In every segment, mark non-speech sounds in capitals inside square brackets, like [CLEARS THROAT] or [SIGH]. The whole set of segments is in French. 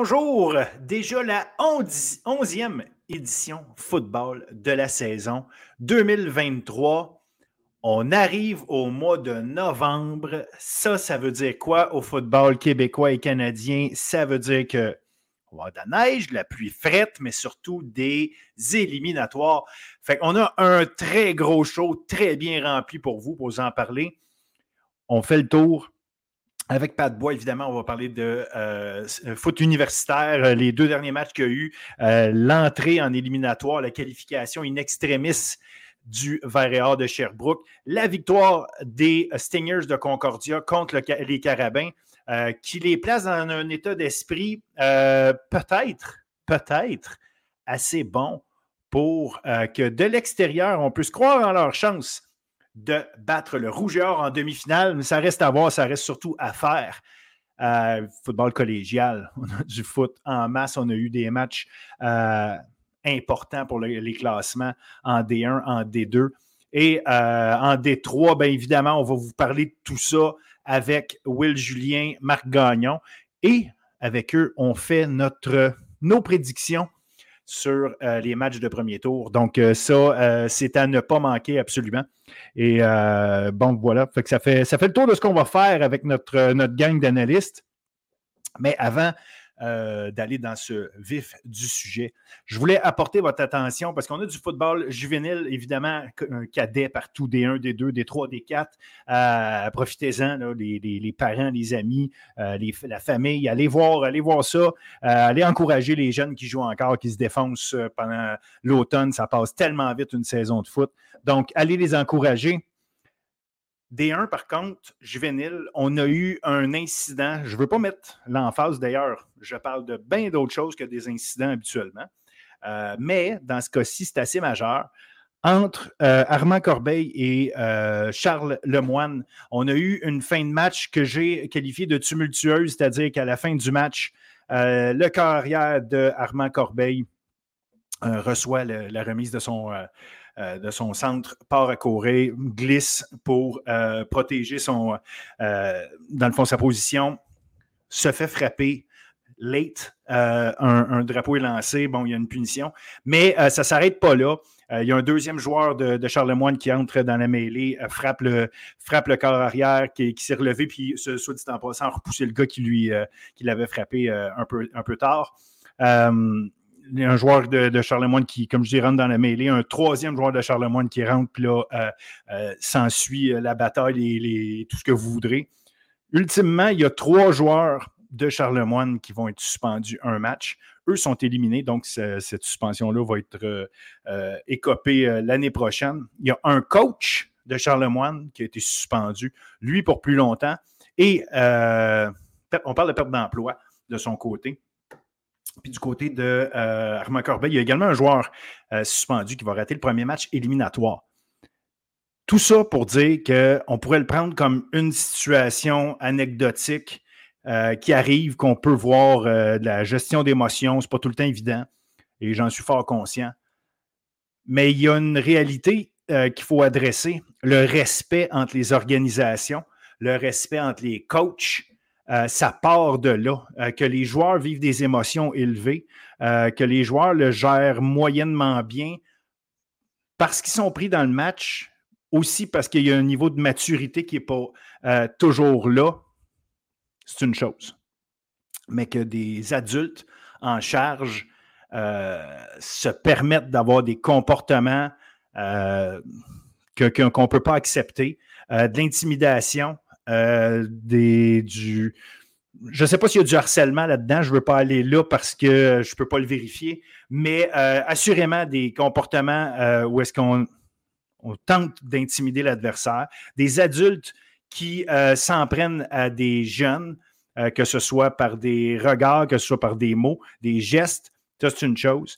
Bonjour, déjà la 11e édition football de la saison 2023. On arrive au mois de novembre. Ça, ça veut dire quoi au football québécois et canadien? Ça veut dire que on va de la neige, de la pluie frette, mais surtout des éliminatoires. Fait qu'on a un très gros show, très bien rempli pour vous, pour vous en parler. On fait le tour avec Pat Bois, évidemment, on va parler de euh, foot universitaire, euh, les deux derniers matchs qu'il y a eu, euh, l'entrée en éliminatoire, la qualification in extremis du Vert de Sherbrooke, la victoire des Stingers de Concordia contre les Carabins, qui les place dans un état d'esprit peut-être, peut-être assez bon pour que de l'extérieur, on puisse croire en leur chance de battre le Rougeur en demi-finale, mais ça reste à voir, ça reste surtout à faire. Euh, football collégial, [LAUGHS] on a du foot en masse, on a eu des matchs euh, importants pour les classements en D1, en D2. Et euh, en D3, bien évidemment, on va vous parler de tout ça avec Will Julien, Marc Gagnon. Et avec eux, on fait nos prédictions sur euh, les matchs de premier tour. Donc, euh, ça, euh, c'est à ne pas manquer absolument. Et bon, voilà. ça, fait, ça fait le tour de ce qu'on va faire avec notre gang d'analystes. Mais avant euh, d'aller dans ce vif du sujet. Je voulais apporter votre attention parce qu'on a du football juvénile, évidemment, un cadet partout, des 1, des 2, des 3, des 4. Euh, profitez-en, les, parents, les amis, euh, la famille. Allez voir, allez voir ça. allez encourager les jeunes qui jouent encore, qui se défoncent pendant l'automne. Ça passe tellement vite une saison de foot. Donc, allez les encourager. D1, par contre, juvénile, on a eu un incident. Je ne veux pas mettre l'emphase d'ailleurs, je parle de bien d'autres choses que des incidents habituellement. Euh, mais dans ce cas-ci, c'est assez majeur. Entre euh, Armand Corbeil et euh, Charles Lemoine, on a eu une fin de match que j'ai qualifiée de tumultueuse, c'est-à-dire qu'à la fin du match, le carrière de Armand Corbeil reçoit la remise de son euh, de son centre, part à courir, glisse pour euh, protéger son, euh, dans le fond, sa position, se fait frapper late, un, drapeau est lancé, bon, il y a une punition, mais ça ne s'arrête pas là. il y a un deuxième joueur de, Charlemagne qui entre dans la mêlée, frappe, le, frappe corps arrière, qui, s'est relevé, puis, soit dit en passant, repousser le gars qui lui qui l'avait frappé un peu tard un joueur de, Charlemagne qui, comme je dis, rentre dans la mêlée, un troisième joueur de Charlemagne qui rentre, puis là, euh, euh, s'ensuit euh, la bataille et tout ce que vous voudrez. Ultimement, il y a trois joueurs de Charlemagne qui vont être suspendus un match. Eux sont éliminés, donc cette suspension-là va être écopée l'année prochaine. Il y a un coach de Charlemagne qui a été suspendu, lui pour plus longtemps. Et on parle de perte d'emploi de son côté. Puis du côté de euh, Armand Corbeil, il y a également un joueur euh, suspendu qui va rater le premier match éliminatoire. Tout ça pour dire qu'on pourrait le prendre comme une situation anecdotique euh, qui arrive, qu'on peut voir de la gestion d'émotions. Ce n'est pas tout le temps évident et j'en suis fort conscient. Mais il y a une réalité qu'il faut adresser, le respect entre les organisations, le respect entre les coachs, euh, ça part de là, euh, que les joueurs vivent des émotions élevées, euh, que les joueurs le gèrent moyennement bien parce qu'ils sont pris dans le match, aussi parce qu'il y a un niveau de maturité qui n'est pas toujours là, c'est une chose. Mais que des adultes en charge se permettent d'avoir des comportements qu'on ne peut pas accepter, de l'intimidation, euh. Je ne sais pas s'il y a du harcèlement là-dedans, je ne veux pas aller là parce que je ne peux pas le vérifier, mais euh, assurément des comportements euh, où est-ce qu'on on tente d'intimider l'adversaire, des adultes qui s'en prennent à des jeunes, que ce soit par des regards, que ce soit par des mots, des gestes, ça c'est une chose.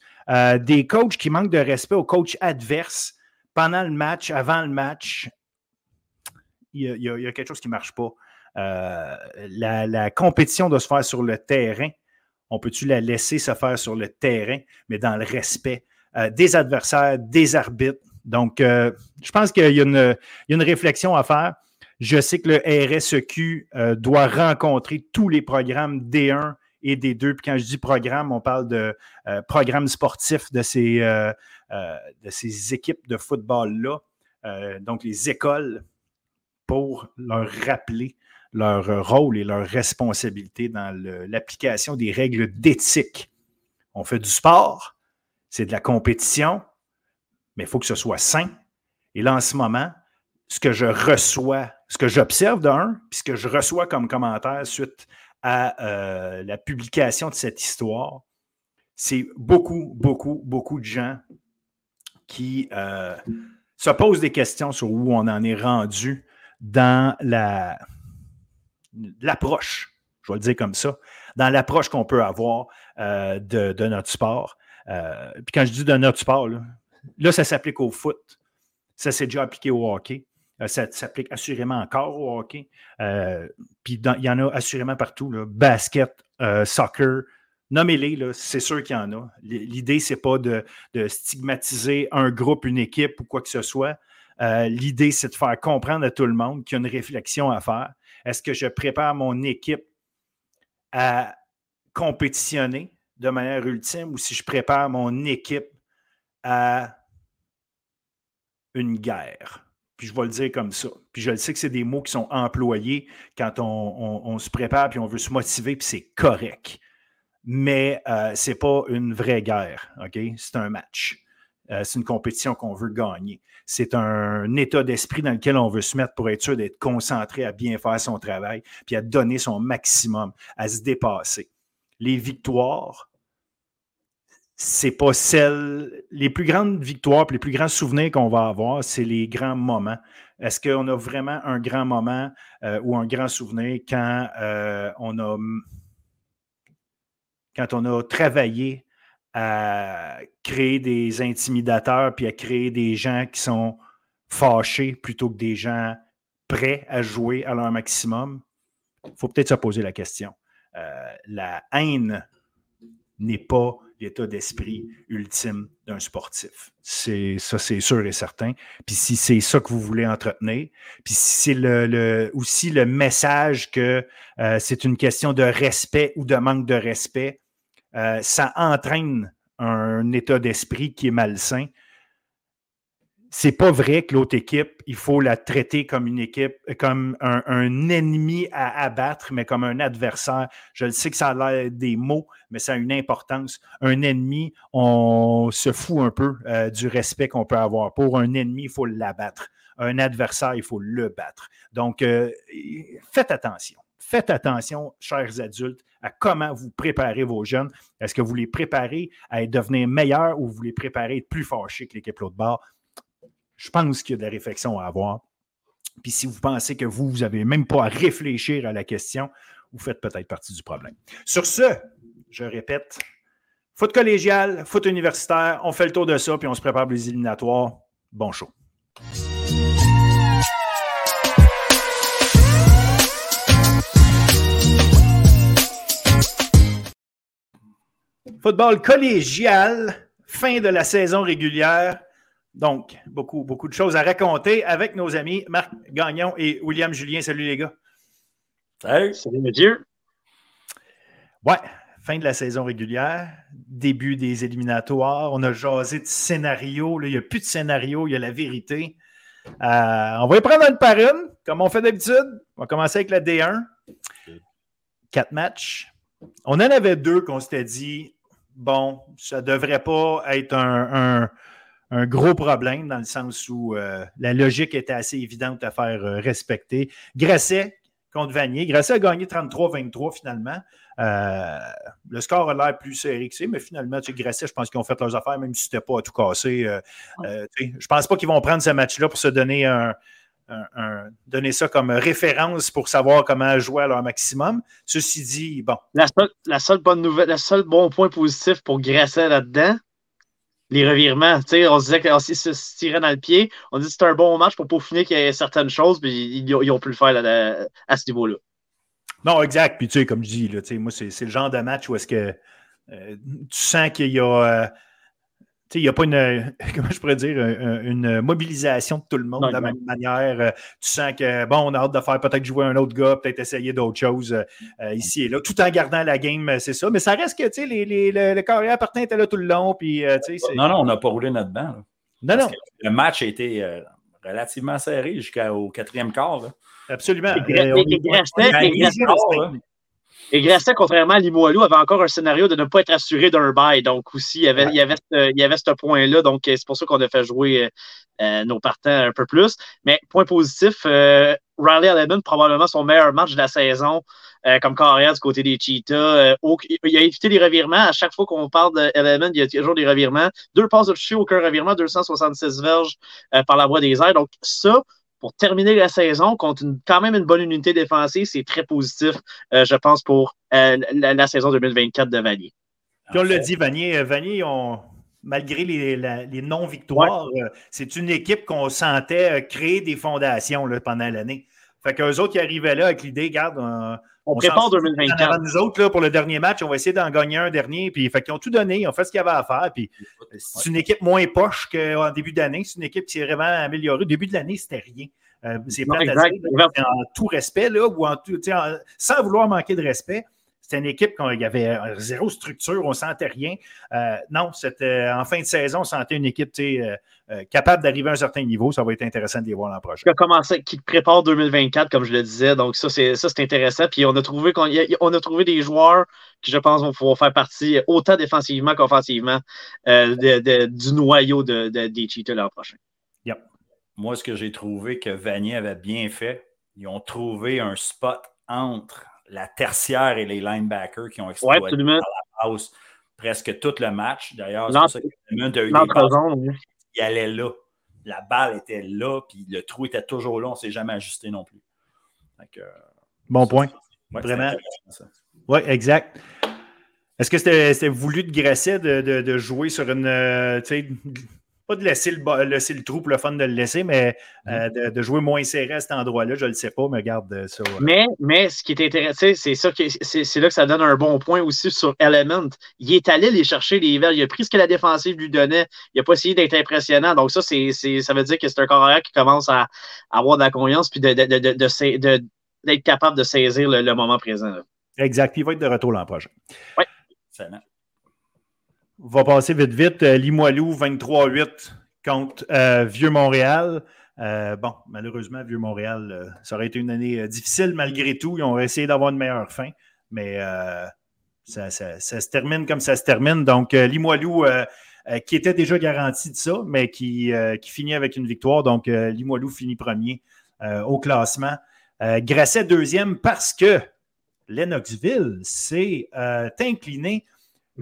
des coachs qui manquent de respect aux coachs adverses pendant le match, avant le match, il y, a, quelque chose qui ne marche pas. Euh, la, compétition doit se faire sur le terrain. On peut-tu la laisser se faire sur le terrain, mais dans le respect euh, des adversaires, des arbitres? Donc, euh, je pense qu'il y, a une réflexion à faire. Je sais que le RSEQ doit rencontrer tous les programmes D1 et des deux. Puis quand je dis programme, on parle de programme sportif de ces, de ces équipes de football-là, donc les écoles, pour leur rappeler leur rôle et leur responsabilité dans l'application des règles d'éthique. On fait du sport, c'est de la compétition, mais il faut que ce soit sain. Et là, en ce moment, ce que je reçois, ce que j'observe d'un, puis ce que je reçois comme commentaire suite à euh, la publication de cette histoire, c'est beaucoup, beaucoup, beaucoup de gens qui euh, se posent des questions sur où on en est rendu dans la, l'approche, je vais le dire comme ça, dans l'approche qu'on peut avoir euh, de, notre sport. puis quand je dis de notre sport, là ça s'applique au foot, ça s'est déjà appliqué au hockey, euh, ça s'applique assurément encore au hockey. Euh, puis il y en a assurément partout. Basket, euh, soccer, nommez-les, c'est sûr qu'il y en a. L'idée, ce n'est pas de, stigmatiser un groupe, une équipe ou quoi que ce soit. L'idée, c'est de faire comprendre à tout le monde qu'il y a une réflexion à faire. Est-ce que je prépare mon équipe à compétitionner de manière ultime ou si je prépare mon équipe à une guerre? Puis je vais le dire comme ça. Puis je le sais que c'est des mots qui sont employés quand on, se prépare puis on veut se motiver, puis c'est correct. Mais euh, ce n'est pas une vraie guerre, OK? C'est un match. Euh, c'est une compétition qu'on veut gagner. C'est un état d'esprit dans lequel on veut se mettre pour être sûr d'être concentré à bien faire son travail, puis à donner son maximum, à se dépasser. Les victoires, c'est pas celle. Les plus grandes victoires, les plus grands souvenirs qu'on va avoir, c'est les grands moments. Est-ce qu'on a vraiment un grand moment euh, ou un grand souvenir quand euh, on a quand on a travaillé à créer des intimidateurs puis à créer des gens qui sont fâchés plutôt que des gens prêts à jouer à leur maximum? Il faut peut-être se poser la question. Euh, la haine n'est pas l'état d'esprit ultime d'un sportif. C'est ça, c'est sûr et certain. Puis si c'est ça que vous voulez entretenir, puis si c'est le, aussi le message que euh, c'est une question de respect ou de manque de respect, euh, ça entraîne un état d'esprit qui est malsain c'est pas vrai que l'autre équipe, il faut la traiter comme une équipe, comme un, ennemi à abattre, mais comme un adversaire. Je le sais que ça a l'air des mots, mais ça a une importance. Un ennemi, on se fout un peu euh, du respect qu'on peut avoir. Pour un ennemi, il faut l'abattre. Un adversaire, il faut le battre. Donc, euh, faites attention. Faites attention, chers adultes, à comment vous préparez vos jeunes. Est-ce que vous les préparez à devenir meilleurs ou vous les préparez à être plus fâchés que l'équipe l'autre bord? je pense qu'il y a de la réflexion à avoir. Puis si vous pensez que vous, vous n'avez même pas à réfléchir à la question, vous faites peut-être partie du problème. Sur ce, je répète, foot collégial, foot universitaire, on fait le tour de ça, puis on se prépare pour les éliminatoires. Bon show. Football collégial, fin de la saison régulière. Donc, beaucoup, beaucoup de choses à raconter avec nos amis Marc Gagnon et William Julien. Salut les gars. Salut. Salut, monsieur. Ouais, fin de la saison régulière, début des éliminatoires. On a jasé de scénario. il n'y a plus de scénario, il y a la vérité. Euh, on va y prendre une par une, comme on fait d'habitude. On va commencer avec la D1. Quatre matchs. On en avait deux qu'on s'était dit, bon, ça ne devrait pas être un un gros problème dans le sens où euh, la logique était assez évidente à faire euh, respecter. Grasset contre Vanier. Grasset a gagné 33-23 finalement. Euh, le score a l'air plus serré que c'est, mais finalement, tu sais, Grasset, je pense qu'ils ont fait leurs affaires, même si c'était pas à tout casser. je pense pas qu'ils vont prendre ce match-là pour se donner un, donner ça comme référence pour savoir comment jouer à leur maximum. Ceci dit, bon. La seule, la seule bonne nouvelle, le seul bon point positif pour Grasset là-dedans, les revirements. on se disait qu'ils se tiraient dans le pied. On dit que c'était un bon match pour peaufiner qu'il y ait certaines choses, puis ils, ont pu le faire à ce niveau-là. Non, exact. Puis tu sais, comme je dis, là, moi, c'est le genre de match où est-ce que euh, tu sens qu'il y a. Euh, il n'y a pas une, [LAUGHS] comment je pourrais dire, une, mobilisation de tout le monde de la même manière. Euh, tu sens que, bon, on a hâte de faire peut-être jouer un autre gars, peut-être essayer d'autres choses euh, euh, ici et là, tout en gardant la game, c'est ça. Mais ça reste que, tu sais, les, les, le, le carrière était là tout le long. Puis, non, non, on n'a pas roulé notre banc. Non, non. Le match a été relativement serré jusqu'au quatrième quart. Absolument. Et Grasset, contrairement à Limoilou, avait encore un scénario de ne pas être assuré d'un bail. Donc, aussi, il y avait, il y avait, ce, il y avait ce point-là. Donc, c'est pour ça qu'on a fait jouer euh, euh, nos partants un peu plus. Mais, point positif, euh, Riley Allen, probablement son meilleur match de la saison comme carrière du côté des Cheetahs. il a évité les revirements. À chaque fois qu'on parle d'Element, il y a toujours des revirements. Deux passes de toucher, aucun revirement, 266 verges par la voie des airs. Donc, ça, pour terminer la saison contre quand même une bonne unité défensive, c'est très positif, euh, je pense, pour euh, la, saison 2024 de Vanier. Puis on l'a dit, Vanier, euh, Vanier malgré les, non-victoires, c'est une équipe qu'on sentait créer des fondations là, pendant l'année. Fait qu'eux autres qui arrivaient là avec l'idée, regarde, on, prépare 2024. Nous autres, là, pour le dernier match, on va essayer d'en gagner un dernier. Puis, fait qu'ils ont tout donné, ils ont fait ce qu'il y avait à faire. Puis, c'est une équipe moins poche qu'en début d'année. C'est une équipe qui s'est vraiment améliorée. Au début de l'année, c'était rien. Euh, c'est pas en tout respect, là, ou en tout, sans vouloir manquer de respect. C'était une équipe qui avait zéro structure, on ne sentait rien. Euh, non, c'était en fin de saison, on sentait une équipe euh, euh, capable d'arriver à un certain niveau. Ça va être intéressant de les voir l'an prochain. Qui a commencé, qui prépare 2024, comme je le disais. Donc, ça, c'est intéressant. Puis on a trouvé qu'on on a trouvé des joueurs qui, je pense, vont pouvoir faire partie autant défensivement qu'offensivement du noyau de, des Cheetahs l'an prochain. Yep. Moi, ce que j'ai trouvé que Vanier avait bien fait, ils ont trouvé un spot entre la tertiaire et les linebackers qui ont exploité ouais, la base presque tout le match. D'ailleurs, c'est pour ça que il allait là. La balle était là, puis le trou était toujours là. On ne s'est jamais ajusté non plus. bon point. Vraiment. Oui, exact. Est-ce que c'était voulu de Grasset de, de, jouer sur une, euh, pas de laisser le, laisser le trou pour le fun de le laisser, mais euh, mm. de, jouer moins serré à cet endroit-là, je ne le sais pas, mais garde euh, ça. Mais, mais ce qui est intéressant, c'est ça c'est là que ça donne un bon point aussi sur Element. Il est allé les chercher les verts. Il a pris ce que la défensive lui donnait. Il n'a pas essayé d'être impressionnant. Donc, ça, c'est ça veut dire que c'est un carrière qui commence à, avoir de la confiance puis d'être capable de saisir le, moment présent. Exact. Puis il va être de retour l'an prochain. Oui. On va passer vite, vite. Euh, Limoilou, 23-8 contre euh, Vieux-Montréal. Euh, bon, malheureusement, Vieux-Montréal, ça aurait été une année difficile malgré tout. Ils ont essayé d'avoir une meilleure fin, mais ça, se termine comme ça se termine. Donc, Limoilou, qui était déjà garanti de ça, mais qui, qui finit avec une victoire. Donc, Limoilou finit premier au classement. Grasset deuxième parce que Lennoxville s'est incliné.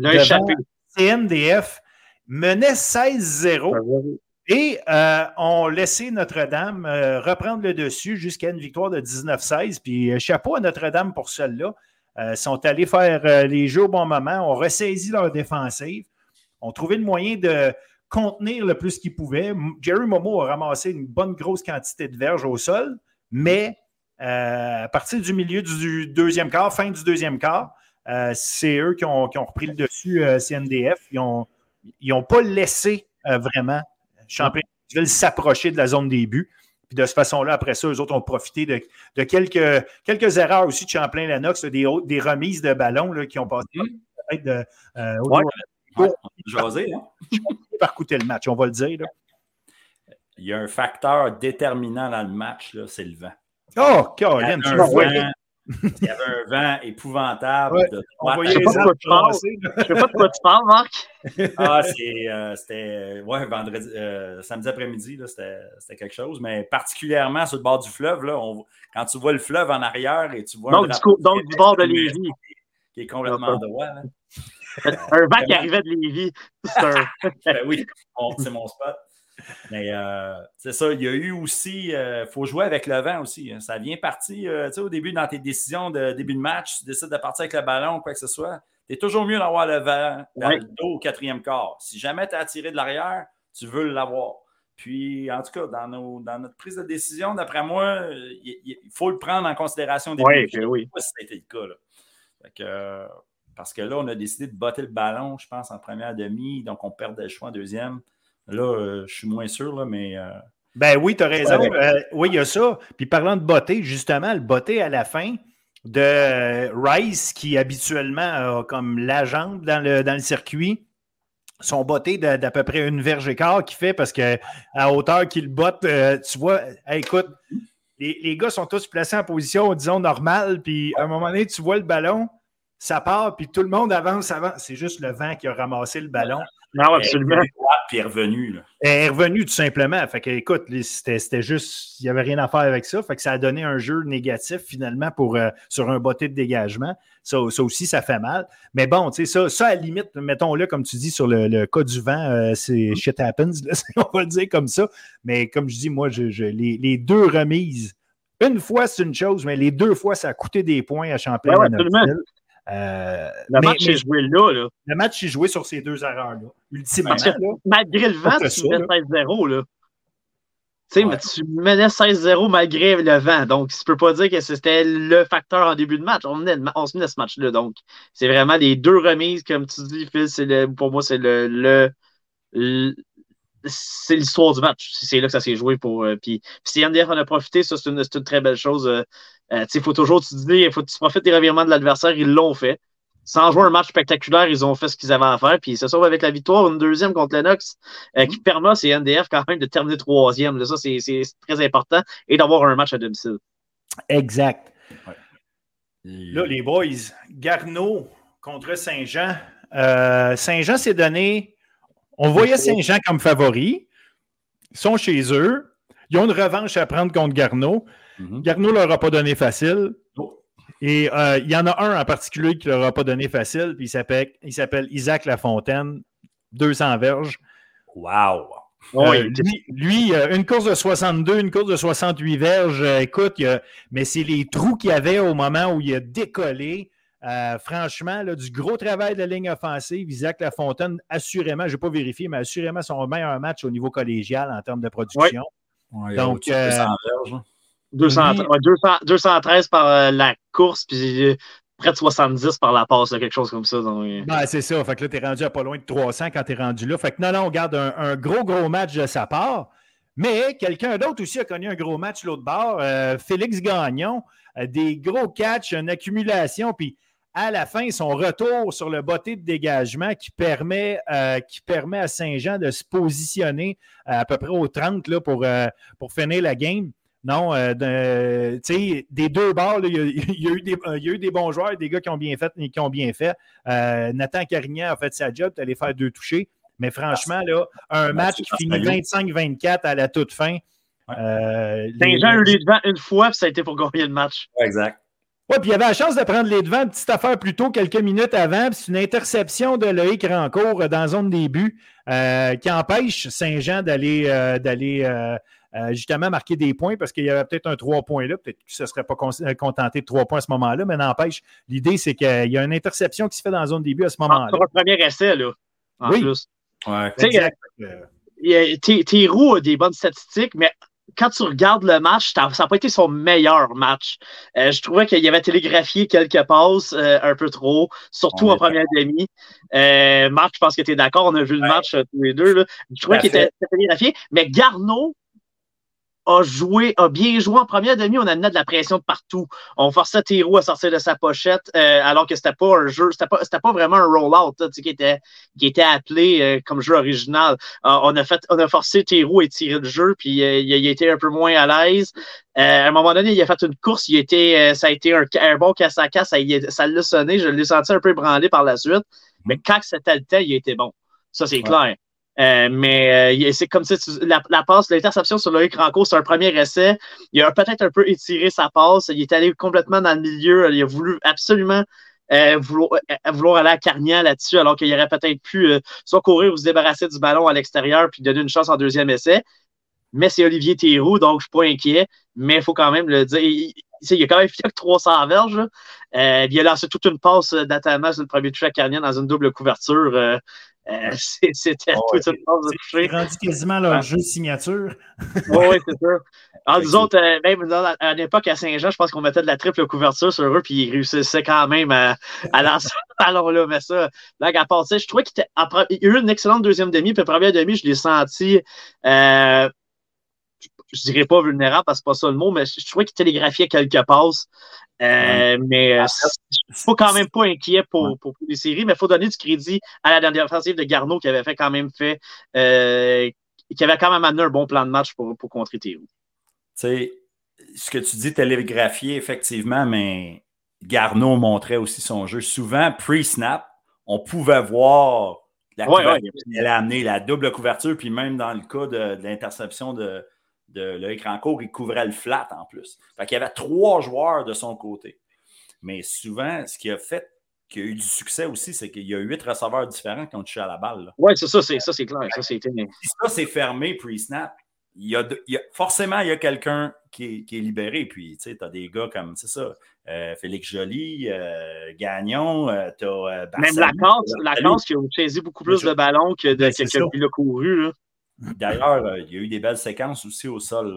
échappé. CNDF menait 16-0 et euh, ont laissé Notre-Dame euh, reprendre le dessus jusqu'à une victoire de 19-16. Puis euh, chapeau à Notre-Dame pour celle-là. Ils sont allés faire les jeux au bon moment, ont ressaisi leur défensive, ont trouvé le moyen de contenir le plus qu'ils pouvaient. Jerry Momo a ramassé une bonne grosse quantité de verges au sol, mais à partir du milieu du deuxième quart, fin du deuxième quart, euh, c'est eux qui ont, repris le dessus, euh, CNDF. Ils n'ont pas laissé euh, vraiment Champlain veulent s'approcher de la zone des buts. Puis de cette façon-là, après ça, eux autres ont profité de, quelques, quelques erreurs aussi de Champlain-Lennox, des, des remises de ballons qui ont passé mm-hmm. de, euh, José, hein? [LAUGHS] par coûter le match, on va le dire. Il y a un facteur déterminant dans le match, c'est le vent. Oh, Caroline, tu vois. Il y avait un vent épouvantable. De je ne sais pas de quoi tu parles. Je sais pas de quoi tu parles, Marc. ah, euh, c'était ouais, vendredi, euh, samedi après-midi, c'était quelque chose. Mais particulièrement sur le bord du fleuve, là, on, quand tu vois le fleuve en arrière et tu vois. Donc, du, coup, donc du bord de Lévis. Qui est complètement droit. un vent qui arrivait de Lévis. [LAUGHS] ben oui, c'est mon spot. Mais euh, c'est ça, il y a eu aussi, il euh, faut jouer avec le vent aussi. Hein. Ça vient partir, euh, tu sais, au début, dans tes décisions de début de match, tu décides de partir avec le ballon ou quoi que ce soit. Tu es toujours mieux d'avoir le vent dans le dos au quatrième quart. Si jamais tu as tiré de l'arrière, tu veux l'avoir. Puis, en tout cas, dans, dans notre prise de décision, d'après moi, il, faut le prendre en considération des oui, oui. ça a été le cas. Là. parce que là, on a décidé de botter le ballon, je pense, en première demi, donc on perdait le choix en deuxième. Là, euh, je suis moins sûr, là, mais. Euh, ben oui, tu as raison. Euh, oui, il y a ça. Puis parlant de botter, justement, le botter à la fin de Rice, qui habituellement a comme la jambe dans le, dans le circuit, son botté d'à peu près une verge écart qu'il fait parce que à hauteur qu'il botte, tu vois, écoute, les, les, gars sont tous placés en position, disons, normale, puis à un moment donné, tu vois le ballon, ça part, puis tout le monde avance, avance. C'est juste le vent qui a ramassé le ballon. Non, absolument. Puis est revenu. Là. est revenu tout simplement. Fait que, écoute, c'était juste, il n'y avait rien à faire avec ça. Fait que ça a donné un jeu négatif finalement pour, euh, sur un botté de dégagement. Ça, ça, aussi, ça fait mal. Mais bon, tu sais, ça, ça, à la limite, mettons-le, comme tu dis, sur le, cas du vent, euh, c'est mm-hmm. shit happens, [LAUGHS] on va le dire comme ça. Mais comme je dis, moi, je, les, les, deux remises, une fois, c'est une chose, mais les deux fois, ça a coûté des points à Champlain. Ouais, euh, le match est joué là, là, Le match est joué sur ces deux erreurs-là. Ultimement. malgré le vent, tu mets 16-0. Là. Tu sais, mais tu menais 16-0 malgré le vent. Donc, tu peux pas dire que c'était le facteur en début de match. On, on se menait ce match-là. Donc, c'est vraiment les deux remises, comme tu dis, Phil. pour moi, c'est le, le, c'est l'histoire du match. C'est là que ça s'est joué pour. Euh, puis, si NDF en a profité, ça, c'est une, une, très belle chose. Euh, euh, il faut toujours, tu dis, il faut que tu profites des revirements de l'adversaire, ils l'ont fait. Sans jouer un match spectaculaire, ils ont fait ce qu'ils avaient à faire, puis ils se sauvent avec la victoire, une deuxième contre Lennox, euh, qui permet à CNDF quand même de terminer troisième. Là, ça, c'est très important, et d'avoir un match à domicile. Exact. Là, les boys, Garneau contre Saint-Jean. Euh, Saint-Jean s'est donné. On voyait Saint-Jean comme favori. Ils sont chez eux. Ils ont une revanche à prendre contre Garneau. Mhm. Garneau ne leur a pas donné facile. Et euh, il y en a un en particulier qui ne leur a pas donné facile, puis il s'appelle Isaac Lafontaine, 200 verges. Wow! Euh, lui, euh, une course de 62, une course de 68 verges, écoute, mais c'est les trous qu'il y avait au moment où il a décollé. Franchement, du gros travail de la ligne offensive, Isaac Lafontaine, assurément, je n'ai pas vérifié, mais assurément son meilleur match au niveau collégial en termes de production. Donc, 200 verges. 213 par euh, la course, puis euh, près de 70 par la passe, quelque chose comme ça. Ben, c'est ça. Fait que là, tu es rendu à pas loin de 300 quand tu es rendu là. Fait que non, non, on garde un, gros, gros match de sa part. Mais quelqu'un d'autre aussi a connu un gros match l'autre bord. Euh, Félix Gagnon, des gros catchs, une accumulation. Puis à la fin, son retour sur le botté de dégagement qui permet, qui permet à Saint-Jean de se positionner à peu près au 30 là, pour, pour finir la game. Non, euh, des deux bords, [LAUGHS] il, y a, eu des, il y, a eu des, bons joueurs, des gars qui ont bien fait et qui ont bien fait. Euh, Nathan Carignan a fait sa job, tu allé faire deux touchés. Mais franchement, là, un match qui finit 25-24 à la toute fin. Euh, Saint-Jean a eu les devants une fois, puis ça a été pour gagner le match. exact. Oui, puis il avait la chance de prendre les devants, petite affaire plus tôt, quelques minutes avant. C'est une interception de Loïc Rancourt dans la zone début qui empêche Saint-Jean d'aller d'aller euh, justement marquer des points parce qu'il y avait peut-être un trois points là. Peut-être qu'il ne se serait pas euh, contenté de trois points à ce moment-là, mais n'empêche, l'idée, c'est qu'il y a une interception qui se fait dans la zone début à ce ah, moment-là. Pour un premier essai, là. En oui. Plus. Ouais, Thierry a des bonnes statistiques, mais quand tu regardes le match, ça n'a pas été son meilleur match. Euh, je trouvais qu'il y avait télégraphié quelques passes un peu trop, surtout en première demi. Marc, je pense que tu es d'accord, on a vu le match tous les deux. Là. Je trouvais qu'il était télégraphié, mais Garneau, a joué, a bien joué en première demi. On amenait de la pression de partout. On forçait Théroux à sortir de sa pochette, euh, alors que c'était pas un jeu, c'était pas, pas vraiment un roll-out qui était, qui était appelé euh, comme jeu original. Euh, on a fait, on a forcé Théroux à tirer le jeu, puis il, a été un peu moins à l'aise. à un moment donné, il a fait une course, il était, ça a été un, un bon casse à casse, ça l'a sonné, je l'ai senti un peu branlé par la suite. Mais quand c'était le temps, il était bon. Ça, c'est clair. Euh, mais euh, c'est comme si la, passe, l'interception sur Loïc Ranco, c'est un premier essai. Il a peut-être un peu étiré sa passe. Il est allé complètement dans le milieu. Il a voulu absolument euh, vouloir, aller à Carnian là-dessus, alors qu'il aurait peut-être pu soit courir ou se débarrasser du ballon à l'extérieur puis donner une chance en deuxième essai. Mais c'est Olivier Théroux, donc je suis pas inquiet. Mais il faut quand même le dire. Il, il a quand même fait que 300 verges. il a lancé toute une passe d'Atama sur le premier toucher à Carnian dans une double couverture. Euh, [LAUGHS] c'était oh, toute une force de toucher. rendu quasiment leur jeu signature. oui, c'est ça. [LAUGHS] Alors, nous autres, euh, même à l'époque à Saint-Jean, je pense qu'on mettait de la triple couverture sur eux, puis ils réussissaient quand même à, lancer, ballon-là, mais ça, là, à part je trouvais qu'il y a eu une excellente deuxième demi, puis première demi, je l'ai senti. Euh, je dirais pas vulnérable parce que c'est pas ça le mot, mais je, trouvais qu'il télégraphiait quelques passes. Euh, mais euh, il faut quand même pas inquiet pour, pour, les séries, mais il faut donner du crédit à la dernière offensive de Garneau qui avait fait quand même fait euh, qui avait quand même amené un bon plan de match pour, pour contrer Théo. Tu sais, ce que tu dis télégraphier, effectivement, mais Garneau montrait aussi son jeu. Souvent, pre-snap, on pouvait voir la couverture qu'elle a amené, la double couverture, puis même dans le cas de l'interception de, de l'écran court, il couvrait le flat en plus. Fait qu'il y avait trois joueurs de son côté. Mais souvent, ce qui a fait qu'il y a eu du succès aussi, c'est qu'il y a huit receveurs différents qui ont touché à la balle. Oui, c'est ça, c'est ça, c'est clair. Ça, c'est ça, c'est fermé pre-snap. Il y, a forcément, il y a quelqu'un qui, est libéré. Puis, tu sais, tu as des gars comme, c'est ça, euh, Félix Joly, euh, Gagnon, euh, tu as Même Lacasse, Lacasse qui a saisi beaucoup plus de ballons que de quelqu'un qui l'a couru. Là. D'ailleurs, euh, il y a eu des belles séquences aussi au sol.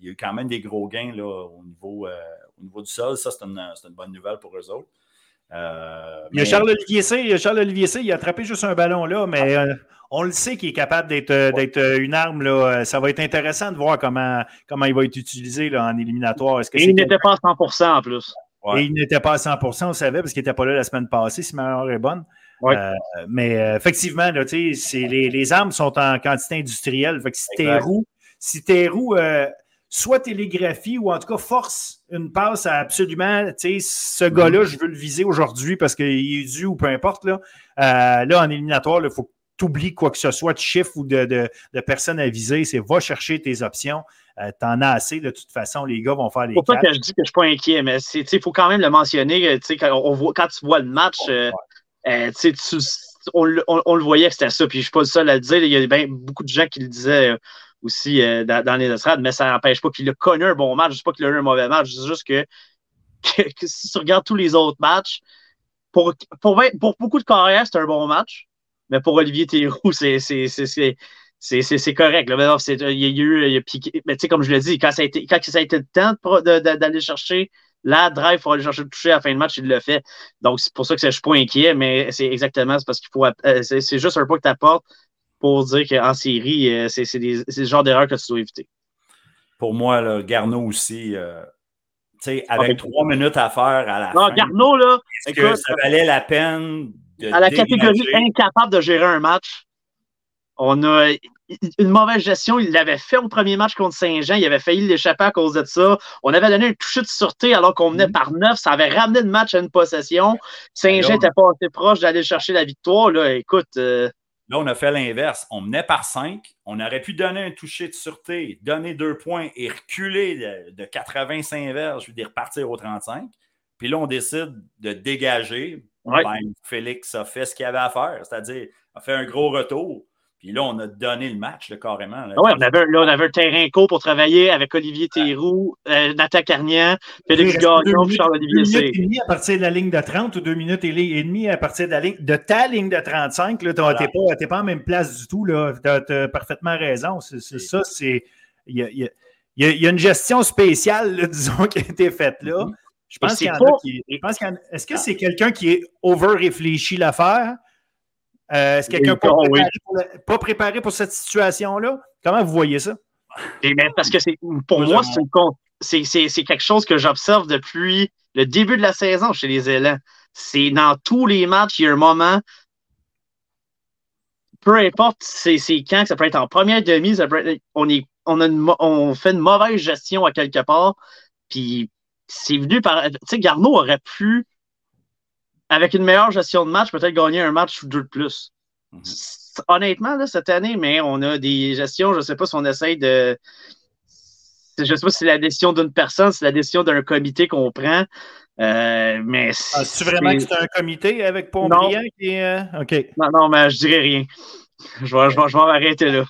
Il y a eu quand même des gros gains là, au, niveau, euh, au niveau du sol. Ça, c'est une, une, bonne nouvelle pour eux autres. Euh, il y a Charles-Olivier C. Charles Olivier C. Il a attrapé juste un ballon là, mais on le sait qu'il est capable d'être une arme. Là. Ça va être intéressant de voir comment, comment il va être utilisé là, en éliminatoire. Et il n'était pas à 100% en plus. Et il n'était pas à 100% on savait, parce qu'il n'était pas là la semaine passée, si ma mémoire est bonne. Euh, mais euh, effectivement, là, les, les armes sont en quantité industrielle. Fait que si tes roues, si tes roues euh, soit télégraphie ou en tout cas force une passe à absolument, ce mhm. gars-là, je veux le viser aujourd'hui parce qu'il est dû ou peu importe. Là, là en éliminatoire, il faut que tu oublies quoi que ce soit de chiffre ou de, de, personnes à viser. C'est va chercher tes options. T'en as assez, de toute façon, les gars vont faire les. C'est pas que je dis que je suis pas inquiet, mais il faut quand même le mentionner. Quand, on voit, quand tu vois le match, euh, on, le voyait que c'était ça, puis je suis pas le seul à le dire. Il y a beaucoup de gens qui le disaient euh, aussi euh, dans, les estrades, mais ça n'empêche pas qu'il a connu un bon match. Je ne dis pas qu'il a eu un mauvais match, dis juste [LAUGHS] que, si tu regardes tous les autres matchs, pour, pour, beaucoup de carrières, c'est un bon match, mais pour Olivier Théroux, c'est c'est correct. Là. mais tu sais, comme je l'ai dit, quand ça a été, quand ça a été le temps d'aller chercher la drive, il faut aller chercher le toucher à la fin de match, il le fait. Donc, c'est pour ça que je ne suis pas inquiet, mais c'est exactement parce qu'il faut. Euh, c'est juste un peu que tu apportes pour dire qu'en série, euh, c'est le genre d'erreur que tu dois éviter. Pour moi, là, Garneau aussi, euh, sais, avec trois minutes à faire à la non, Garneau, là, est-ce que ça valait la peine de. À la catégorie incapable de gérer un match, on a une mauvaise gestion. Il l'avait fait au premier match contre Saint-Jean. Il avait failli l'échapper à cause de ça. On avait donné un toucher de sûreté alors qu'on venait mhm. par neuf. Ça avait ramené le match à une possession. Saint-Jean n'était pas assez proche d'aller chercher la victoire. Là, écoute. Euh, là, on a fait l'inverse. On menait par cinq. On aurait pu donner un toucher de sûreté, donner deux points et reculer de, 85 verges, je veux dire, repartir au 35. Puis là, on décide de dégager. Ben, Félix a fait ce qu'il avait à faire, c'est-à-dire a fait un gros retour. Puis là, on a donné le match carrément. Là. on avait, là, on avait un terrain court pour travailler avec Olivier Théroux, euh, Nathan Carnian, Félix Gagnon, Charles-Olivier C. Deux minutes et demie à partir de la ligne de 30 ou deux minutes et demie à partir de, la ligne, de ta ligne de 35. Tu n'es pas, pas en même place du tout. Tu as, parfaitement raison. C'est, ça, c'est. Il y a, y, y a, une gestion spéciale, [LAUGHS] disons, qui a été faite là. Mm-hmm. Je pense qu'il y en a qui. Est-ce que c'est quelqu'un qui est over-réfléchi l'affaire? Euh, est-ce quelqu'un pas, pas, préparé pour cette situation-là? Comment vous voyez ça? Et parce que pour moi, c'est quelque chose que j'observe depuis le début de la saison chez les élèves. C'est dans tous les matchs, il y a un moment, peu importe c'est quand, ça peut être en première demi, on, est, on, a on fait une mauvaise gestion à quelque part, puis c'est venu par. Tu sais, Garneau aurait pu avec une meilleure gestion de match, peut-être gagner un match ou deux de plus. Mhm. Honnêtement, cette année, mais on a des gestions, je ne sais pas si on essaye de. Je ne sais pas si c'est la décision d'une personne, si c'est la décision d'un comité qu'on prend. Euh, mais ah, tu vraiment que c'est un comité avec qui est. Euh, OK. Non, non, mais je dirais rien. Je vais, je vais, je vais m'arrêter là.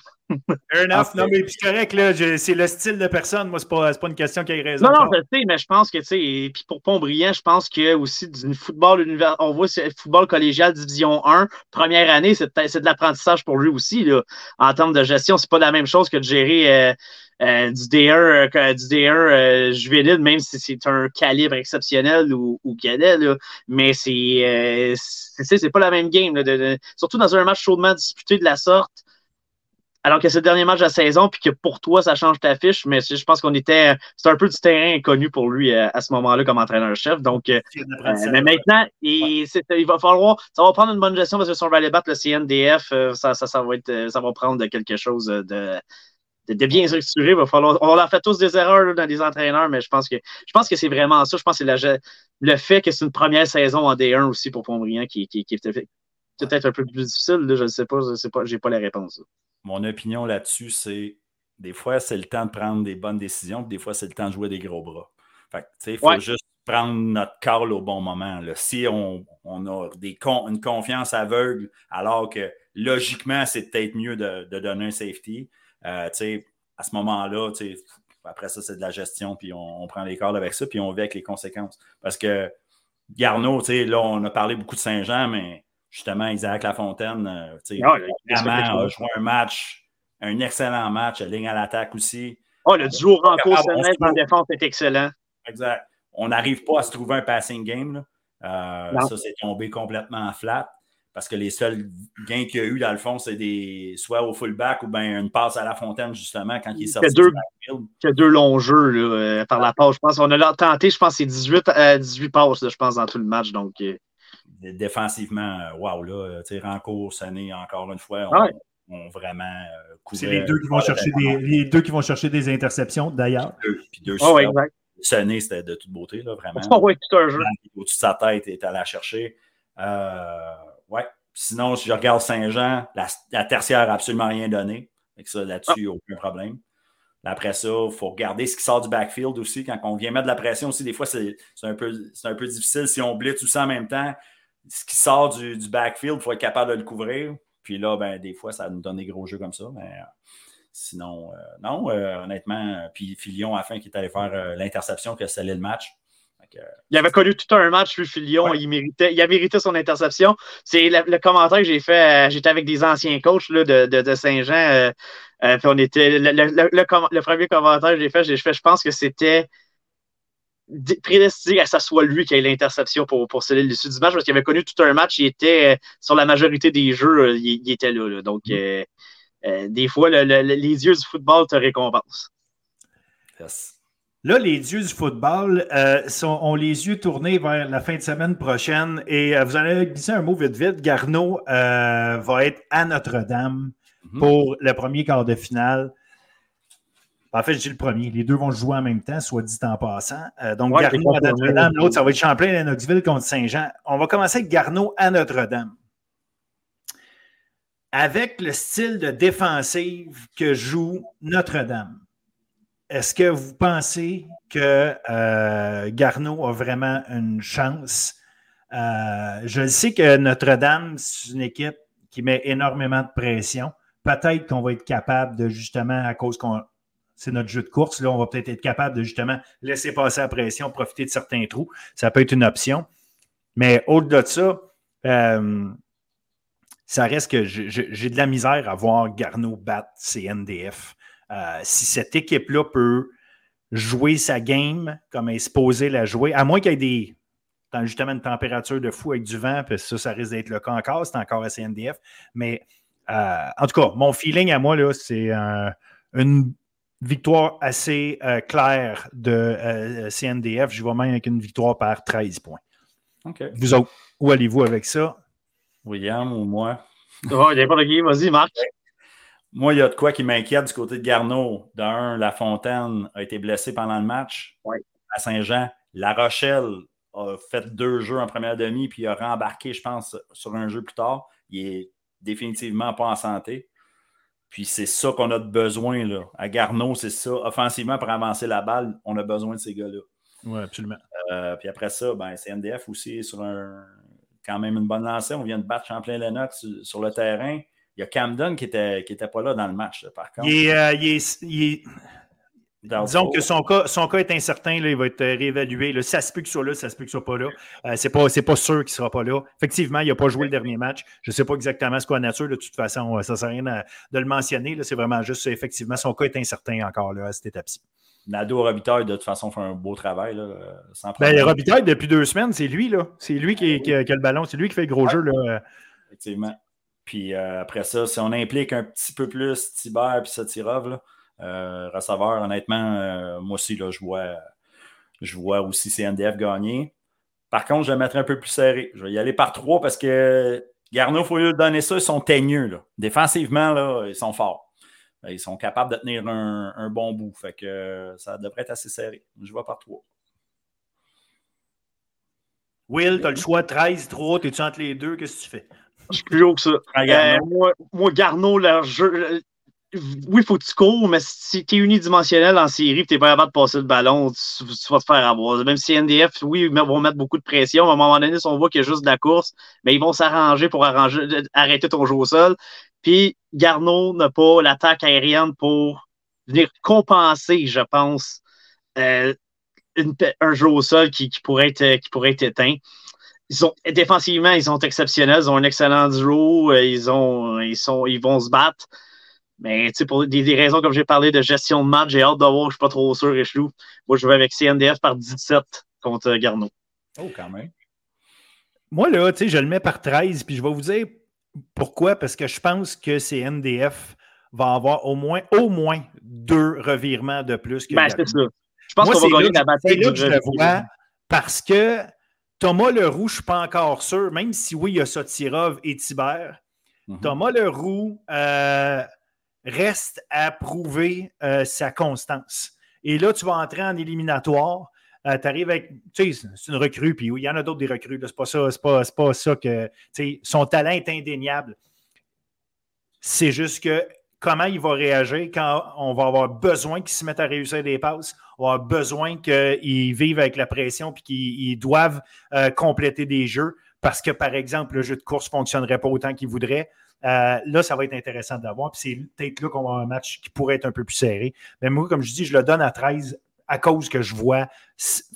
Fair enough. Non, mais c'est correct, là. C'est le style de personne. Moi, c'est pas, pas une question qui a raison. Non, non, je sais, mais je pense que, tu sais, et puis pour Pont-Brillant, je pense que aussi du football univers, on voit c'est football collégial division 1, première année, c'est de l'apprentissage pour lui aussi, là. En termes de gestion, c'est pas la même chose que de gérer euh, euh, du D1, euh, du D1 juvénile, même si c'est un calibre exceptionnel ou, ou cadet, là. Mais c'est, c'est pas la même game, là, surtout dans un match chaudement disputé de la sorte alors que c'est le dernier match de la saison, puis que pour toi, ça change ta fiche, mais je pense qu'on était. C'est un peu du terrain inconnu pour lui euh, à ce moment-là comme entraîneur-chef. Donc, euh, euh, mais maintenant, il, va falloir. Ça va prendre une bonne gestion parce que si on va aller battre le CNDF, ça, ça, va être, ça va prendre quelque chose de. De, bien structuré, va falloir. On a fait tous des erreurs dans les entraîneurs, mais je pense que je pense que c'est vraiment ça. Je pense que c'est le fait que c'est une première saison en D1 aussi pour Pontbriand qui, qui, qui est peut-être un peu plus difficile. je ne sais pas, je sais pas, pas la réponse mon opinion là-dessus, c'est des fois, c'est le temps de prendre des bonnes décisions, des fois, c'est le temps de jouer des gros bras. il faut juste prendre notre call au bon moment. Si on, a des une confiance aveugle, alors que logiquement, c'est peut-être mieux de, donner un safety, euh, à ce moment-là, après ça, c'est de la gestion, puis on, prend les calls avec ça, puis on vit avec les conséquences. Parce que Garneau, là, on a parlé beaucoup de Saint-Jean, mais justement, Isaac Lafontaine, euh, vraiment, a joué un match, un excellent match, ligne à l'attaque aussi. Oh, le duo Ranco Sénès en défense est excellent. Exact. On n'arrive pas à se trouver un passing game. Euh, ça, c'est tombé complètement flat parce que les seuls gains qu'il y a eu, dans le fond, c'est des soit au fullback ou bien une passe à la fontaine, justement, quand il est sorti. Il y a deux, longs jeux là, euh, par la passe. Je pense qu'on a tenté, je pense, c'est 18, 18 passes, je pense, dans tout le match. Donc, défensivement, euh, wow, là, tu sais, Rancourt, Sané, encore une fois, on, vraiment euh, C'est les deux qui vont chercher des les deux qui vont chercher des interceptions, d'ailleurs. Puis deux, oh, Sané, c'était de toute beauté, là, vraiment. Oh, ouais, tout un jeu. Au-dessus de sa tête, il est allé la chercher. Euh, ouais. Sinon, si je regarde Saint-Jean, la, tertiaire n'a absolument rien donné. Avec ça, là-dessus, ah. aucun problème. Après ça, il faut regarder ce qui sort du backfield aussi. Quand on vient mettre de la pression aussi, des fois, c'est un, peu, un peu difficile si on blitz tout ça en même temps ce qui sort du, backfield, il faut être capable de le couvrir. Puis là, ben, des fois, ça nous donne des gros jeux comme ça. Mais euh, sinon, euh, non, euh, honnêtement. Puis Filion, à fin, qui est allé faire l'interception qui a scellé le match. il avait connu tout un match, lui, Filion. Il, méritait, il a mérité son interception. C'est le, commentaire que j'ai fait. J'étais avec des anciens coachs de, Saint-Jean. on était. Le, premier commentaire que j'ai fait, j'ai fait, je pense que c'était prédestiné à que ce soit lui qui ait l'interception pour, pour sceller l'issue du match parce qu'il avait connu tout un match, il était euh, sur la majorité des jeux, euh, il, était là. Donc, mm. euh, des fois, les yeux du football te récompensent. Là, les yeux du football sont, ont les yeux tournés vers la fin de semaine prochaine et vous allez glisser un mot vite vite. Garneau va être à Notre-Dame mm-hmm. pour le premier quart de finale. En fait, je dis le premier. Les deux vont jouer en même temps, soit dit en passant. Euh, donc, Garneau à Notre-Dame. L'autre, ça va être Champlain à Knoxville contre Saint-Jean. On va commencer avec Garneau à Notre-Dame. Avec le style de défensive que joue Notre-Dame, est-ce que vous pensez que euh, Garneau a vraiment une chance? Euh, je sais que Notre-Dame, c'est une équipe qui met énormément de pression. Peut-être qu'on va être capable de justement, à cause qu'on c'est notre jeu de course. Là, on va peut-être être capable de justement laisser passer la pression, profiter de certains trous. Ça peut être une option. Mais au-delà de ça, euh, ça reste que j'ai de la misère à voir Garneau battre CNDF. Euh, si cette équipe-là peut jouer sa game comme elle est supposée la jouer, à moins qu'il y ait des, justement une température de fou avec du vent, puis ça, ça risque d'être le cas encore, c'est encore à CNDF. Mais euh, en tout cas, mon feeling à moi, c'est une victoire assez euh, claire de euh, CNDF. Je vais même avec une victoire par 13 points. Vous autres, où allez-vous avec ça? William ou moi? Oh, il n'y a pas de qui. Vas-y, Marc. Moi, il y a de quoi qui m'inquiète du côté de Garneau. D'un, La Fontaine a été blessé pendant le match à Saint-Jean. La Rochelle a fait deux jeux en première demi, puis il a rembarqué, je pense, sur un jeu plus tard. Il est définitivement pas en santé. Puis c'est ça qu'on a besoin là. À Garneau, c'est ça. Offensivement, pour avancer la balle, on a besoin de ces gars-là. Oui, absolument. Euh, puis après ça, ben, CNDF aussi sur un, quand même une bonne lancée. On vient de battre Champlain-Lennox sur, le terrain. Il y a Camden qui n'était qui était pas là dans le match, par contre. Il est, Disons que son cas, son cas est incertain, là, il va être réévalué. Ça se peut qu'il soit là, ça se peut qu'il soit pas là. Euh, c'est pas, pas sûr qu'il ne sera pas là. Effectivement, il n'a pas joué le dernier match. Je ne sais pas exactement ce qu'est la nature. De toute façon, ça ne sert à rien de, le mentionner. C'est vraiment juste, effectivement, son cas est incertain encore là, à cette étape-ci. Nado Robitaille, de toute façon, fait un beau travail. Là, sans ben, Robitaille, depuis deux semaines, c'est lui. là. C'est lui qui, qui, a le ballon. C'est lui qui fait le gros jeu. Là. Effectivement. Puis euh, après ça, si on implique un petit peu plus Tiber et Satirov, là, euh, receveur, honnêtement, euh, moi aussi, là, je, vois, je vois aussi CNDF gagner. Par contre, je vais mettre un peu plus serré. Je vais y aller par trois parce que Garneau, il faut lui donner ça, ils sont teigneux. Là. Défensivement, là, ils sont forts. Ils sont capables de tenir un, bon bout. Fait que ça devrait être assez serré. Je vois par trois. Will, tu as le choix 13, 3, tu es entre les deux, qu'est-ce que tu fais? Je suis plus haut que ça. Euh, moi, moi, Garneau, leur jeu, oui, faut que tu cours, mais si tu es unidimensionnel en série et tu n'es pas capable de passer le ballon, tu, vas te faire avoir. Même si NDF, oui, ils vont mettre beaucoup de pression. À un moment donné, si on voit qu'il y a juste de la course, mais ils vont s'arranger pour arranger, arrêter ton jeu au sol. Puis Garneau n'a pas l'attaque aérienne pour venir compenser, je pense, euh, un jeu au sol qui, pourrait être, qui pourrait être éteint. Ils ont, défensivement, ils sont exceptionnels. Ils ont un excellent duo. Euh, ils, ont, ils, sont, ils vont se battre. Mais pour des, raisons comme j'ai parlé de gestion de match, j'ai hâte de voir, je ne suis pas trop sûr, Richelou. Moi, je vais avec CNDF par 17 contre Garneau. Oh, quand même. Moi, là, tu sais, je le mets par 13, puis je vais vous dire pourquoi. Parce que je pense que CNDF va avoir au moins, au moins deux revirements de plus que ben, c'est ça. Je pense qu'on va gagner la bataille. là que je le vois parce que Thomas Leroux, je ne suis pas encore sûr, même si oui, il y a Sotirov et Thibert. Mm-hmm. Thomas Leroux, euh, reste à prouver euh, sa constance. Et là, tu vas entrer en éliminatoire. Euh, tu arrives avec. Tu sais, c'est une recrue, puis il y en a d'autres des recrues. C'est pas ça, c'est pas, pas ça que. Tu sais, son talent est indéniable. C'est juste que comment il va réagir quand on va avoir besoin qu'il se mette à réussir des passes, on va avoir besoin qu'il vive avec la pression puis qu'ils doivent euh, compléter des jeux parce que, par exemple, le jeu de course ne fonctionnerait pas autant qu'il voudrait. Euh, là, ça va être intéressant d'avoir. Puis c'est peut-être là qu'on va avoir un match qui pourrait être un peu plus serré. Mais moi, comme je dis, je le donne à 13 à cause que je vois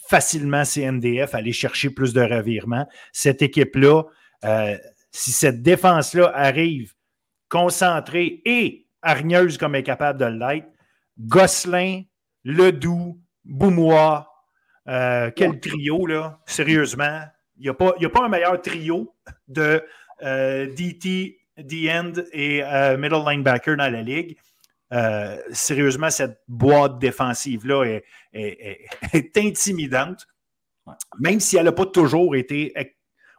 facilement CNDF aller chercher plus de revirements. Cette équipe-là, euh, si cette défense-là arrive concentrée et hargneuse comme elle est capable de l'être, Gosselin, Ledoux, Boumois, euh, quel trio, là, sérieusement. Il n'y a, a pas un meilleur trio de DT, the end et euh, middle linebacker dans la ligue. Euh, sérieusement, cette boîte défensive-là est, intimidante, même si elle n'a pas toujours été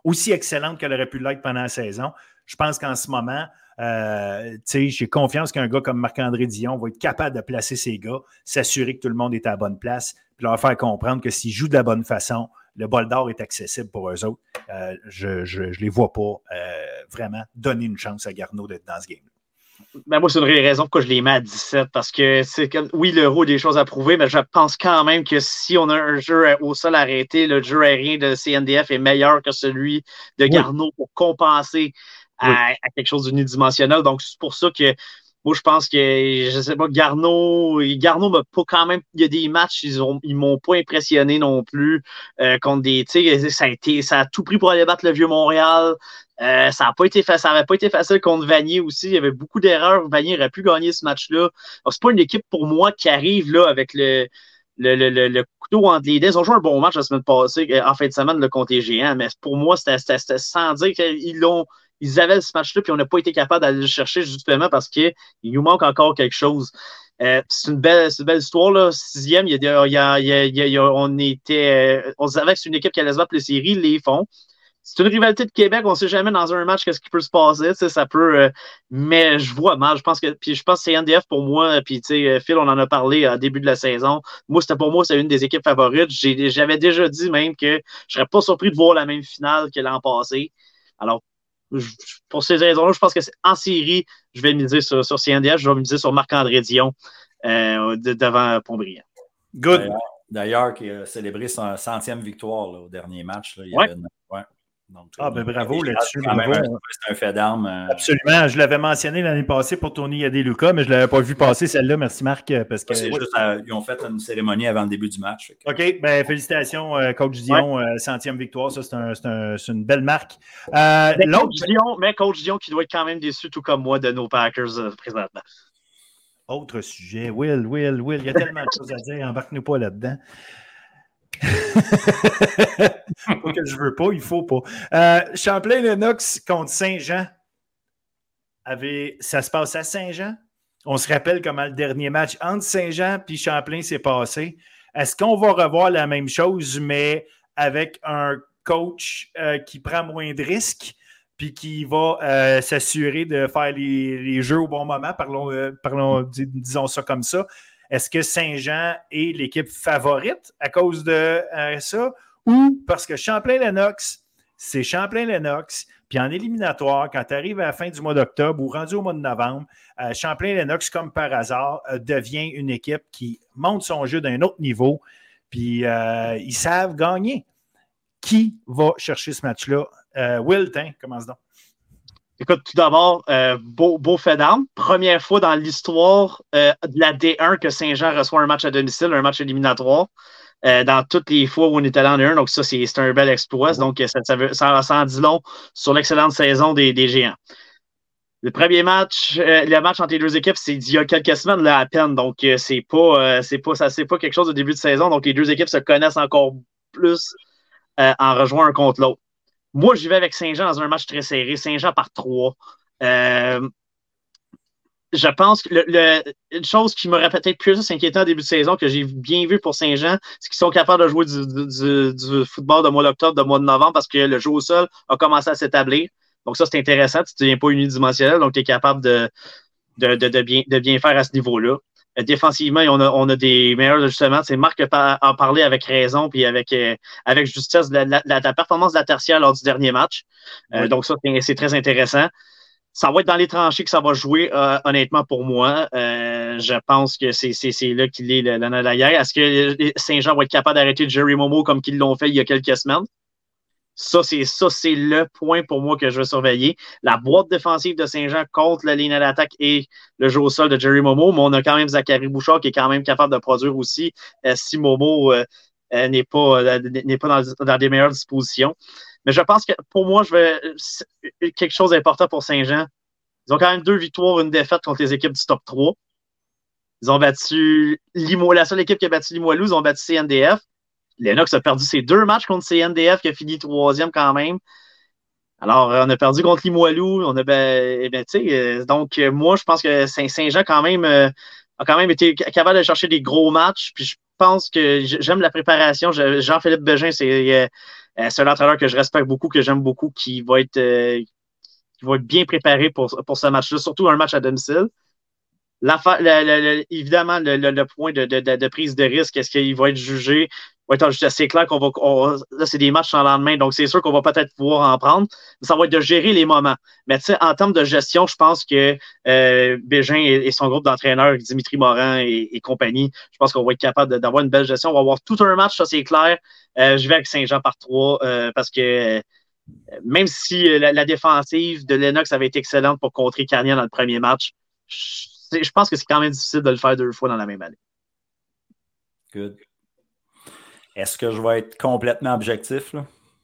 aussi excellente qu'elle aurait pu l'être pendant la saison. Je pense qu'en ce moment, euh, j'ai confiance qu'un gars comme Marc-André Dion va être capable de placer ses gars, s'assurer que tout le monde est à la bonne place, puis leur faire comprendre que s'ils jouent de la bonne façon, le bol d'or est accessible pour eux autres. Euh, je ne les vois pas euh, vraiment donner une chance à Garneau d'être dans ce game. Ben moi, c'est une raison pourquoi je les mets à 17, parce que c'est comme, oui, l'euro a des choses à prouver, mais je pense quand même que si on a un jeu au sol arrêté, le jeu aérien de CNDF est meilleur que celui de Garneau pour compenser à, à, quelque chose d'unidimensionnel. Donc, c'est pour ça que moi, je pense que, je sais pas, Garneau, m'a pas quand même, il y a des matchs, ils ont, ils m'ont pas impressionné non plus, euh, contre des, tu sais, ça a tout pris pour aller battre le Vieux-Montréal. Euh, ça a pas été ça n'avait pas été facile contre Vanier aussi. Il y avait beaucoup d'erreurs. Vanier aurait pu gagner ce match-là. C'est pas une équipe pour moi qui arrive là avec le, le, le, le, couteau entre les dents. Ils ont joué un bon match la semaine passée, en fin de semaine, le compte géant, mais pour moi, c'était sans dire qu'ils l'ont ils avaient ce match-là, puis on n'a pas été capable d'aller le chercher justement parce qu'il nous manque encore quelque chose. Euh, c'est une belle, belle histoire, là. Sixième, il y a, il y a, il y a, on était, euh, on savait que c'est une équipe qui allait se battre les séries, les font. C'est une rivalité de Québec, on ne sait jamais dans un match qu'est-ce qui peut se passer, ça peut, euh, mais je vois mal. Je pense que, puis je pense que c'est NDF pour moi, puis Phil, on en a parlé au début de la saison. Moi, c'était pour moi, c'est une des équipes favorites. J'avais déjà dit même que je serais pas surpris de voir la même finale que l'an passé. Alors, pour ces raisons-là, je pense que en série, je vais miser sur, sur CNDF, je vais miser sur Marc-André Dion euh, devant Pontbriand. Good. D'ailleurs, qui a célébré son centième victoire au dernier match. Là, il ouais. Ah, ben bravo là-dessus. C'est un fait d'armes. Euh, Absolument. Je l'avais mentionné l'année passée pour Tony Yadeluka, mais je ne l'avais pas vu passer celle-là. Merci Marc. Euh, parce que... ils ont fait une cérémonie avant le début du match. OK. Ben, félicitations, Coach Dion. centième victoire. Ça, c'est une belle marque. mais, Coach Dion, mais Coach Dion qui doit être quand même déçu, tout comme moi, de nos Packers présentement. Autre sujet. Will, Will, Will. Il y a tellement de choses à dire. Embarque-nous pas là-dedans. [LAUGHS] [LAUGHS] pas que je veux pas, il faut pas. Euh, Champlain-Lennox contre Saint-Jean. Ça se passe à Saint-Jean. On se rappelle comment le dernier match entre Saint-Jean et Champlain s'est passé. Est-ce qu'on va revoir la même chose, mais avec un coach euh, qui prend moins de risques? puis qui va euh, s'assurer de faire les, jeux au bon moment, parlons, parlons, disons ça comme ça. Est-ce que Saint-Jean est l'équipe favorite à cause de ça? Ou parce que Champlain-Lennox, c'est Champlain-Lennox, puis en éliminatoire, quand tu arrives à la fin du mois d'octobre ou rendu au mois de novembre, Champlain-Lennox, comme par hasard, devient une équipe qui monte son jeu d'un autre niveau, puis ils savent gagner. Qui va chercher ce match-là? Euh, Will, commence donc. Écoute, tout d'abord, euh, beau, beau, fait d'armes. Première fois dans l'histoire euh, de la D1 que Saint-Jean reçoit un match à domicile, un match éliminatoire. Dans toutes les fois où on est allé en D1, donc ça, c'est un bel exploit. Donc, ça, ça, ça, en dit long sur l'excellente saison des, des, Géants. Le premier match, le match entre les deux équipes, c'est il y a quelques semaines là, à peine. Donc, c'est pas, pas, ça, c'est pas quelque chose de début de saison. Donc, les deux équipes se connaissent encore plus en rejoignant un contre l'autre. Moi, j'y vais avec Saint-Jean dans un match très serré. Saint-Jean par trois. Euh, je pense que le, une chose qui m'aurait peut-être plus inquiétant au début de saison, que j'ai bien vu pour Saint-Jean, c'est qu'ils sont capables de jouer du, football de mois d'octobre, de mois de novembre, parce que le jeu au sol a commencé à s'établir. Donc, ça, c'est intéressant. Tu ne deviens pas unidimensionnel, donc tu es capable de, de, bien, de bien faire à ce niveau-là. Euh, défensivement, on a, on a des meilleurs ajustements. C'est Marc a, parlé avec raison puis avec, euh, avec justesse de la, performance de la tertiaire lors du dernier match. Euh, donc, ça, c'est très intéressant. Ça va être dans les tranchées que ça va jouer, honnêtement, pour moi. je pense que c'est là qu'il est l'année d'ailleurs. Est-ce que Saint-Jean va être capable d'arrêter Jerry Momo comme qu'ils l'ont fait il y a quelques semaines? Ça, c'est ça, c'est le point pour moi que je veux surveiller. La boîte défensive de Saint-Jean contre la ligne d'attaque et le jeu au sol de Jerry Momo, mais on a quand même Zachary Bouchard qui est quand même capable de produire aussi euh, si Momo euh, euh, n'est pas, n'est pas dans, des meilleures dispositions. Mais je pense que pour moi, je vais quelque chose d'important pour Saint-Jean. Ils ont quand même deux victoires, une défaite contre les équipes du top 3. Ils ont battu Limo, la seule équipe qui a battu Limoilou, ils ont battu CNDF. Lennox a perdu ses deux matchs contre CNDF, qui a fini troisième quand même. Alors, euh, on a perdu contre Limoilou. On a, ben, eh ben euh, donc, euh, moi, je pense que Saint-Jean, quand même, a quand même été capable de chercher des gros matchs. Puis, pense que j'aime la préparation. Jean-Philippe Bégin, c'est un entraîneur que je respecte beaucoup, que j'aime beaucoup, qui va être, qui va être bien préparé pour, pour ce match-là, surtout un match à domicile. évidemment, le, point de, de, prise de risque, est-ce qu'il va être jugé? C'est clair qu'on va. là, c'est des matchs sans lendemain, donc c'est sûr qu'on va peut-être pouvoir en prendre. ça va être de gérer les moments. Mais tu sais, en termes de gestion, je pense que euh, Bégin et, son groupe d'entraîneurs, Dimitri Morin et, compagnie, je pense qu'on va être capable d'avoir une belle gestion. On va avoir tout un match, ça c'est clair. Euh, je vais avec Saint-Jean par trois euh, parce que même si la, défensive de Lennox avait été excellente pour contrer Carnier dans le premier match, je, je pense que c'est quand même difficile de le faire deux fois dans la même année. Good. Est-ce que je vais être complètement objectif?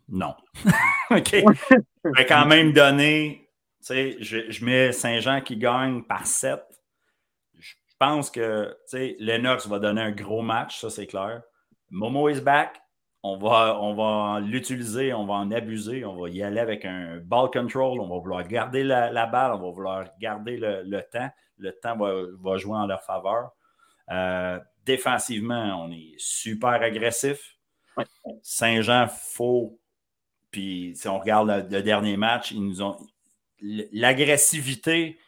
Non. [LAUGHS] OK. Je vais quand même donner, tu sais, je, mets Saint-Jean qui gagne par 7. Je pense que, tu sais, Lennox va donner un gros match, ça c'est clair. Momo is back. On va, on va l'utiliser, on va en abuser, on va y aller avec un ball control, on va vouloir garder la, balle, on va vouloir garder le, temps. Le temps va, jouer en leur faveur. Euh, défensivement, on est super agressif. Saint-Jean, faux. Puis si on regarde le, dernier match, ils nous ont. L'agressivité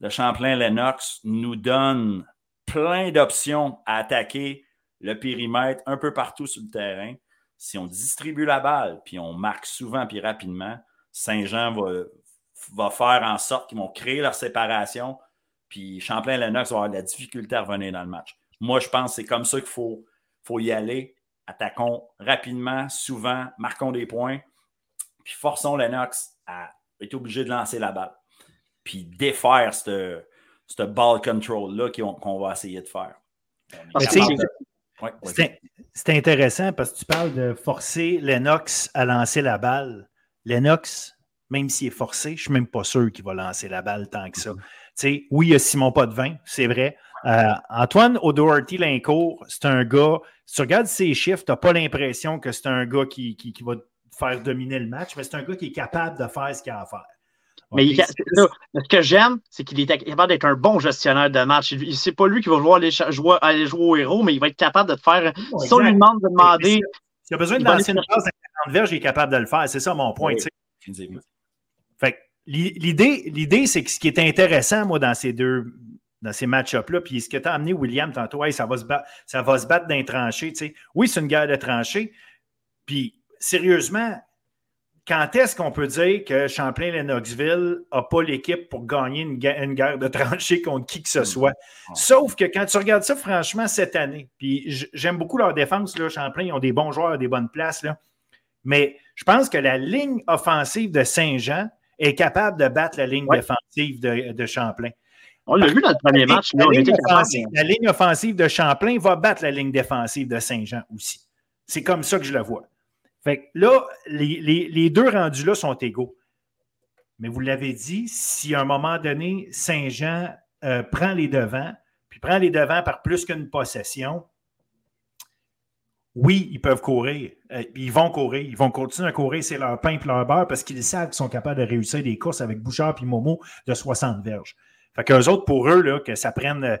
de Champlain-Lennox nous donne plein d'options à attaquer le périmètre un peu partout sur le terrain. Si on distribue la balle, puis on marque souvent puis rapidement, Saint-Jean va, va, faire en sorte qu'ils vont créer leur séparation, puis Champlain-Lennox va avoir de la difficulté à revenir dans le match. Moi, je pense que c'est comme ça qu'il faut, faut y aller. Attaquons rapidement, souvent, marquons des points. puis forçons Lennox à être obligé de lancer la balle. Puis défaire ce ball control-là qu'on va essayer de faire. C'est intéressant parce que tu parles de forcer Lennox à lancer la balle. Lennox, même s'il est forcé, je ne suis même pas sûr qu'il va lancer la balle tant que ça. Oui, il y a Simon Potvin, c'est vrai. Euh, Antoine O'Doherty Lincourt, c'est un gars, si tu regardes ses chiffres, tu n'as pas l'impression que c'est un gars qui, qui, va faire dominer le match, mais c'est un gars qui est capable de faire ce qu'il a à faire. Mais ce que j'aime, c'est qu'il est capable d'être un bon gestionnaire de match. C'est pas lui qui va vouloir aller jouer, aller jouer au héros, mais il va être capable de faire. si on lui demande de demander. S'il a besoin de lancer une passe à 40 verges, il est capable de le faire. C'est ça mon point. Fait l'idée, l'idée, c'est que ce qui est intéressant, moi, dans ces deux dans ces match-ups-là, puis ce que tu as amené, William, tantôt, ça, va se battre, ça va se battre d'un tranché. Oui, c'est une guerre de tranchées. Puis, sérieusement, quand est-ce qu'on peut dire que Champlain-Lennoxville n'a pas l'équipe pour gagner une, guerre de tranchées contre qui que ce soit? Sauf que quand tu regardes ça, franchement, cette année, puis j'aime beaucoup leur défense, là, Champlain, ils ont des bons joueurs, des bonnes places, là, mais je pense que la ligne offensive de Saint-Jean est capable de battre la ligne défensive de, Champlain. On l'a vu dans le premier match. la, ligne offensive, la, ligne offensive, de Champlain va battre la ligne défensive de Saint-Jean aussi. C'est comme ça que je le vois. Fait là, les, deux rendus là sont égaux. Mais vous l'avez dit, si à un moment donné, Saint-Jean euh, prend les devants, puis prend les devants par plus qu'une possession, oui, ils peuvent courir. Euh, ils vont courir. Ils vont continuer à courir. C'est leur pain et leur beurre parce qu'ils savent qu'ils sont capables de réussir des courses avec Bouchard et Momo de 60 verges. Fait qu'eux autres, pour eux, là, que ça prenne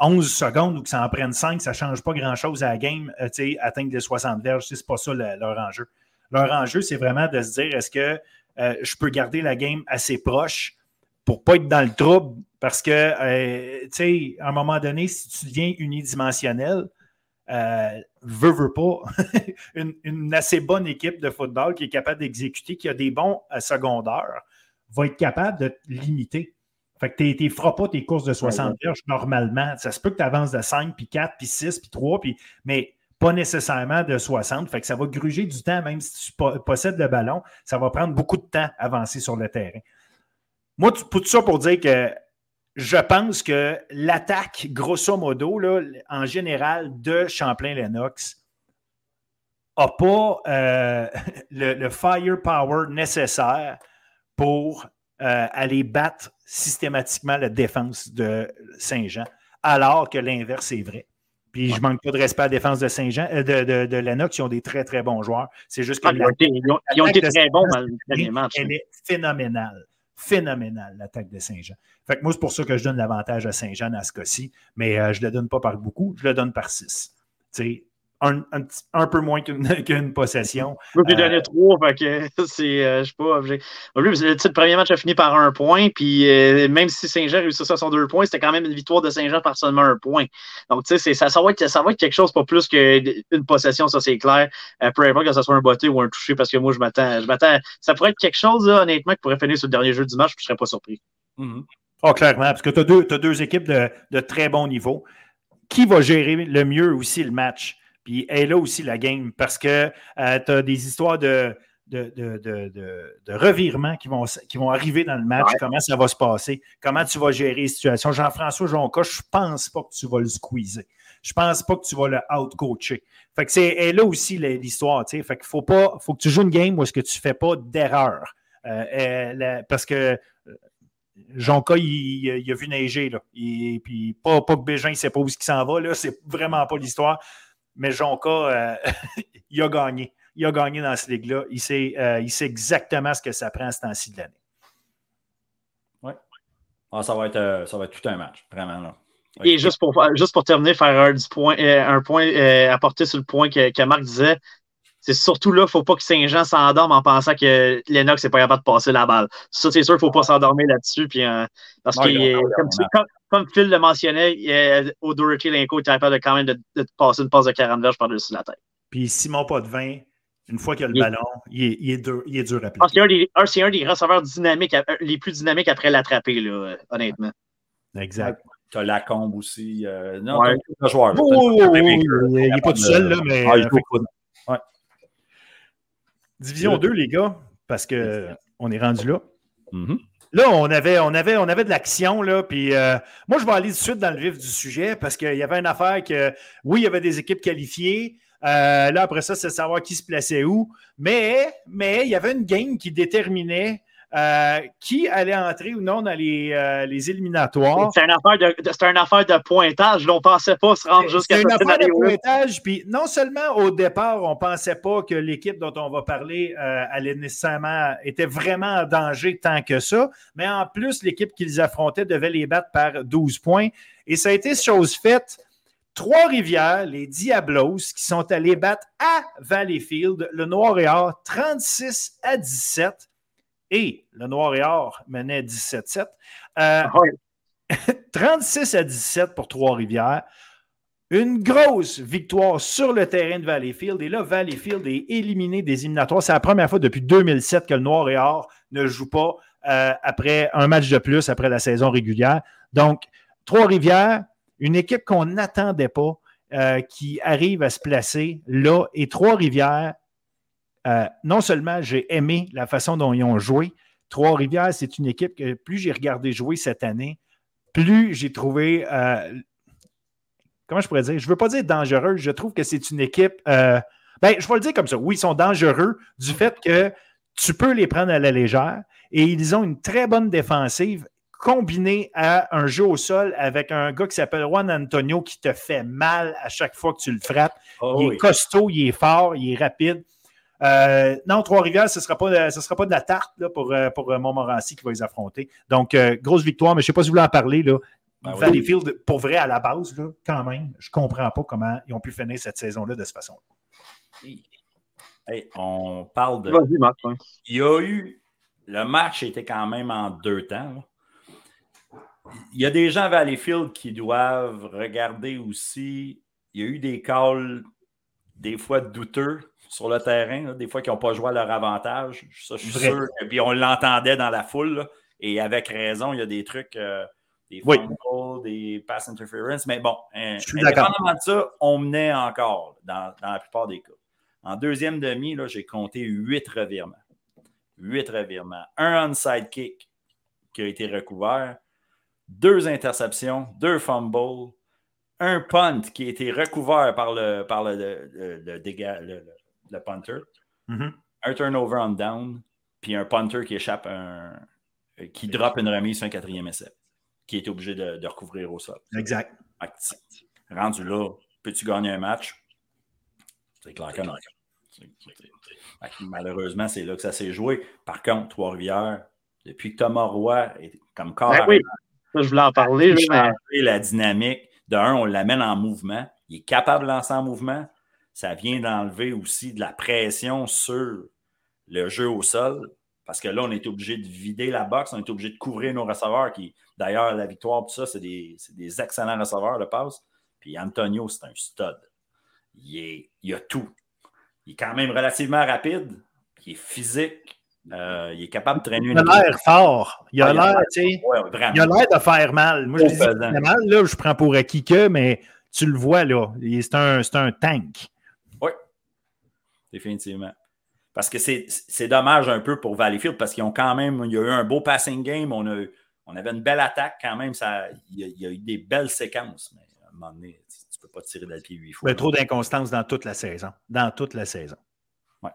11 euh, secondes ou que ça en prenne 5, ça ne change pas grand-chose à la game, euh, atteindre les 60 verges. C'est pas ça leur enjeu. Leur enjeu, c'est vraiment de se dire est-ce que je peux garder la game assez proche pour ne pas être dans le trouble parce que, tu sais, à un moment donné, si tu deviens unidimensionnel, euh, veut, veut pas, [LAUGHS] une, assez bonne équipe de football qui est capable d'exécuter, qui a des bons à secondaire, va être capable de te limiter. Fait que tu ne feras pas tes courses de 60 verges normalement. Ça se peut que tu avances de 5, puis 4, puis 6, puis 3, puis, mais pas nécessairement de 60. Fait que ça va gruger du temps, même si tu possèdes le ballon. Ça va prendre beaucoup de temps à avancer sur le terrain. Moi, tout ça pour dire que je pense que l'attaque, grosso modo, en général, de Champlain-Lennox n'a pas euh, [LAUGHS] le, firepower nécessaire pour euh, aller battre systématiquement la défense de Saint-Jean, alors que l'inverse est vrai. Puis je manque pas de respect à la défense de Saint-Jean, euh, de, de, Lennox, ils ont des très, très bons joueurs. C'est juste que. Ah, ils, ont été, très bons dans le dernier match. Elle est phénoménale phénoménale, l'attaque de Saint-Jean. Fait que moi, c'est pour ça que je donne l'avantage à Saint-Jean à ce cas-ci, mais euh, je ne le donne pas par beaucoup, je le donne par six. Un, un, peu moins qu'une [LAUGHS] possession. Je peux lui donner trois, fait que [LAUGHS] c'est, euh, je sais pas, le, premier match a fini par un point, puis euh, même si Saint-Jean réussit ça son deux points, c'était quand même une victoire de Saint-Jean par seulement un point. Donc, tu sais, ça, ça, va être, ça va être quelque chose, pas plus qu'une possession, ça c'est clair, euh, peu importe que ce soit un botté ou un touché, parce que moi, je m'attends, je m'attends, ça pourrait être quelque chose, honnêtement, qui pourrait finir sur le dernier jeu du match, puis je serais pas surpris. Mm clairement, parce que tu as deux, as deux équipes de, de très bon niveau. Qui va gérer le mieux aussi le match? Puis elle est là aussi la game parce que euh, tu as des histoires de, de, de, revirements qui vont, qui vont arriver dans le match, comment ça va se passer, comment tu vas gérer les situations. Jean-François Jonca, je ne pense pas que tu vas le squeezer. Je ne pense pas que tu vas le out-coacher. Fait que c'est est là aussi l'histoire. Fait qu'il faut pas, faut que tu joues une game où est-ce que tu ne fais pas d'erreur. Euh, parce que euh, Jonca, il, il, a vu neiger. Là. Et, puis pas, pas que Bégin ne sait pas où il s'en va. Là. C'est vraiment pas l'histoire mais Jonka, euh, [LAUGHS] il a gagné. Il a gagné dans cette ligue-là. Il, sait, euh, il sait exactement ce que ça prend à ce temps-ci de l'année. Oui. Ah, ça, va être, euh, ça va être tout un match, vraiment. Là. Et juste pour, juste pour terminer, faire un, point, un point sur le point que, que Marc disait, c'est surtout là, il ne faut pas que Saint-Jean s'endorme en pensant que Lennox n'est pas capable de passer la balle. Ça, c'est sûr, il ne faut pas s'endormir là-dessus. Puis, parce que, comme, comme Phil le mentionnait, O'Doherty Linko est capable de quand même de, passer une passe de 40 verges par-dessus la tête. Puis Simon Potvin, une fois qu'il a le ballon, il est, il, est dur, il est dur à C'est un, des receveurs dynamiques, euh, les plus dynamiques après l'attraper, là, honnêtement. Exact. Tu as Lacombe aussi. Euh, non, ouais. un joueur. il n'est pas tout seul, là, mais. Ah, ouais. Division 2, les gars. parce qu'on est rendu là. Mhm. Là, on avait, on avait, on avait de l'action, là, puis euh, moi, je vais aller tout de suite dans le vif du sujet parce qu'il y avait une affaire que, oui, il y avait des équipes qualifiées. Euh, là, après ça, c'est savoir qui se plaçait où. Mais, mais il y avait une game qui déterminait euh, qui allait entrer ou non dans les, euh, les éliminatoires? C'est une, affaire de, une affaire de pointage. on ne pensait pas se rendre jusqu'à ce une affaire de pointage. Puis non seulement au départ, on ne pensait pas que l'équipe dont on va parler euh, allait nécessairement était vraiment en danger tant que ça, mais en plus, l'équipe qu'ils affrontaient devait les battre par 12 points. Et ça a été chose faite. Trois-Rivières, les Diablos, qui sont allés battre à Valleyfield, le Noir et Or, 36 à 17 et le Noir et Or menait 17-7. 36 euh, [LAUGHS] à 17 pour Trois-Rivières. Une grosse victoire sur le terrain de Valleyfield. Et là, Valleyfield est éliminé des éliminatoires. C'est la première fois depuis 2007 que le Noir et Or ne joue pas euh, après un match de plus après la saison régulière. Donc, Trois-Rivières, une équipe qu'on n'attendait pas, euh, qui arrive à se placer là. Et Trois-Rivières euh, non seulement j'ai aimé la façon dont ils ont joué, Trois-Rivières, c'est une équipe que plus j'ai regardé jouer cette année, plus j'ai trouvé. Euh, comment je pourrais dire? Je ne veux pas dire dangereuse, je trouve que c'est une équipe. Euh, ben, je vais le dire comme ça. Oui, ils sont dangereux du fait que tu peux les prendre à la légère et ils ont une très bonne défensive combinée à un jeu au sol avec un gars qui s'appelle Juan Antonio qui te fait mal à chaque fois que tu le frappes. Oh il est costaud, il est fort, il est rapide. Euh, non, Trois-Rivières, ce ne sera, pas, sera pas de la tarte là, pour, euh, pour euh, Montmorency qui va les affronter. Donc, grosse victoire, mais je ne sais pas si vous voulez en parler. Là. Ben Valleyfield, pour vrai, à la base, là, quand même, je ne comprends pas comment ils ont pu finir cette saison-là de cette façon-là. on parle de. Il y a eu. Le match était quand même en deux temps. Il y a des gens à Valleyfield qui doivent regarder aussi. Il y a eu des calls, des fois douteux sur le terrain, des fois qu'ils n'ont pas joué à leur avantage. Ça, je suis sûr. puis on l'entendait dans la foule. et avec raison, il y a des trucs, euh, des fumbles, des pass interference. Mais bon, hein, indépendamment de ça, on menait encore dans, la plupart des cas. En deuxième demi, j'ai compté huit revirements. Huit revirements. Un onside kick qui a été recouvert, deux interceptions, deux fumbles, un punt qui a été recouvert par le, par le, le, le, le punter. Mm-hmm. Un turnover on down, puis un punter qui échappe un. qui drop une remise sur un quatrième essai, qui est obligé de, recouvrir au sol. Exact. Rendu là, peux-tu gagner un match? C'est clair que non. Malheureusement, c'est là que ça s'est joué. Par contre, Trois-Rivières, depuis que Thomas Roy est comme corps. Ben oui, ça, je voulais en parler. La dynamique. De un, on l'amène en mouvement. Il est capable de lancer en mouvement ça vient d'enlever aussi de la pression sur le jeu au sol. Parce que là, on est obligé de vider la boxe, on est obligé de couvrir nos receveurs. Qui, d'ailleurs, la victoire, tout ça, c'est des, des, excellents receveurs, le passe. Puis Antonio, c'est un stud. Il, est, il a tout. Il est quand même relativement rapide. Il est physique. Euh, il est capable de traîner une. Il a l'air fort. Il a l'air, tu sais. il a l'air de faire mal. Moi, je dis mal, là, je prends pour acquis que, mais tu le vois, là. C'est un, un tank définitivement. Parce que c'est dommage un peu pour Valleyfield parce qu'ils ont quand même, il y a eu un beau passing game, on, a, on avait une belle attaque quand même, ça, il, y a, eu des belles séquences, mais à un moment donné, tu ne peux pas tirer de pied huit fois. Mais trop d'inconstance dans toute la saison. Dans toute la saison. Ouais.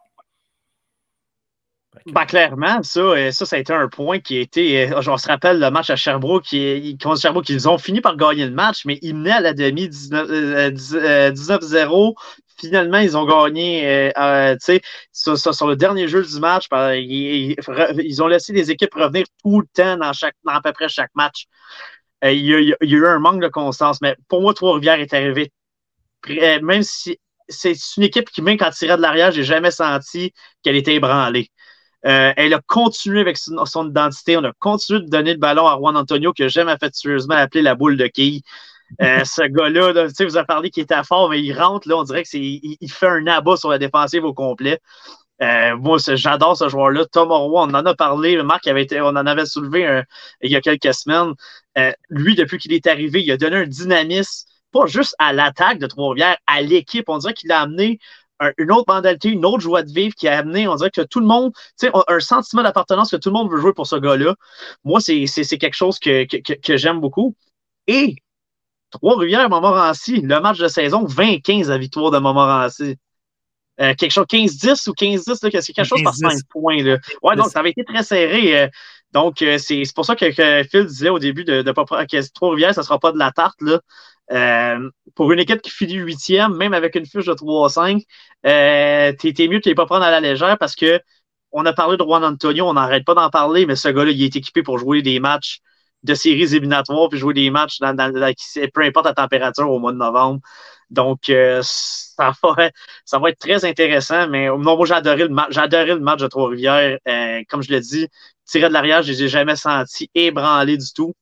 Ben, clairement, ça, euh, ça, ça a été un point qui a été. Euh, on se rappelle le match à Sherbrooke, qui, contre Sherbrooke, ils ont fini par gagner le match, mais ils menaient à la demi 19-0. Finalement, ils ont gagné euh, euh sur, le dernier jeu du match. Ils, ont laissé les équipes revenir tout le temps dans, chaque, à peu près chaque match. Euh, il, y a, eu un manque de constance, mais pour moi, Trois-Rivières est arrivé. Même si c'est une équipe qui, même quand elle tirait de l'arrière, j'ai jamais senti qu'elle était ébranlée. elle a continué avec son, son, identité. On a continué de donner le ballon à Juan Antonio, que j'aime affectueusement appeler la boule de quille. Euh, ce gars-là, sais, vous avez parlé qu'il était fort, mais il rentre, là, on dirait qu'il il fait un abat sur la défensive au complet. Euh, moi, j'adore ce joueur-là. Tom Roy, on en a parlé. Marc avait été, on en avait soulevé il y a quelques semaines. Euh, lui, depuis qu'il est arrivé, il a donné un dynamisme, pas juste à l'attaque de Trois-Rivières, à l'équipe. On dirait qu'il a amené une autre mentalité, une autre joie de vivre qui a amené, on dirait que tout le monde, tu sais, un sentiment d'appartenance que tout le monde veut jouer pour ce gars-là. Moi, c'est quelque chose que, que, que j'aime beaucoup. Et Trois-Rivières, Montmorency, le match de saison, 20-15 à victoire de Montmorency. Euh, quelque chose, 15-10 ou 15-10, c'est quelque chose par 5 points. Là. Ouais, donc ça avait été très serré. Euh, donc, euh, c'est pour ça que, Phil disait au début de, de pas que Trois-Rivières, ça ne sera pas de la tarte. Là. pour une équipe qui finit huitième, même avec une fiche de 3-5, euh, t'es mieux de ne pas prendre à la légère parce que on a parlé de Juan Antonio, on n'arrête pas d'en parler, mais ce gars-là, il est équipé pour jouer des matchs de séries éliminatoires puis jouer des matchs dans, peu importe la température au mois de novembre. Donc, euh, ça, va, [LAUGHS] ça va être très intéressant. Mais non, moi, j'ai adoré le match. le match de Trois-Rivières. Euh, comme je l'ai dit, tirer de l'arrière, je ne les ai jamais sentis ébranlés du tout.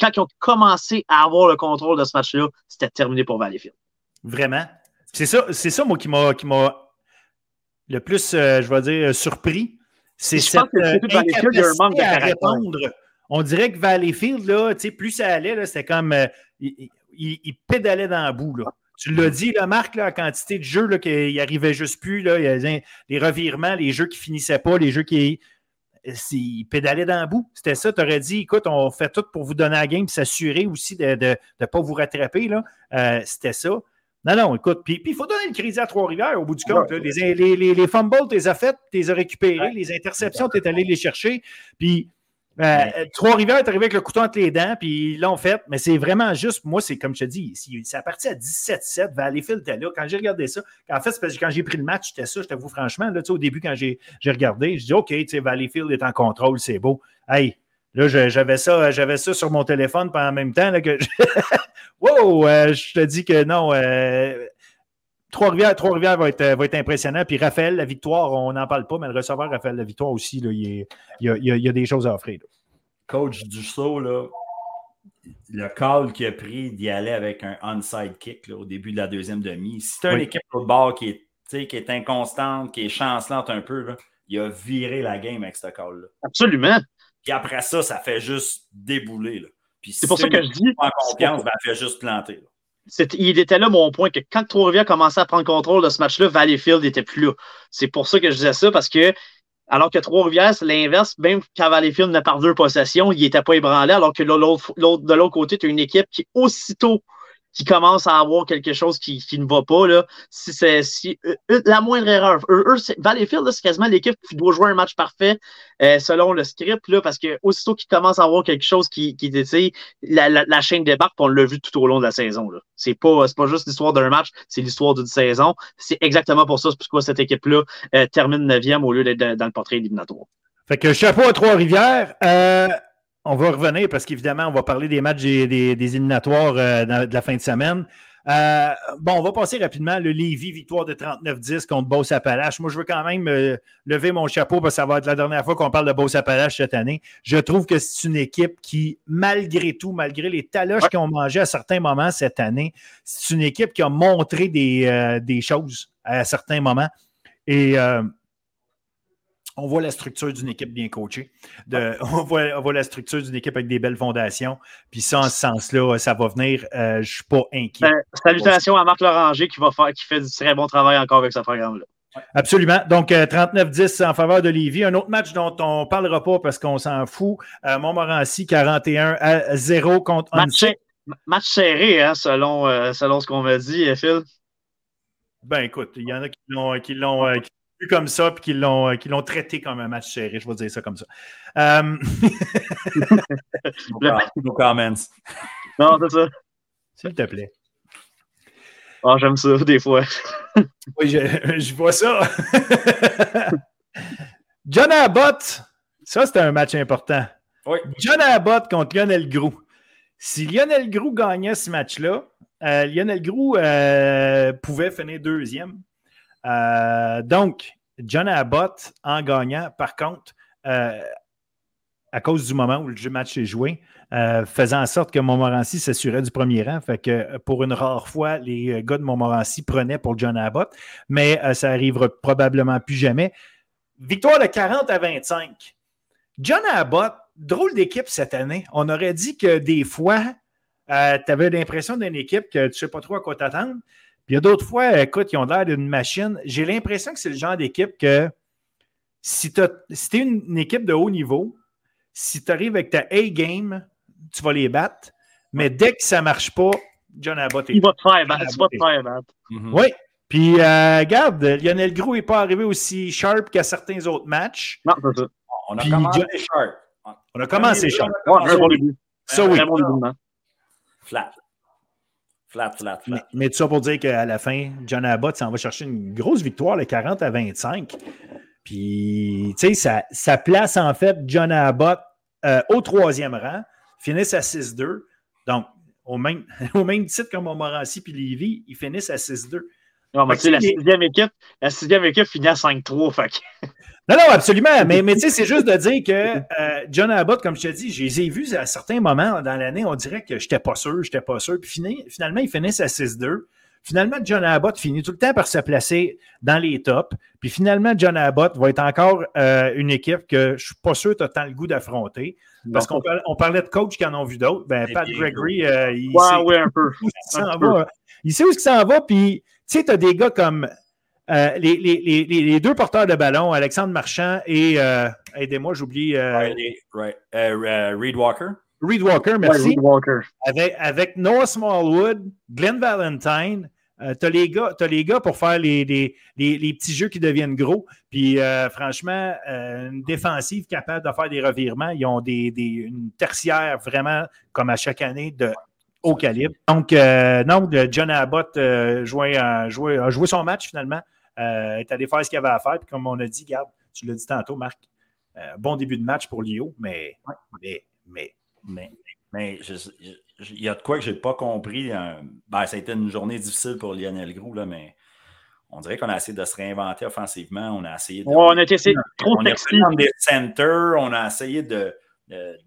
Quand ils ont commencé à avoir le contrôle de ce match-là, c'était terminé pour Valleyfield. Vraiment? C'est ça, c'est ça, moi, qui m'a, qui m'a le plus, euh, je vais dire, surpris. C'est cette incapacité à répondre on dirait que Valleyfield, là, plus ça allait, c'était comme. Euh, il, pédalait dans le bout. Là. Tu l'as dit, là, Marc, la quantité de jeux qu'il arrivait juste plus. Là, il les revirements, les jeux qui finissaient pas, les jeux qui. Il pédalait dans le bout. C'était ça. Tu aurais dit, écoute, on fait tout pour vous donner la game s'assurer aussi de ne pas vous rattraper. Euh, c'était ça. Non, non, écoute, puis il faut donner le crédit à Trois-Rivières au bout du compte. Les, les, les, les, fumbles, tu les as faites, tu les as récupérés. Les interceptions, tu es allé les chercher. Puis euh, Trois-Rivières est arrivé avec le couteau entre les dents, puis ils l'ont fait, mais c'est vraiment juste, moi, c'est comme je te dis, c'est parti à 17-7, Valleyfield était là. Quand j'ai regardé ça, en fait, parce que quand j'ai pris le match, c'était ça, je t'avoue franchement, là, au début, quand j'ai regardé, je dis OK, Valleyfield est en contrôle, c'est beau. Hey, là, j'avais ça, j'avais ça sur mon téléphone pendant en même temps là, que [LAUGHS] wow, euh, je te dis que non. Euh, Trois-Rivières, Trois va, être, va être impressionnant. Puis Raphaël, la victoire, on n'en parle pas, mais le receveur Raphaël, la victoire aussi, là, il, y a, des choses à offrir. Coach Dussault, là, le call qu'il a pris d'y aller avec un onside kick au début de la deuxième demi. Si tu as une équipe au bord qui est, qui est inconstante, qui est chancelante un peu, là, il a viré la game avec ce call-là. Absolument. Puis après ça, ça fait juste débouler. c'est pour ça que je dis. En confiance, ben, elle fait juste planter il était là mon point que quand Trois-Rivières commençait à prendre contrôle de ce match-là, Valleyfield n'était plus là. C'est pour ça que je disais ça, parce que alors que Trois-Rivières, c'est l'inverse, même quand Valleyfield n'a par deux possessions, il n'était pas ébranlé, alors que de l'autre côté, tu as une équipe qui, aussitôt qui commence à avoir quelque chose qui, qui ne va pas, là, si c'est si, euh, euh, la moindre erreur. Eux, eux Valleyfield, c'est quasiment l'équipe qui doit jouer un match parfait euh, selon le script, là, parce que aussitôt qu'ils commencent à avoir quelque chose qui, qui la, la, la, chaîne débarque, on l'a vu tout au long de la saison. C'est pas, pas juste l'histoire d'un match, c'est l'histoire d'une saison. C'est exactement pour ça, c'est pourquoi cette équipe-là termine 9e au lieu d'être dans le portrait éliminatoire. Fait que chapeau à Trois-Rivières. On va revenir parce qu'évidemment, on va parler des matchs des, éliminatoires euh, de la fin de semaine. Euh, bon, on va passer rapidement. Le Lévis, victoire de 39-10 contre Beauce Appalaches. Moi, je veux quand même euh, lever mon chapeau parce que ça va être la dernière fois qu'on parle de Beauce Appalaches cette année. Je trouve que c'est une équipe qui, malgré tout, malgré les taloches qu'ils ont mangé à certains moments cette année, c'est une équipe qui a montré des, des choses à certains moments. Et on voit la structure d'une équipe bien coachée. [LAUGHS] on, voit, la structure d'une équipe avec des belles fondations. Puis ça, en ce sens-là, ça va venir. Euh, je ne suis pas inquiet. Ben, salutations à Marc Loranger qui, va faire, qui fait du très bon travail encore avec ce programme-là. Absolument. Donc, 39-10 euh, en faveur de Lévis. Un autre match dont on ne parlera pas parce qu'on s'en fout. Euh, Montmorency, 41 à 0 contre match, match serré, hein, selon, selon ce qu'on m'a dit, Phil. Ben écoute, il y en a qui l'ont, qui l'ont, comme ça puis qu'ils l'ont, qu'ils l'ont traité comme un match serré, je vais dire ça comme ça. Um... no comments. Non, c'est ça. S'il te plaît. Ah, j'aime ça, des fois. oui, je, je, vois ça. John Abbott, ça, c'était un match important. Oui. John Abbott contre Lionel Grou. Si Lionel Grou gagnait ce match-là, euh, Lionel Grou euh, pouvait finir deuxième. Euh, donc, John Abbott, en gagnant, par contre, euh, à cause du moment où le match est joué, euh, faisant en sorte que Montmorency s'assurait du premier rang. Fait que pour une rare fois, les gars de Montmorency prenaient pour John Abbott, mais ça arrivera probablement plus jamais. Victoire de 40 à 25. John Abbott, drôle d'équipe cette année. On aurait dit que des fois, tu avais l'impression d'une équipe que tu ne sais pas trop à quoi t'attendre. Puis il y a d'autres fois, écoute, ils ont l'air d'une machine. J'ai l'impression que c'est le genre d'équipe que si tu es une, équipe de haut niveau, si tu arrives avec ta A-game, tu vas les battre. Mais dès que ça ne marche pas, John Abbott est. Il va te faire battre. Il va te faire battre. Mhm. Oui. Puis, euh, regarde, Lionel Gros n'est pas arrivé aussi sharp qu'à certains autres matchs. Non, c'est ça. On a commencé sharp. On a commencé sharp. bon début. Ça, oui. Flat. Flat, flat, flat. Mais, tout ça pour dire qu'à la fin, John Abbott s'en va chercher une grosse victoire, le 40 à 25. Puis, tu sais, ça, ça, place en fait John Abbott euh, au troisième rang, finissent à 6-2. Donc, au même, [LAUGHS] au même titre que Montmorency puis Lévis, ils finissent à 6-2. Non, mais tu sais, la, sixième équipe, la sixième équipe finit à 5-3. Fait Non, non, absolument. [LAUGHS] Mais, mais tu sais, c'est juste de dire que [LAUGHS] euh, John Abbott, comme je te dis, je les ai vus à certains moments dans l'année, on dirait que je n'étais pas sûr, je n'étais pas sûr. Puis finalement, ils finissent à 6-2. Finalement, John Abbott finit tout le temps par se placer dans les tops. Puis finalement, John Abbott va être encore euh, une équipe que je ne suis pas sûr que tu as tant le goût d'affronter. Parce qu'on parlait de coachs qui en ont vu d'autres. Ben, Pat Gregory, euh, il, sait un peu. [LAUGHS] Où il, va. il sait où il s'en va. Puis, tu sais, tu as des gars comme euh, les, les, les, deux porteurs de ballon, Alexandre Marchand et, aidez-moi, j'oublie. Reed Walker. Reed Walker, merci. Avec, avec, Noah Smallwood, Glenn Valentine. Euh, tu as, les gars pour faire les, les, petits jeux qui deviennent gros. Puis euh, franchement, euh, une défensive capable de faire des revirements. Ils ont des, une tertiaire vraiment, comme à chaque année, de haut calibre. Donc, non, John Abbott a joué, son match finalement. Est allé faire ce qu'il avait à faire. Puis comme on a dit, garde, tu l'as dit tantôt, Marc, bon début de match pour Lio, mais, mais, mais mais, mais il y a de quoi que je n'ai pas compris. Ben, ça a été une journée difficile pour Lionel Groux, là, mais on dirait qu'on a essayé de se réinventer offensivement. On a essayé de. on a essayé trop on a des centers. On a essayé de,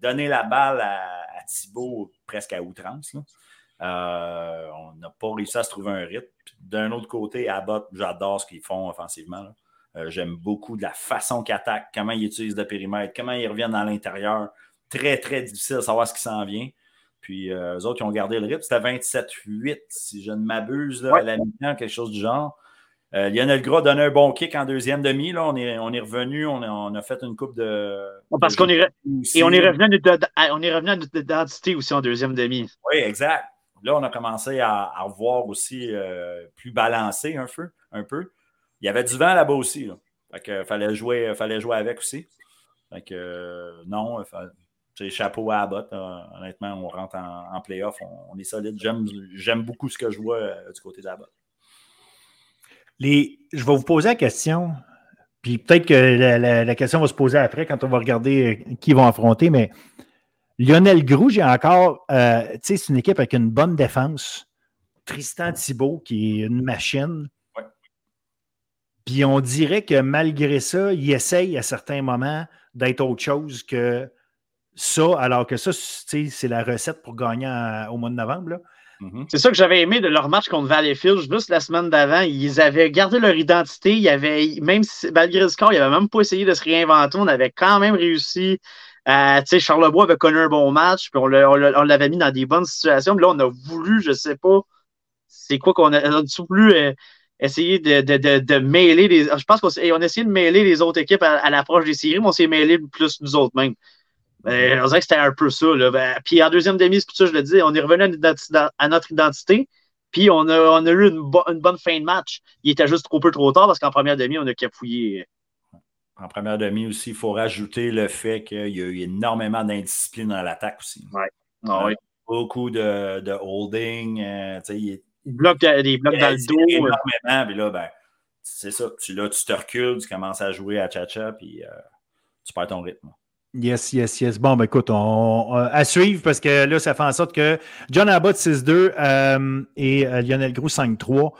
donner la balle à, Thibault presque à outrance. Euh, on n'a pas réussi à se trouver un rythme. D'un autre côté, Abbott, j'adore ce qu'ils font offensivement. Euh, j'aime beaucoup de la façon qu'ils attaquent, comment ils utilisent le périmètre, comment ils reviennent à l'intérieur très, très difficile de savoir ce qui s'en vient. Puis euh, eux autres, ils ont gardé le rythme. C'était 27-8, si je ne m'abuse, à la mi-temps, quelque chose du genre. Euh, Lionel Gras a donné un bon kick en deuxième demi. Là. On, est, on est revenu, on, a, fait une coupe de. Parce qu'on est, et à, on est revenu à notre identité aussi en deuxième demi. Oui, exact. Là, on a commencé à, revoir aussi euh, plus balancé un peu. Il y avait du vent là-bas aussi. Là. fallait jouer, fallait jouer avec aussi. Fait que, non, c'est chapeau à Abbott. honnêtement, on rentre en, playoff, on, est solide. J'aime beaucoup ce que je vois euh, du côté d'Abbott. Les, je vais vous poser la question, puis peut-être que la, question va se poser après quand on va regarder euh, qui vont affronter, mais Lionel Grou, j'ai encore, euh, tu sais, c'est une équipe avec une bonne défense. Tristan Thibault, qui est une machine. Puis on dirait que malgré ça, il essaye à certains moments d'être autre chose que ça, alors que ça, c'est la recette pour gagner au mois de novembre. Mm-hmm. C'est ça que j'avais aimé de leur match contre Valleyfield. Juste la semaine d'avant, ils avaient gardé leur identité. Ils avaient, même si, malgré le score, ils n'avaient même pas essayé de se réinventer. On avait quand même réussi. Euh, Charlebois avait connu un bon match, puis on l'avait mis dans des bonnes situations. là, on a voulu, je ne sais pas, c'est quoi qu'on a, a voulu euh, essayer de, mêler les. Je pense qu'on a essayé de mêler les autres équipes à, à l'approche des séries, mais on s'est mêlé plus nous autres mêmes. Ben, on dirait que c'était un peu ça. Là. Ben, puis en deuxième demi, c'est pour ça que je le dis, on est revenu à notre identité. Puis on a, on a eu une, bonne fin de match. Il était juste trop peu trop tard parce qu'en première demi, on a capouillé. En première demi aussi, il faut rajouter le fait qu'il y a eu énormément d'indiscipline dans l'attaque aussi. Ouais. Ah euh, beaucoup de, de holding. Euh, il, bloque des blocs dans le dos. Euh. Énormément. Puis là, ben, c'est ça. Tu, là, tu te recules, tu commences à jouer à cha-cha, puis tu perds ton rythme. Yes, yes, yes. Bon, ben écoute, on, à suivre parce que là, ça fait en sorte que John Abbott 6-2 euh, et euh, Lionel Gros 5-3.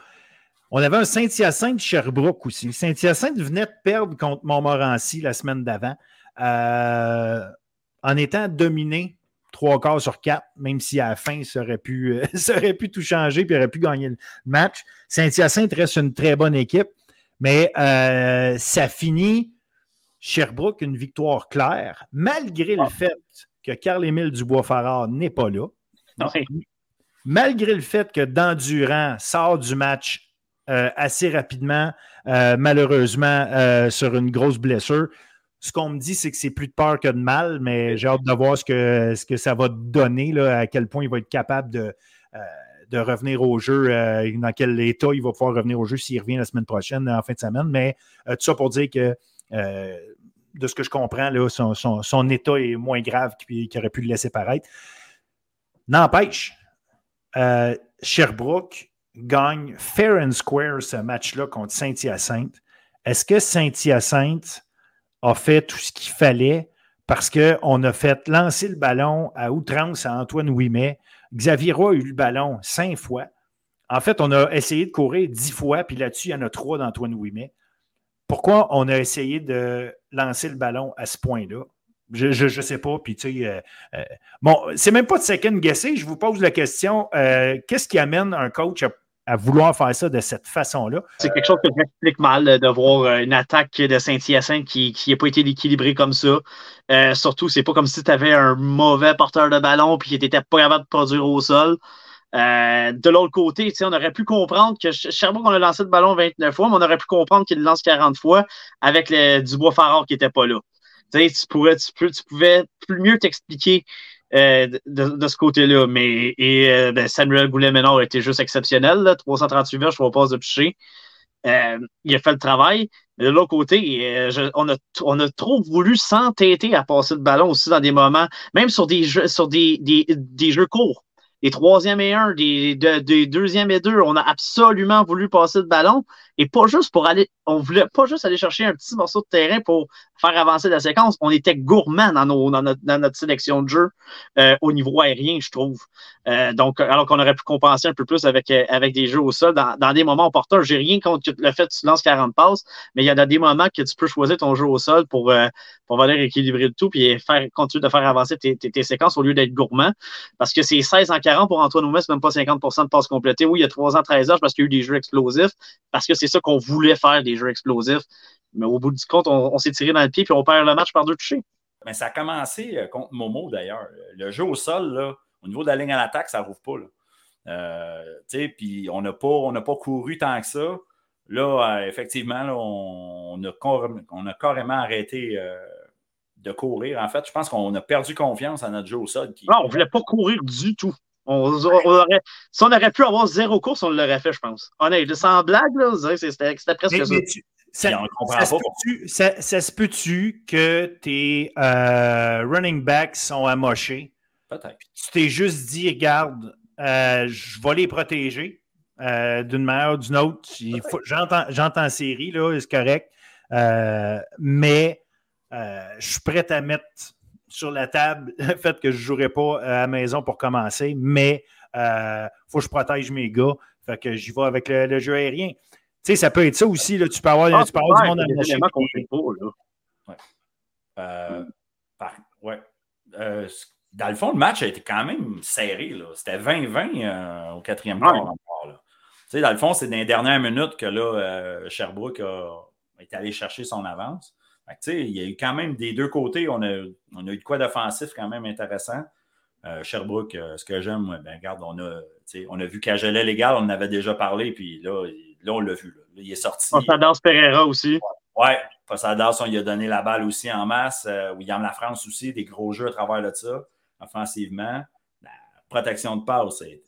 On avait un Saint-Hyacinthe Sherbrooke aussi. Saint-Hyacinthe venait de perdre contre Montmorency la semaine d'avant euh, en étant dominé trois quarts sur quatre, même si à la fin, ça aurait pu, [LAUGHS] ça aurait pu tout changer et aurait pu gagner le match. Saint-Hyacinthe reste une très bonne équipe, mais ça finit Sherbrooke, une victoire claire, malgré le ah. fait que Carl-Émile Dubois-Farard n'est pas là. malgré le fait que Dandurand sort du match euh, assez rapidement, euh, malheureusement, euh, sur une grosse blessure, ce qu'on me dit, c'est que c'est plus de peur que de mal, mais j'ai hâte de voir ce que, ce que ça va donner, là, à quel point il va être capable de, de revenir au jeu, dans quel état il va pouvoir revenir au jeu s'il revient la semaine prochaine, en fin de semaine. Mais tout ça pour dire que de ce que je comprends, là, son, état est moins grave qu'il aurait pu le laisser paraître. N'empêche, euh, Sherbrooke gagne fair and square ce match-là contre Saint-Hyacinthe. Est-ce que Saint-Hyacinthe a fait tout ce qu'il fallait parce qu'on a fait lancer le ballon à outrance à Antoine Ouimet? Xavier Roy a eu le ballon cinq fois. En fait, on a essayé de courir dix fois, puis là-dessus, il y en a trois d'Antoine Ouimet. Pourquoi on a essayé de lancer le ballon à ce point-là? Je ne sais pas. Puis, tu sais, euh, euh, bon, c'est même pas de second guesser. Je vous pose la question euh, qu'est-ce qui amène un coach à, vouloir faire ça de cette façon-là? C'est quelque chose que m'explique mal de voir une attaque de Saint-Hyacinthe qui n'a pas été équilibrée comme ça. surtout, c'est pas comme si tu avais un mauvais porteur de ballon puis qui n'était pas capable de produire au sol. Euh, de l'autre côté, on aurait pu comprendre que Sherbrooke, on a lancé le ballon 29 fois, mais on aurait pu comprendre qu'il le lance 40 fois avec le Dubois Farard qui n'était pas là. Tu, pourrais, tu, pouvais plus mieux t'expliquer euh, de, ce côté-là. Mais et, euh, ben, Samuel Goulet-Ménard été juste exceptionnel. Là, 338 verges, je ne passe de picher. il a fait le travail. Mais de l'autre côté, on, a, on a trop voulu s'entêter à passer le ballon aussi dans des moments, même sur des jeux, sur des, des, des jeux courts des troisième et un, des, des deuxième et deux, on a absolument voulu passer le ballon. Et pas juste pour aller, on voulait pas juste aller chercher un petit morceau de terrain pour faire avancer la séquence. On était gourmand dans, nos, dans, notre, sélection de jeu euh, au niveau aérien, je trouve. Euh, donc, alors qu'on aurait pu compenser un peu plus avec, euh, avec des jeux au sol dans, dans des moments porteurs. J'ai rien contre le fait que tu lances 40 passes, mais il y a des moments que tu peux choisir ton jeu au sol pour, pour venir équilibrer le tout puis faire, continuer de faire avancer tes, tes, séquences au lieu d'être gourmand. Parce que c'est 16 en 40 pour Antoine Oumet, c'est même pas 50% de passes complétées. Oui, il y a 3 ans, 13 heures parce qu'il y a eu des jeux explosifs, parce que c'est ça qu'on voulait faire, des jeux explosifs. Mais au bout du compte, on, s'est tiré dans le pied puis on perd le match par deux touchés. Mais ça a commencé euh, contre Momo d'ailleurs. Le jeu au sol, là, au niveau de la ligne à l'attaque, ça ne rouvre pas. Euh, puis on n'a pas, pas couru tant que ça. Là, euh, effectivement, on, a, on, a, carrément arrêté de courir. En fait, je pense qu'on a perdu confiance à notre jeu au sol. non, on ne voulait pas courir du tout. On, aurait, si on aurait pu avoir zéro course, on l'aurait fait, je pense. Honnêtement, sans blague, c'était presque ça. Ça, se peut-tu que tes euh, running backs sont amochés? Peut-être. Tu t'es juste dit, regarde, euh, je vais les protéger euh, d'une manière ou d'une autre. J'entends série, là, c'est correct. mais je suis prêt à mettre sur la table [LAUGHS] le fait que je ne jouerai pas à la maison pour commencer, mais il euh, faut que je protège mes gars. Fait que j'y vais avec le, jeu aérien. Tu sais, ça peut être ça aussi. Là, tu peux avoir, ah, tu peux avoir du monde à ouais. Euh, ouais. Euh, dans le fond, le match a été quand même serré. C'était 20-20 au quatrième quart. Tu sais, dans le fond, c'est dans les dernières minutes que là, Sherbrooke a, été allé chercher son avance il y a eu quand même des deux côtés, on a, on a eu de quoi d'offensif quand même intéressant. Euh, Sherbrooke, euh, ce que j'aime, ben, regarde, on a, on a vu Cagelet légal, on en avait déjà parlé, puis là, là on l'a vu. il est sorti. Posadas Pereira aussi. Ouais, Posadas, on lui a donné la balle aussi en masse. Euh, William La France aussi, des gros jeux à travers de ça, offensivement. La protection de passe est,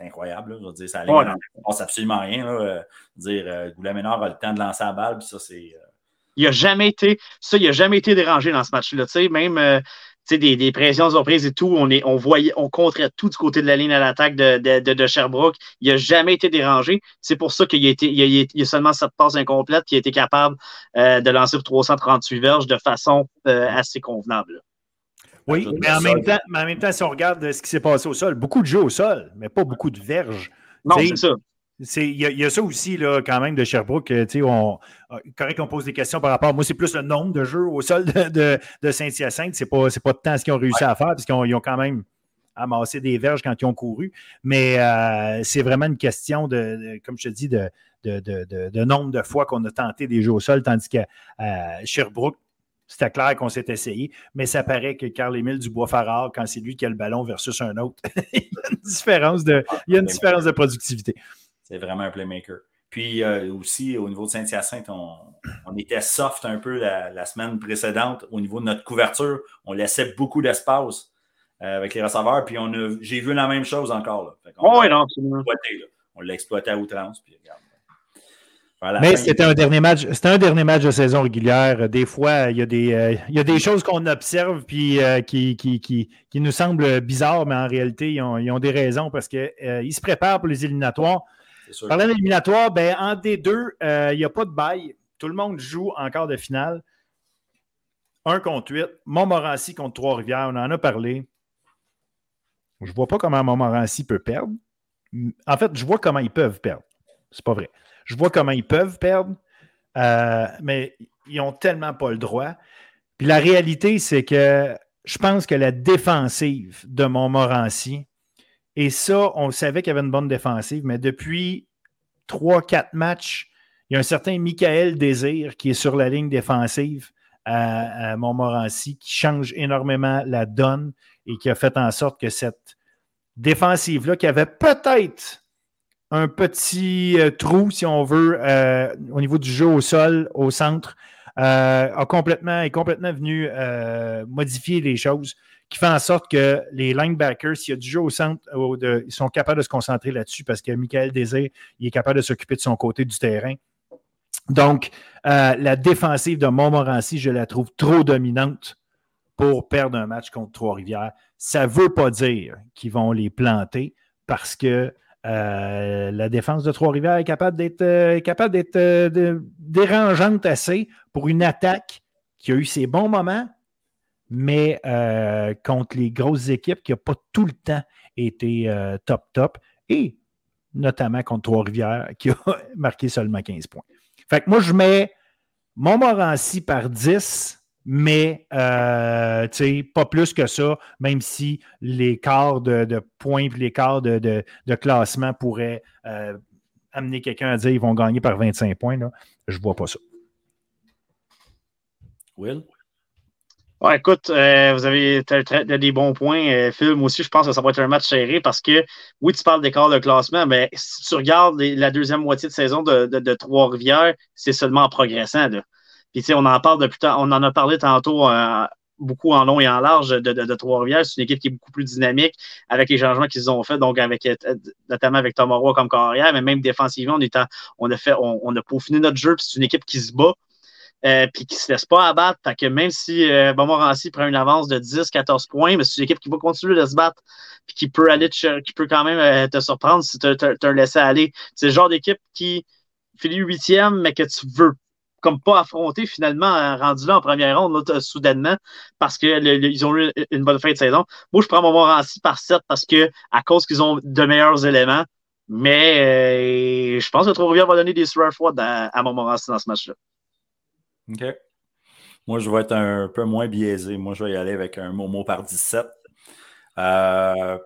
incroyable. Je veux dire, ça ne passe absolument rien. Là. dire, Goulet Ménard a le temps de lancer la balle, puis ça, c'est il n'a jamais été, ça, il a jamais été dérangé dans ce match-là. Même euh, des, des, pressions surprises et tout, on, est, on voyait, on contrait tout du côté de la ligne à l'attaque de, de, de, Sherbrooke. Il n'a jamais été dérangé. C'est pour ça qu'il a, été, il a, seulement cette passe incomplète qui a été capable euh, de lancer pour 338 verges de façon euh, assez convenable. Oui, mais en, même temps, mais en même temps, si on regarde ce qui s'est passé au sol, beaucoup de jeux au sol, mais pas beaucoup de verges. Non, c'est ça. Il y, a ça aussi, là, quand même, de Sherbrooke. On, euh, correct qu'on pose des questions par rapport. Moi, c'est plus le nombre de jeux au sol de, de, Saint-Hyacinthe. C'est pas, pas tant ce qu'ils ont réussi à faire, parce qu'ils ont, quand même amassé des verges quand ils ont couru. Mais euh, c'est vraiment une question de, comme je te dis, de, de, nombre de fois qu'on a tenté des jeux au sol, tandis que euh, Sherbrooke, C'était clair qu'on s'est essayé, mais ça paraît que Carl-Émile Dubois-Farard, quand c'est lui qui a le ballon versus un autre, [LAUGHS] il y a une différence de, il y a une différence de productivité. C'est vraiment un playmaker. Puis euh, aussi, au niveau de Saint-Hyacinthe, on, était soft un peu la, semaine précédente. Au niveau de notre couverture, on laissait beaucoup d'espace euh, avec les receveurs. Puis j'ai vu la même chose encore. on, oui, non, on l'a exploité à outrance. Puis regarde. Mais c'était un dernier match, c'était un dernier match de saison régulière. Des fois, il y a des, euh, il y a des choses qu'on observe puis euh, qui, qui, qui, qui, nous semblent bizarres, mais en réalité, ils ont, ils ont des raisons parce qu'ils euh, se préparent pour les éliminatoires. Parlant d'éliminatoires, ben, en D2, il n'y a pas de bail. Tout le monde joue en quart de finale. Un contre 8. Montmorency contre Trois-Rivières, on en a parlé. Je ne vois pas comment Montmorency peut perdre. En fait, je vois comment ils peuvent perdre. C'est pas vrai. Je vois comment ils peuvent perdre, euh, mais ils n'ont tellement pas le droit. Puis la réalité, c'est que je pense que la défensive de Montmorency, et ça, on savait qu'il y avait une bonne défensive, mais depuis trois, quatre matchs, il y a un certain Michael Désir qui est sur la ligne défensive à, Montmorency, qui change énormément la donne et qui a fait en sorte que cette défensive-là, qui avait peut-être un petit euh, trou, si on veut, euh, au niveau du jeu au sol, au centre, euh, a complètement, est complètement venu modifier les choses, qui fait en sorte que les linebackers, s'il y a du jeu au centre, ils sont capables de se concentrer là-dessus parce que Michael Désir, il est capable de s'occuper de son côté du terrain. Donc, la défensive de Montmorency, je la trouve trop dominante pour perdre un match contre Trois-Rivières. Ça ne veut pas dire qu'ils vont les planter parce que euh, la défense de Trois-Rivières est capable d'être euh, capable euh, dérangeante assez pour une attaque qui a eu ses bons moments, mais contre les grosses équipes qui n'ont pas tout le temps été top top, et notamment contre Trois-Rivières qui a [LAUGHS] marqué seulement 15 points. Fait que moi, je mets Montmorency par 10 mais euh, pas plus que ça, même si l'écart de, de points et l'écart de, de, classement pourrait euh, amener quelqu'un à dire qu'ils vont gagner par 25 points. Là. Je ne vois pas ça. Will? Ouais, écoute, euh, vous avez des bons points. Euh, aussi, je pense que ça va être un match serré parce que, oui, tu parles d'écart de classement, mais si tu regardes la deuxième moitié de saison de, de Trois-Rivières, c'est seulement en progressant. Là. Puis, tu sais, on en parle depuis on en a parlé tantôt euh, beaucoup en long et en large de, de, Trois-Rivières. C'est une équipe qui est beaucoup plus dynamique avec les changements qu'ils ont fait, donc avec euh, notamment avec Thomas Roy comme carrière, mais même défensivement, on, est on a fait, on, a peaufiné notre jeu, puis c'est une équipe qui se bat. Euh, puis qui ne se laisse pas abattre. Fait que même si euh, Montmorency prend une avance de 10-14 points, mais c'est une équipe qui va continuer de se battre puis qui peut aller qui peut quand même euh, te surprendre si tu te laissé aller. C'est le genre d'équipe qui finit huitième, mais que tu veux comme pas affronté finalement, euh, rendu là en première ronde, soudainement, parce qu'ils ont eu une bonne fin de saison. Moi, je prends mon Montmorency par 7 parce que à cause qu'ils ont de meilleurs éléments. Mais euh, je pense que Trois-Rivières va donner des sueurs froides à, à Montmorency dans ce match-là. OK. Moi, je vais être un peu moins biaisé. Moi, je vais y aller avec un Momo par 17. Euh,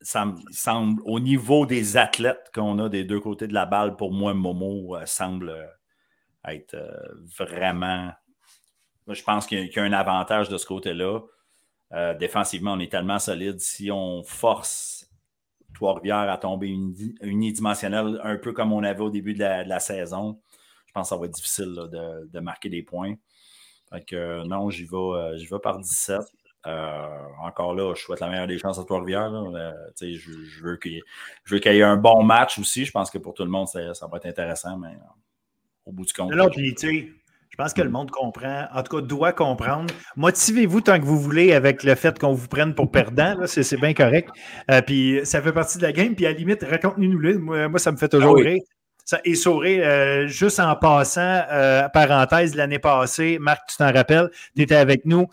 ça semble, au niveau des athlètes qu'on a des deux côtés de la balle, pour moi, Momo semble être euh, vraiment. Je pense qu'il y, a un avantage de ce côté-là. Euh, défensivement, on est tellement solide. Si on force Trois-Rivières à tomber unidimensionnel, un peu comme on avait au début de la, saison, je pense que ça va être difficile de, marquer des points. Euh, non, j'y vais, vais par 17. encore là, je souhaite la meilleure des chances à Trois-Rivières. je, je, veux qu'il y ait un bon match aussi. Je pense que pour tout le monde, ça, ça va être intéressant, mais au bout du compte. Puis, je pense que le monde comprend, en tout cas doit comprendre. Motivez-vous tant que vous voulez avec le fait qu'on vous prenne pour perdant, c'est bien correct. Euh, puis ça fait partie de la game, puis à la limite, raconte-nous-le. Moi, ça me fait toujours ah rire. Et sourire, euh, juste en passant, euh, parenthèse, l'année passée, Marc, tu t'en rappelles, tu étais avec nous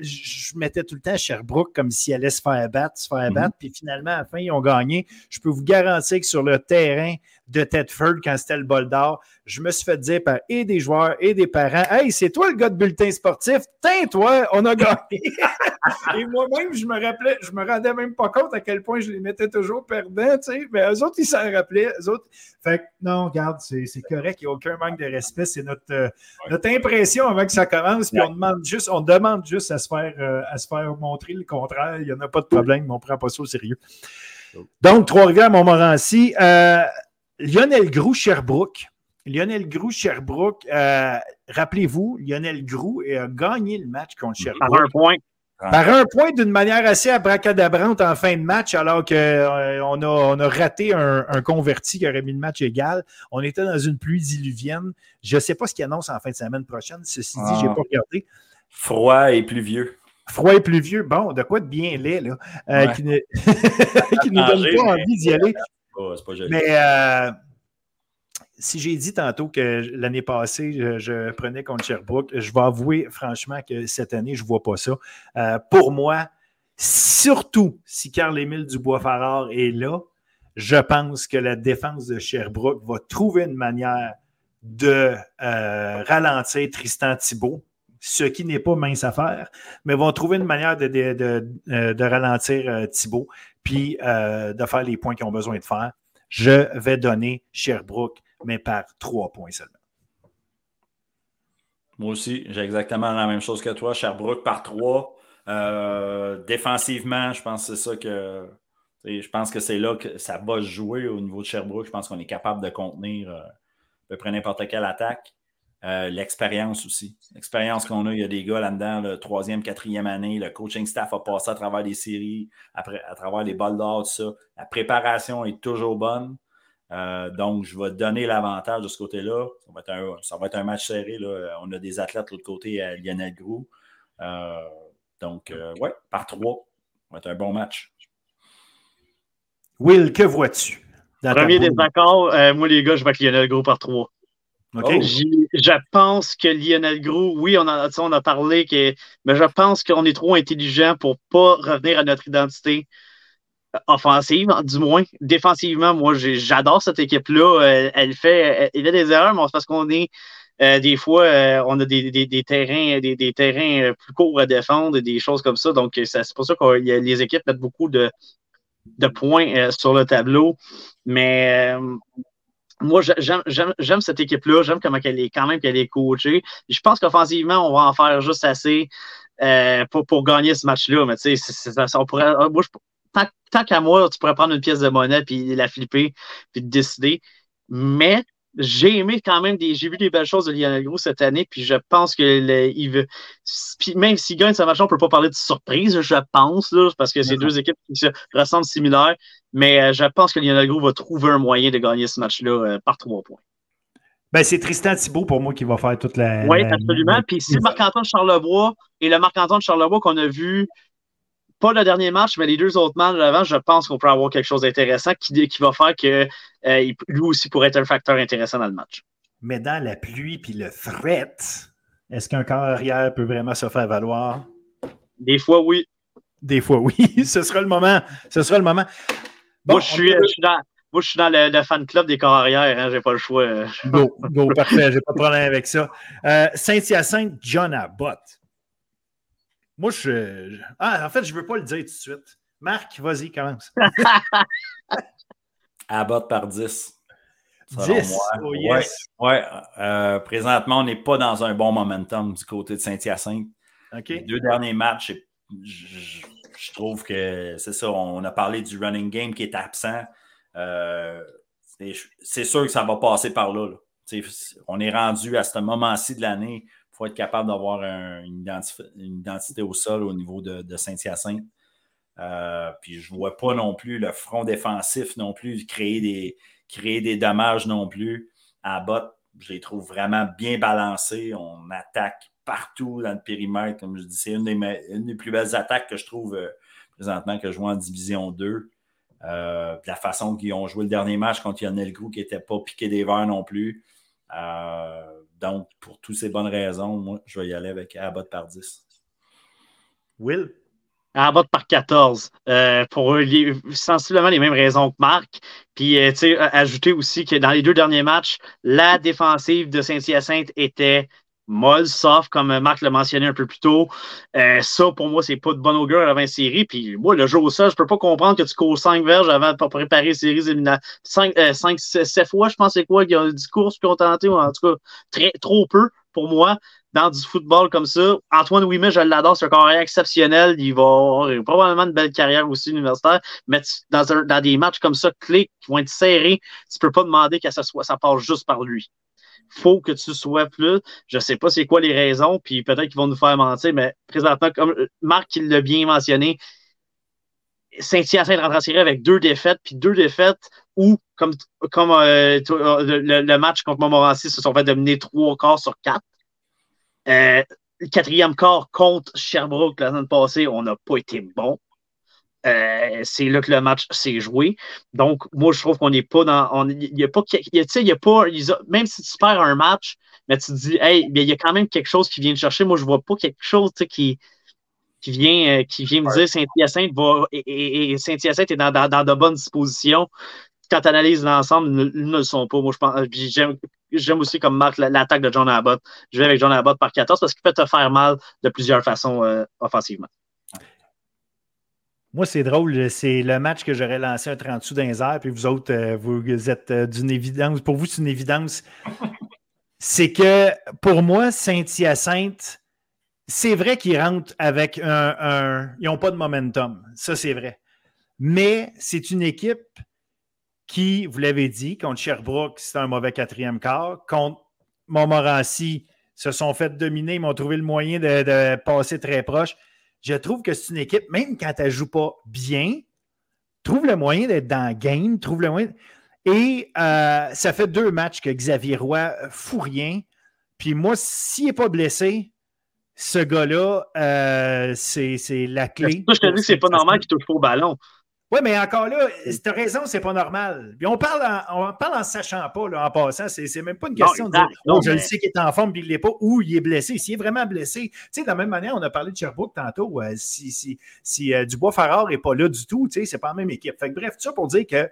je mettais tout le temps Sherbrooke comme s'il allait se faire battre, se faire mhm. battre. Puis finalement, à la fin, ils ont gagné. Je peux vous garantir que sur le terrain, de Tedford quand c'était le bol d'or. Je me suis fait dire par et des joueurs et des parents Hey, c'est toi le gars de bulletin sportif? Tiens, toi, on a gagné. [LAUGHS] et moi-même, je me rappelais, je me rendais même pas compte à quel point je les mettais toujours perdants, tu sais. Mais eux autres, ils s'en rappelaient. Eux autres. Fait que non, regarde, c'est correct, il n'y a aucun manque de respect. C'est notre, euh, notre impression avant que ça commence. Puis on demande juste, on demande juste à se faire, euh, à se faire montrer le contraire. Il n'y en a pas de problème, mais on ne prend pas ça au sérieux. Donc, Trois-Rivières, Montmorency. Euh, Lionel Grou, Sherbrooke. Lionel Grou, Sherbrooke. Euh, rappelez-vous, Lionel Grou a gagné le match contre Sherbrooke. Par un point. Par un point d'une manière assez abracadabrante en fin de match, alors qu'on euh, on a, on a raté un, converti qui aurait mis le match égal. On était dans une pluie diluvienne. Je ne sais pas ce qu'il annonce en fin de semaine prochaine. Ceci dit, je n'ai ah. pas regardé. Froid et pluvieux. Froid et pluvieux. Bon, de quoi de bien laid, là, euh, qui ne, [LAUGHS] nous donne pas envie d'y aller. Mais euh, si j'ai dit tantôt que l'année passée, je, prenais contre Sherbrooke, je vais avouer franchement que cette année, je ne vois pas ça. Euh, pour moi, surtout si Carl-Émile Dubois-Farrar est là, je pense que la défense de Sherbrooke va trouver une manière de ralentir Tristan Thibault ce qui n'est pas mince à faire, mais vont trouver une manière de, euh, ralentir euh, Thibault, puis euh, de faire les points qu'ils ont besoin de faire. Je vais donner Sherbrooke, mais par trois points seulement. Moi aussi, j'ai exactement la même chose que toi. Sherbrooke par trois. défensivement, je pense que c'est ça que. Je pense que c'est là que ça va jouer au niveau de Sherbrooke. Je pense qu'on est capable de contenir à peu près n'importe quelle attaque. Euh, l'expérience aussi. L'expérience qu'on a, il y a des gars là-dedans, le troisième, quatrième année, le coaching staff a passé à travers des séries, après, à travers les balles d'or, tout ça. La préparation est toujours bonne. Euh, donc, je vais donner l'avantage de ce côté-là. Ça, va être un match serré. Là. On a des athlètes de l'autre côté à Lionel Grou. Euh, donc, ouais, par trois. Ça va être un bon match. Will, que vois-tu? Premier désaccord, moi les gars, je vais avec Lionel Grou par trois. Oh. Je pense que Lionel Gros, oui, on, a, on a parlé, que, mais je pense qu'on est trop intelligent pour pas revenir à notre identité offensive, du moins. Défensivement, moi, j'adore cette équipe-là. Euh, elle, fait, elle, a des erreurs, mais c'est parce qu'on est euh, des fois, euh, on a des, terrains, des, terrains plus courts à défendre, des choses comme ça. Donc, c'est pour ça que les équipes mettent beaucoup de, de points sur le tableau. Mais moi, j'aime cette équipe-là. J'aime comment elle est quand même qu'elle est coachée. Je pense qu'offensivement, on va en faire juste assez euh, pour, gagner ce match-là. Mais tu sais, on pourrait. Ah, tant, tant qu'à moi, tu pourrais prendre une pièce de monnaie puis la flipper puis décider. Mais j'ai aimé quand même des. J'ai vu des belles choses de Lionel Gros cette année, puis je pense que il veut. Puis même s'il gagne ce match, on ne peut pas parler de surprise, je pense, là, parce que c'est deux équipes qui se ressemblent similaires. Mais euh, je pense que Lionel Gros va trouver un moyen de gagner ce match-là euh, par trois points. Ben, c'est Tristan Thibault pour moi qui va faire toute la. Oui, absolument. Puis si Marc-Antoine Charlebois et le Marc-Antoine Charlebois qu'on a vu pas le dernier match, mais les deux autres matchs avant, je pense qu'on peut avoir quelque chose d'intéressant qui, qui, va faire que euh, lui aussi pourrait être un facteur intéressant dans le match. Mais dans la pluie puis le fret, est-ce qu'un corps arrière peut vraiment se faire valoir? Des fois, oui. Des fois, oui. [LAUGHS] Ce sera le moment. Ce sera le moment. moi, je suis, dans, moi, je suis dans le, fan club des corps arrière. Hein, j'ai pas le choix. Go, go, [LAUGHS] parfait. J'ai pas de problème avec ça. Euh, Saint-Hyacinthe, John Abbott. Moi, je. Ah, en fait, je ne veux pas le dire tout de suite. Marc, vas-y, commence. [LAUGHS] Abbott par 10. 10? Oh, yes. Ouais, euh, présentement, on n'est pas dans un bon momentum du côté de Saint-Hyacinthe. Les deux derniers matchs, je, trouve que c'est ça. On a parlé du running game qui est absent. Euh, c'est sûr que ça va passer par là. On est rendu à ce moment-ci de l'année il faut être capable d'avoir une, identité au sol au niveau de, Saint-Hyacinthe. Euh, puis je ne vois pas non plus le front défensif non plus créer des, créer des dommages non plus. À bot, je les trouve vraiment bien balancés. On attaque partout dans le périmètre. Comme je dis, c'est une, des, plus belles attaques que je trouve euh, présentement que je vois en Division 2. Euh, la façon qu'ils ont joué le dernier match contre Lionel Grou qui n'était pas piqué des verres non plus. Donc, pour toutes ces bonnes raisons, moi, je vais y aller avec Abbott par 10. Will? Abbott par 14. Euh, pour sensiblement les mêmes raisons que Marc. Puis, tu sais, ajouter aussi que dans les deux derniers matchs, la défensive de Saint-Hyacinthe était molle, soft, comme Marc l'a mentionné un peu plus tôt. Euh, ça, pour moi, c'est pas de bon augure avant une série. Puis moi, le jeu au sol, je peux pas comprendre que tu cours 5 verges avant de préparer les séries éliminatoires. 5, 5 7 fois, je pense, c'est quoi, il y a 10 courses qui ont tenté, ou en tout cas, très, trop peu pour moi. Dans du football comme ça, Antoine Ouimet, je l'adore, c'est un carrière exceptionnel. Il va avoir probablement une belle carrière aussi universitaire. Mais dans, un, dans des matchs comme ça, clés qui vont être serrés, tu peux pas demander que ça, soit, ça passe juste par lui faut que tu sois plus. Je sais pas c'est quoi les raisons, puis peut-être qu'ils vont nous faire mentir, mais présentement, comme euh, Marc l'a bien mentionné, Saint-Hyacinthe rentre en série avec deux défaites, puis deux défaites où, comme, comme euh, euh, le, match contre Montmorency, se sont fait dominer trois quarts sur quatre. le quatrième quart contre Sherbrooke la semaine passée, on n'a pas été bon. Euh, c'est là que le match s'est joué. Donc, moi, je trouve qu'on n'est pas dans. Il n'y a pas. Y a, y a pas même si tu perds un match, mais tu te dis, hey, il y a quand même quelque chose qui vient de chercher. Moi, je ne vois pas quelque chose qui, qui, vient, euh, qui vient me dire Saint-Hyacinthe va. Et, Saint-Hyacinthe est dans, dans, de bonnes dispositions. Quand tu analyses l'ensemble, ils ne, le sont pas. Moi, je pense. J'aime aussi comme Marc l'attaque de John Abbott. Je vais avec John Abbott par 14 parce qu'il peut te faire mal de plusieurs façons euh, offensivement. Moi, c'est drôle. C'est le match que j'aurais lancé un 30 sous d'un puis vous autres, euh, vous êtes euh, d'une évidence. Pour vous, c'est une évidence. c'est que pour moi, Saint-Hyacinthe, c'est vrai qu'ils rentrent avec un, Ils n'ont pas de momentum. Ça, c'est vrai. Mais c'est une équipe qui, vous l'avez dit, contre Sherbrooke, c'est un mauvais quatrième quart. Contre Montmorency, se sont fait dominer, ils m'ont trouvé le moyen de passer très proche je trouve que c'est une équipe, même quand elle ne joue pas bien, trouve le moyen d'être dans le game, trouve le moyen. Et euh, ça fait deux matchs que Xavier Roy fout rien. Puis moi, s'il n'est pas blessé, ce gars-là, euh, c'est la clé. je te dis que c'est pas normal qu'il touche pas au ballon. Oui, mais encore là, tu as raison, c'est pas normal. Puis on parle en, on parle en sachant pas, là, en passant. C'est même pas une question de dire oh, je le sais qu'il est en forme puis il l'est pas ou il est blessé. S'il est vraiment blessé, tu sais, de la même manière, on a parlé de Sherbrooke tantôt. Euh, si si, si euh, Dubois-Farrar n'est pas là du tout, tu sais, c'est pas la même équipe. Fait que, bref, tout ça pour dire que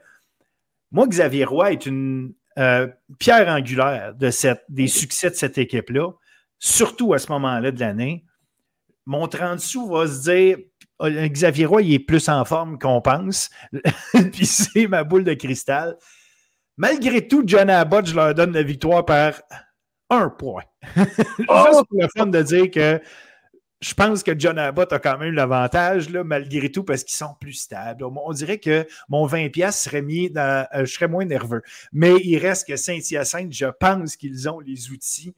moi, Xavier Roy est une euh, pierre angulaire de cette, des succès de cette équipe-là, surtout à ce moment-là de l'année. Mon 30 sous va se dire Xavier Roy, il est plus en forme qu'on pense. [LAUGHS] Puis c'est ma boule de cristal. Malgré tout, John Abbott, je leur donne la victoire par un point. [LAUGHS] Oh! Juste pour le fun de dire que je pense que John Abbott a quand même l'avantage, malgré tout, parce qu'ils sont plus stables. On dirait que mon 20$ serait mis dans. Euh, je serais moins nerveux. Mais il reste que Saint-Hyacinthe, je pense qu'ils ont les outils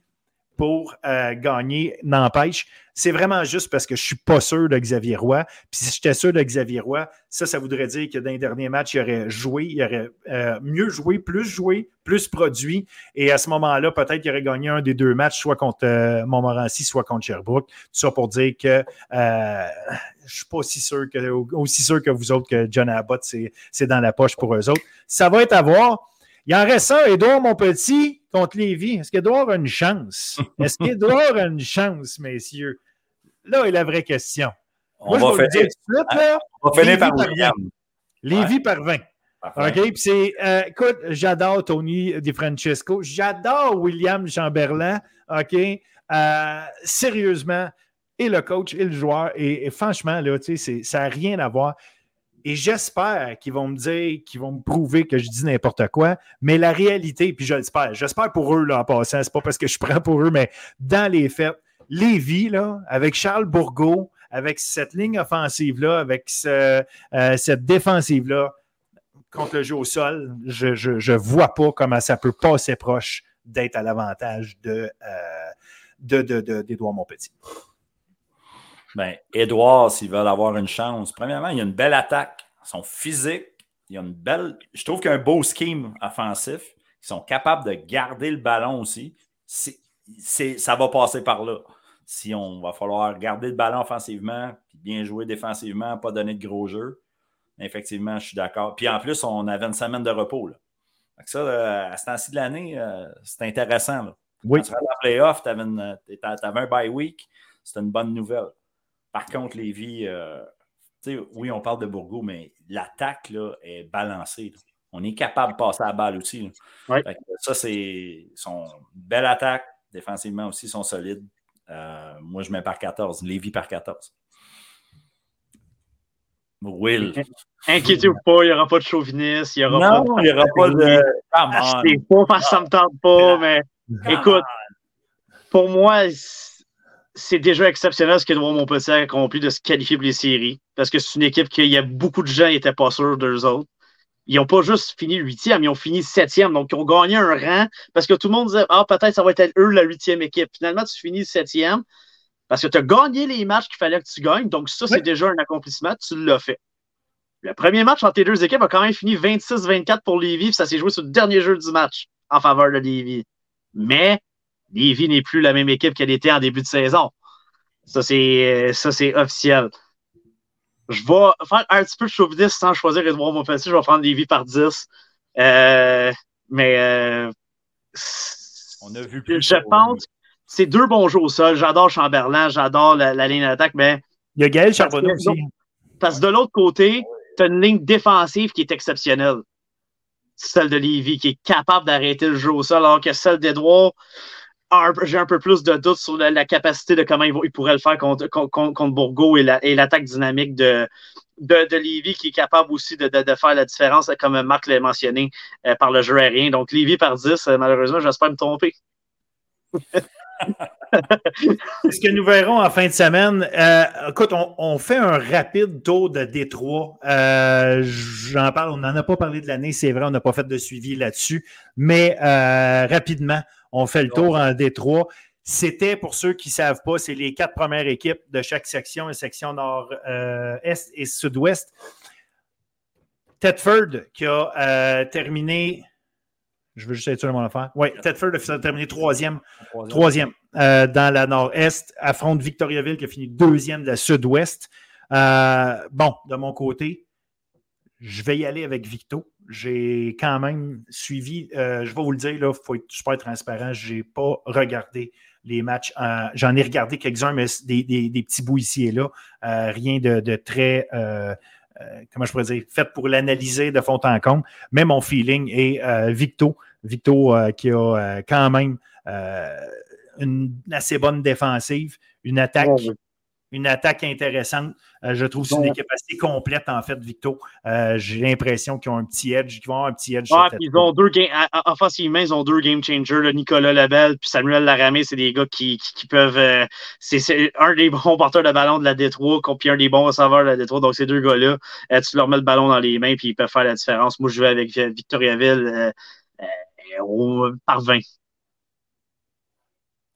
pour euh, gagner, n'empêche. C'est vraiment juste parce que je ne suis pas sûr de Xavier Roy. Puis si j'étais sûr de Xavier Roy, ça, ça voudrait dire que dans les derniers matchs, il aurait joué, il aurait euh, mieux joué, plus joué, plus produit. Et à ce moment-là, peut-être qu'il aurait gagné un des deux matchs, soit contre euh, Montmorency, soit contre Sherbrooke. Tout ça pour dire que je ne suis pas aussi sûr, que, aussi sûr que vous autres que John Abbott, c'est dans la poche pour eux autres. Ça va être à voir. Il en reste un, Edouard, mon petit, contre Lévis. Est-ce qu'Edouard a une chance? Est-ce qu'Edouard a une chance, messieurs? Là est la vraie question. On Moi, va je dire de suite, là. On va finir par William. Lévis par 20. OK, puis c'est, euh, écoute, j'adore Tony Di Francesco, j'adore William Chamberlain, OK, euh, sérieusement, et le coach et le joueur, et, franchement, là, tu sais, ça n'a rien à voir. Et j'espère qu'ils vont me dire, qu'ils vont me prouver que je dis n'importe quoi. Mais la réalité, puis je l'espère, j'espère pour eux là, en passant, c'est pas parce que je prends pour eux, mais dans les faits, Lévis, là, avec Charles Bourgault, avec cette ligne offensive-là, avec euh, cette défensive-là, contre le jeu au sol, je ne vois pas comment ça peut passer proche d'être à l'avantage de, euh, d'Edouard Montpetit. Ben, Edouard, s'ils veulent avoir une chance, premièrement, il y a une belle attaque. Ils sont physiques. Il y a une belle. Je trouve qu'il y a un beau scheme offensif. Ils sont capables de garder le ballon aussi. C'est, ça va passer par là. Si on va falloir garder le ballon offensivement, puis bien jouer défensivement, pas donner de gros jeux, effectivement, je suis d'accord. Puis en plus, on avait une semaine de repos. Là. ça, euh, à ce temps-ci de l'année, euh, c'est intéressant. Oui. Quand tu la playoff, tu avais, avais, un bye week, c'était une bonne nouvelle. Par contre, Lévi, euh, oui, on parle de Bourgo, mais l'attaque est balancée. On est capable de passer à la balle aussi. Ça, c'est son belle attaque. Défensivement aussi, ils sont solides. Euh, moi, je mets par 14. Lévis par 14. Will. Inquiétez-vous pas, il n'y aura pas de chauvinisme. Il n'y aura non, il n'y aura pas de. Achetez pas parce que ça ne me tente pas, mais écoute, pour moi, c'est déjà exceptionnel ce que mon petit a accompli de se qualifier pour les séries. Parce que c'est une équipe qu'il y a beaucoup de gens qui n'étaient pas sûrs d'eux autres. Ils n'ont pas juste fini huitième, ils ont fini septième. Donc, ils ont gagné un rang parce que tout le monde disait Ah, peut-être ça va être eux la huitième équipe. Finalement, tu finis septième parce que tu as gagné les matchs qu'il fallait que tu gagnes. Donc, ça, c'est déjà un accomplissement. Tu l'as fait. Le premier match entre les deux équipes a quand même fini 26-24 pour Lévis. Ça s'est joué sur le dernier jeu du match en faveur de Lévis. Mais Lévis n'est plus la même équipe qu'elle était en début de saison. Ça, c'est, ça, c'est officiel. Je vais faire un petit peu de chauviniste sans choisir Edouard Montpensier. Je vais prendre Lévis par 10. Euh, mais euh, on a vu je pense c'est deux bons jeux au sol. J'adore Chamberlain, j'adore la, ligne d'attaque, mais. Il y a Gaël Charbonneau aussi. Parce que de l'autre côté, tu as une ligne défensive qui est exceptionnelle. Celle de Lévis, qui est capable d'arrêter le jeu au sol, alors que celle d'Edouard, j'ai un peu plus de doutes sur la, capacité de comment il, pourrait le faire contre, contre, Bourgo et l'attaque dynamique de, de, de qui est capable aussi de, faire la différence, comme Marc l'a mentionné, euh, par le jeu aérien. Donc, Lévis par 10, euh, malheureusement, j'espère me tromper. [LAUGHS] ce que nous verrons en fin de semaine. Euh, écoute, on, fait un rapide tour de Détroit. J'en parle, on n'en a pas parlé de l'année, c'est vrai, on n'a pas fait de suivi là-dessus. Mais rapidement, on fait le tour en Détroit. C'était, pour ceux qui ne savent pas, c'est les quatre premières équipes de chaque section, section nord-est et sud-ouest. Tedford qui a terminé je veux juste être sûr de mon affaire. Oui, Tedford a terminé troisième, troisième euh, dans la nord-est, affronte Victoriaville qui a fini deuxième de la sud-ouest. Euh, bon, de mon côté, je vais y aller avec Victo. J'ai quand même suivi, euh, je vais vous le dire, il faut être super transparent. Je n'ai pas regardé les matchs. J'en ai regardé quelques-uns, mais des, petits bouts ici et là. rien de, de très euh, comment je pourrais dire, faite pour l'analyser de fond en comble. Mais mon feeling est euh, Victo. Victo euh, qui a quand même une assez bonne défensive, une attaque une attaque intéressante. Euh, je trouve que c'est une équipe assez complète, en fait, Victo. Euh, j'ai l'impression qu'ils ont un petit edge, qu'ils vont avoir un petit edge. ils ont deux offensivement, ils ont deux game changers, Nicolas Lebel puis Samuel Laramé, c'est des gars qui, peuvent. Euh, c'est un des bons porteurs de ballon de la Détroit, puis un des bons receveurs de la Détroit. Donc, ces deux gars-là, tu leur mets le ballon dans les mains, puis ils peuvent faire la différence. Moi, je vais avec Victoriaville par 20.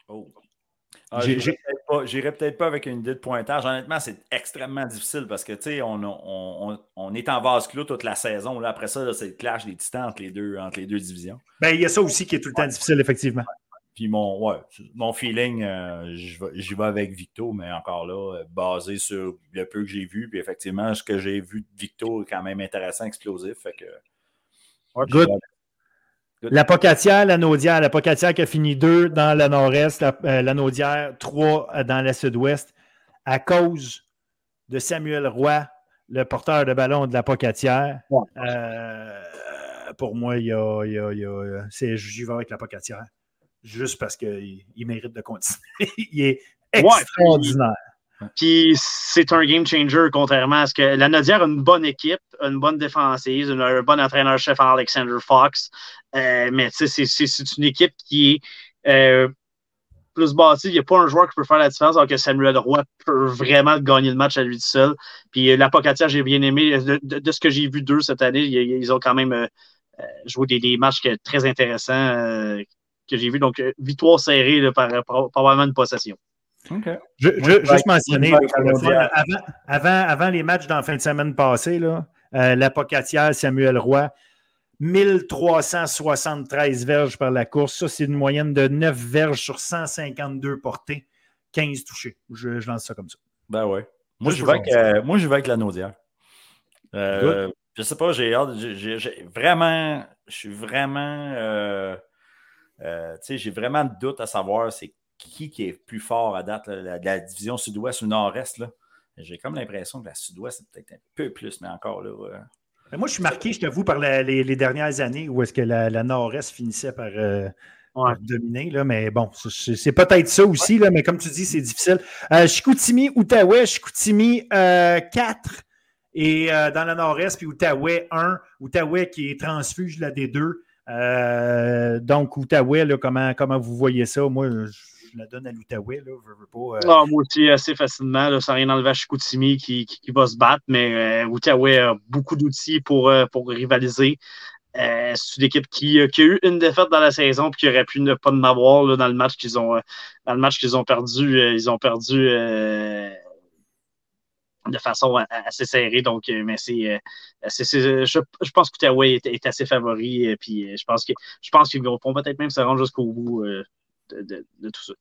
Oh. Ah, J'irai peut-être pas, avec une idée de pointage. Honnêtement, c'est extrêmement difficile parce que, tu sais, on, on, est en vase clos toute la saison. Là. Après ça, c'est le clash des titans entre les deux, entre les deux divisions. Ben, il y a ça aussi qui est tout le temps difficile, effectivement. Puis mon, ouais, mon feeling, euh, j'y vais, avec Victo, mais encore là, euh, basé sur le peu que j'ai vu. Puis effectivement, ce que j'ai vu de Victo est quand même intéressant, explosif. Fait que, Good. La Pocatière, la Naudière. La Pocatière qui a fini deux dans le nord-est, la, euh, Naudière trois euh, dans le sud-ouest. À cause de Samuel Roy, le porteur de ballon de la Pocatière. Euh, pour moi, il y a, il y a, il y a j'y vais avec la Pocatière. Juste parce qu'il mérite de continuer. [LAUGHS] il est extraordinaire. Puis c'est un game changer, contrairement à ce que la Nodière a une bonne équipe, une bonne défensive, un bon entraîneur-chef Alexander Fox. Euh, mais c'est une équipe qui est euh, plus bâtie. Il n'y a pas un joueur qui peut faire la différence alors que Samuel Roy peut vraiment gagner le match à lui tout seul. Puis euh, la Pocatière, j'ai bien aimé. De, ce que j'ai vu d'eux cette année, ils, ont quand même joué des, matchs très intéressants que j'ai vu. Donc, victoire serrée par, probablement une possession. Je, juste mentionner, avant, avant, les matchs dans la fin de semaine passée, là, euh, la Pocatière, Samuel Roy, 1373 verges par la course. Ça, c'est une moyenne de 9 verges sur 152 portées, 15 touchés. Je, lance ça comme ça. Ben ouais. Moi, je, vais avec, euh, moi je vais avec la Naudière. Euh, je sais pas, j'ai hâte. vraiment, je suis vraiment. Euh, tu sais, j'ai vraiment de doute à savoir c'est qui, qui est plus fort à date, la, division sud-ouest ou nord-est. J'ai comme l'impression que la Sud-Ouest, c'est peut-être un peu plus, mais encore là. moi, je suis marqué, je t'avoue, par les, dernières années où est-ce que la, Nord-Est finissait par, dominer. Là, mais bon, c'est peut-être ça aussi, là, mais comme tu dis, c'est difficile. Euh, Chicoutimi, Outaouais, Chicoutimi 4 euh, et euh, dans la Nord-Est, puis Outaouais 1. Outaouais qui est transfuge la D2. donc, Outaouais, là, comment, comment vous voyez ça? Moi, je la donne à l'Outaouais. Là, moi aussi, assez facilement. Là, sans rien enlever à Chicoutimi qui, qui, va se battre, mais Outaouais a beaucoup d'outils pour, pour rivaliser. Euh, c'est une équipe qui, qui, a eu une défaite dans la saison et qui aurait pu ne pas en avoir dans le match qu'ils ont dans le match qu'ils ont perdu. Euh, ils ont perdu euh, de façon assez serrée. Donc, mais c'est, je, je, pense que est, est, assez favori. Puis je pense que je pense qu'ils vont peut-être même se rendre jusqu'au bout de, tout ça.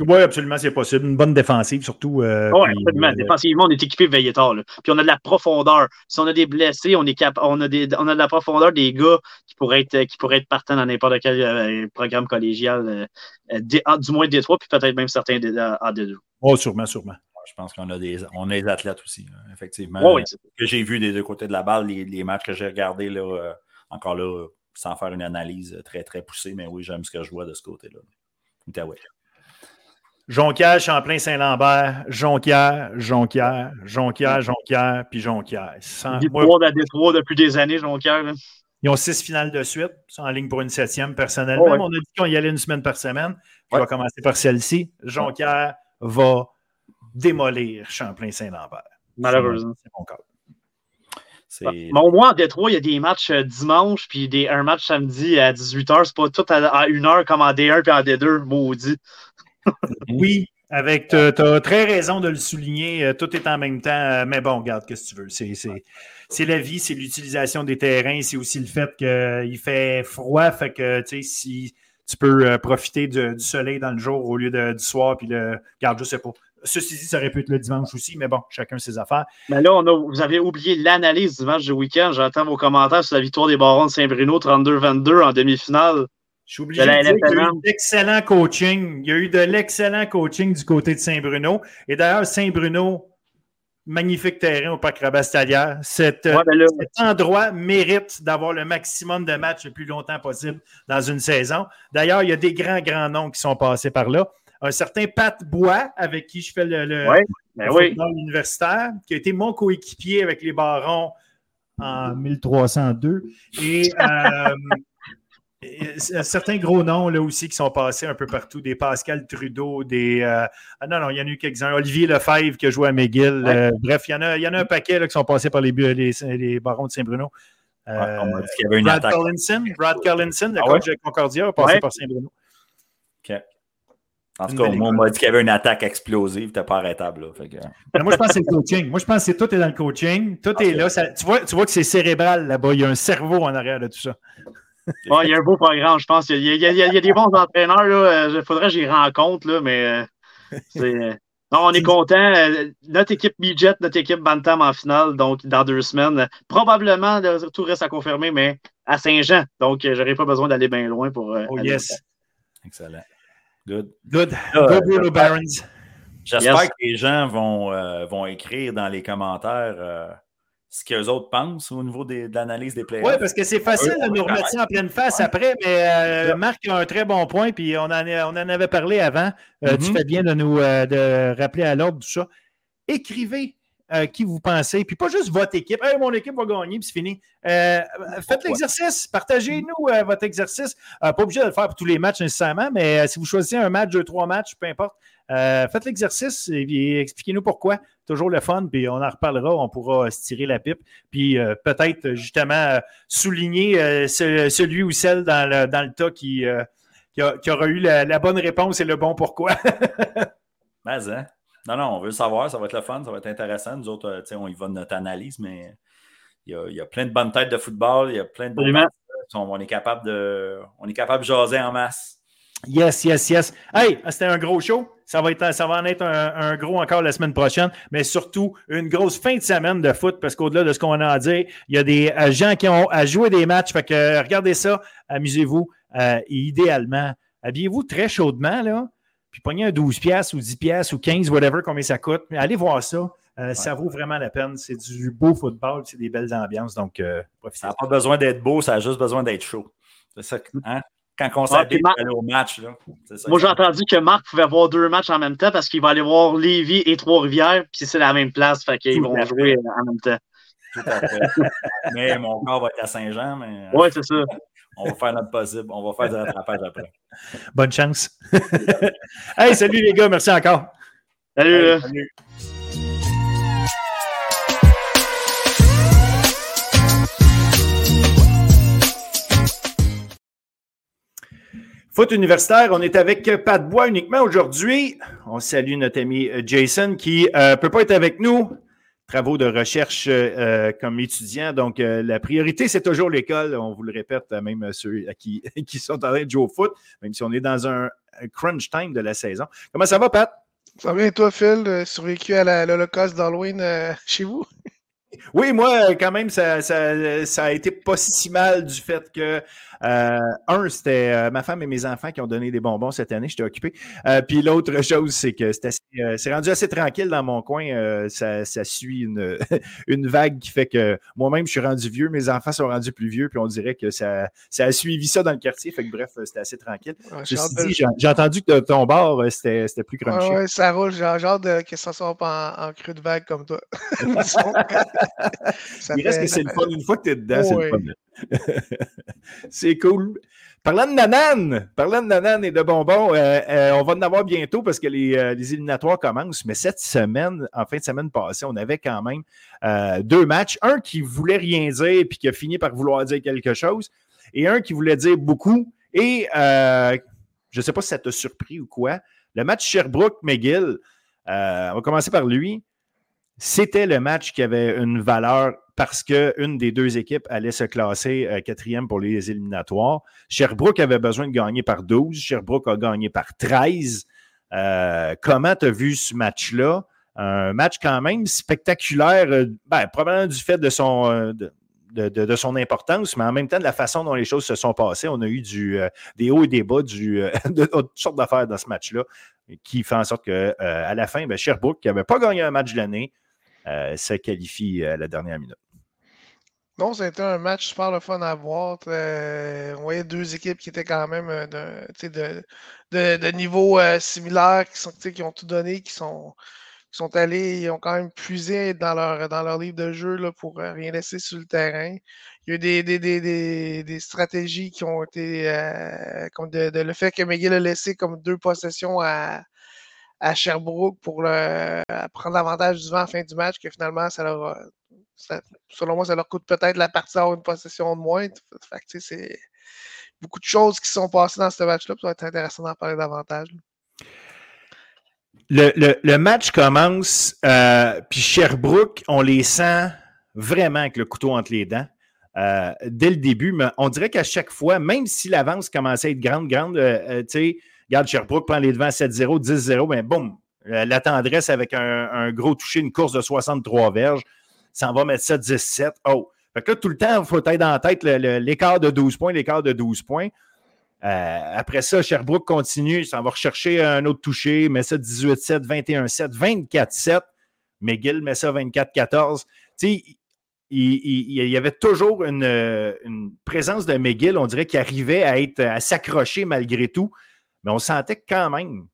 Oui, absolument, c'est possible. Une bonne défensive, surtout. Euh, oui, absolument. Euh, Défensivement, on est équipé veillé tard. Puis on a de la profondeur. Si on a des blessés, on, est cap on, a, des, on a de la profondeur des gars qui pourraient être, qui pourraient être partants dans n'importe quel euh, programme collégial, du moins des trois, puis peut-être même certains en D2. Oh, sûrement, sûrement. Je pense qu'on a des, on a des athlètes aussi, effectivement. que j'ai vu des deux côtés de la balle, les, les matchs que j'ai regardés, là, encore là, sans faire une analyse très, très poussée, mais oui, j'aime ce que je vois de ce côté-là. Jonquière, Champlain-Saint-Lambert, Jonquière, Jonquière, Jonquière, Jonquière, puis Jonquière. Détroit à Détroit depuis des années, Jonquière. Ils ont six finales de suite. Ils sont en ligne pour une septième, personnellement. On a dit qu'on y allait une semaine par semaine. On va commencer par celle-ci. Jonquière va démolir Champlain-Saint-Lambert. Malheureusement. C'est mon cas. Bah, mais au moins, en Détroit, il y a des matchs euh, dimanche, puis des, un match samedi à 18h. C'est pas tout à, 1h comme en D1 puis en D2, maudit. [LAUGHS] oui, avec, tu as, très raison de le souligner. Euh, tout est en même temps. Euh, mais bon, regarde, qu'est-ce que tu veux? C'est la vie, c'est l'utilisation des terrains. C'est aussi le fait qu'il fait froid. Fait que, tu sais, si tu peux profiter du soleil dans le jour au lieu du soir, puis le. Regarde, je sais pas. Ceci dit, ça aurait pu être le dimanche aussi, mais bon, chacun ses affaires. Mais là, vous avez oublié l'analyse du match du week-end. J'attends vos commentaires sur la victoire des Barons de Saint-Bruno 32-22 en demi-finale. Je suis obligé de, dire qu'il y a eu de l'excellent coaching. Il y a eu de l'excellent coaching du côté de Saint-Bruno. Et d'ailleurs, Saint-Bruno, magnifique terrain au Parc Rabastalière. Cet, ben cet endroit mérite d'avoir le maximum de matchs le plus longtemps possible dans une saison. D'ailleurs, il y a des grands, grands noms qui sont passés par là un certain Pat Bois, avec qui je fais le, le, ben universitaire, qui a été mon coéquipier avec les Barons en 1302. Et, [LAUGHS] euh, certains gros noms là aussi qui sont passés un peu partout, des Pascal Trudeau, des. Euh, ah non, non, il y en a eu quelques-uns. Olivier Lefebvre qui a joué à McGill. Euh, bref, il y, en a, il y en a un paquet là, qui sont passés par les, les, Barons de Saint-Bruno. Brad Collinson, Brad Collinson, le ah coach de Concordia, a passé par Saint-Bruno. OK. En tout cas, moi, on m'a dit qu'il y avait une attaque explosive, t'es pas arrêtable. Là. moi, je pense que c'est le coaching. Moi, je pense que tout est dans le coaching. Tout est là. tu, vois, tu vois que c'est cérébral là-bas. Il y a un cerveau en arrière de tout ça. il y a un beau programme, je pense. Il y a, il y a, des bons entraîneurs. Il faudrait que j'y rencontre, là, mais euh, [LAUGHS] euh, non, on est content. Notre équipe Midget, notre équipe Bantam en finale, donc dans deux semaines. Probablement, tout reste à confirmer, mais à Saint-Jean. Donc, euh, j'aurais pas besoin d'aller bien loin pour. oh, yes. Excellent. Good. Good. Go Bruno Barons. J'espère que les gens vont, euh, vont écrire dans les commentaires euh, ce qu'eux autres pensent au niveau des, de l'analyse des players. Oui, parce que c'est facile de nous remettre en pleine face après, mais euh, Marc a un très bon point, puis on en, on en avait parlé avant. Tu mm-hmm. fais bien de nous de rappeler à l'ordre tout ça. Écrivez euh, qui vous pensez, puis pas juste votre équipe. Hey, mon équipe va gagner, puis c'est fini. Euh, faites l'exercice, partagez-nous euh, votre exercice. pas obligé de le faire pour tous les matchs nécessairement, mais si vous choisissez un match, deux, trois matchs, peu importe, faites l'exercice et, expliquez-nous pourquoi. Toujours le fun, puis on en reparlera, on pourra se tirer la pipe, puis peut-être justement souligner celui ou celle dans le, dans le tas qui, qui, aura eu la, la, bonne réponse et le bon pourquoi. [LAUGHS] Mais, hein? Non, non, on veut le savoir, ça va être le fun, ça va être intéressant. Nous autres, euh, on y va de notre analyse, mais il y, a, plein de bonnes têtes de football, il y a plein de bonnes on est capable de on est capable de jaser en masse. Yes, yes, yes. Hey, c'était un gros show. Ça va, être, ça va en être un, gros encore la semaine prochaine, mais surtout une grosse fin de semaine de foot parce qu'au-delà de ce qu'on a à dire, il y a des euh, gens qui ont à jouer des matchs. Fait que regardez ça, amusez-vous euh, idéalement, habillez-vous très chaudement. Là puis pogner un 12 pièces ou 10 pièces ou 15, whatever, combien ça coûte. Mais allez voir ça. Ça vaut vraiment la peine. C'est du beau football, c'est des belles ambiances. Donc, profitez. Ça n'a pas besoin d'être beau, ça a juste besoin d'être chaud. C'est ça. Hein? Quand on s'habille pour aller au match. Là. Moi, j'ai entendu que Marc pouvait avoir deux matchs en même temps parce qu'il va aller voir Lévis et Trois-Rivières, puis c'est la même place, fait qu'ils vont jouer en même temps. Tout à fait. [LAUGHS] mais mon corps va être à Saint-Jean. Mais... Oui, c'est ça. [LAUGHS] On va faire notre possible. On va faire du rattrapage après. [LAUGHS] Bonne chance. [LAUGHS] hey, salut les gars. Merci encore. Salut. salut. Foot universitaire, on est avec Pat Bois uniquement aujourd'hui. On salue notre ami Jason qui ne euh, peut pas être avec nous. Travaux de recherche euh, comme étudiant. Donc, la priorité, c'est toujours l'école. On vous le répète, même ceux qui, [LAUGHS] qui sont en train de jouer au foot, même si on est dans un, crunch time de la saison. Comment ça va, Pat? Ça va bien, toi, Phil? Survécu à l'Holocauste d'Halloween [LAUGHS] chez vous? Oui, moi, quand même, ça, ça, ça, a été pas si mal du fait que euh, un, c'était euh, ma femme et mes enfants qui ont donné des bonbons cette année, j'étais occupé. Euh, puis l'autre [LAUGHS] chose, c'est que c'est rendu assez tranquille dans mon coin. Ça, suit une, [LAUGHS] une vague qui fait que moi-même, je suis rendu vieux, mes enfants sont rendus plus vieux, puis on dirait que ça, ça a suivi ça dans le quartier. Fait que bref, c'était assez tranquille. j'ai entendu que ton bar, c'était plus crunchy. Oui, ça roule. J'ai hâte que ça soit pas en, creux de vague comme toi. [LAUGHS] Il reste que c'est le fun. Une fois que tu es dedans, c'est le fun. [LAUGHS] c'est cool. Parlant de nanane, parlant de nanane et de bonbons, euh, euh, on va en avoir bientôt parce que euh, les, éliminatoires commencent. Mais cette semaine, en fin de semaine passée, on avait quand même deux matchs. Un qui voulait rien dire puis qui a fini par vouloir dire quelque chose. Et un qui voulait dire beaucoup. Et je ne sais pas si ça t'a surpris ou quoi. Le match Sherbrooke-McGill, on va commencer par lui. C'était le match qui avait une valeur parce qu'une des deux équipes allait se classer euh, quatrième pour les éliminatoires. Sherbrooke avait besoin de gagner par 12. Sherbrooke a gagné par 13. Euh, comment tu as vu ce match-là? Un match quand même spectaculaire, euh, ben, probablement du fait de son, de, son importance, mais en même temps de la façon dont les choses se sont passées. On a eu des hauts et des bas, du, [LAUGHS] toutes sortes d'affaires dans ce match-là, qui fait en sorte qu'à la fin, ben, Sherbrooke, qui n'avait pas gagné un match de l'année, se qualifie à la dernière minute. Non, c'était un match super le fun à voir. Euh, on voyait deux équipes qui étaient quand même euh, de, niveau euh, similaire, qui, sont, qui ont tout donné, qui sont, qui sont allés, ils ont quand même puisé dans leur, dans leur livre de jeu là, pour rien laisser sur le terrain. Il y a eu des, des, des, des stratégies qui ont été comme de, le fait que McGill a laissé comme deux possessions à, à Sherbrooke pour prendre l'avantage du vent à la fin du match, que finalement, ça leur selon moi, ça leur coûte peut-être la partie d'avoir une possession de moins. c'est beaucoup de choses qui sont passées dans ce match-là. Ça va être intéressant d'en parler davantage. Le, match commence, euh, puis Sherbrooke, on les sent vraiment avec le couteau entre les dents. Euh, dès le début, mais on dirait qu'à chaque fois, même si l'avance commençait à être grande, grande, euh, tu sais, regarde, Sherbrooke prend les devants 7-0, 10-0, mais boum, la tendresse avec un, gros toucher, une course de 63 verges ça va mettre ça 17. Oh! Fait que là, tout le temps, il faut être dans la tête l'écart de 12 points, l'écart de 12 points. Euh, après ça, Sherbrooke continue, ça va rechercher un autre toucher, met ça 18-7, 21-7, 24-7. McGill met ça 24-14. Tu sais, il, y avait toujours une, présence de McGill, on dirait, qui arrivait à à s'accrocher malgré tout. Mais on sentait quand même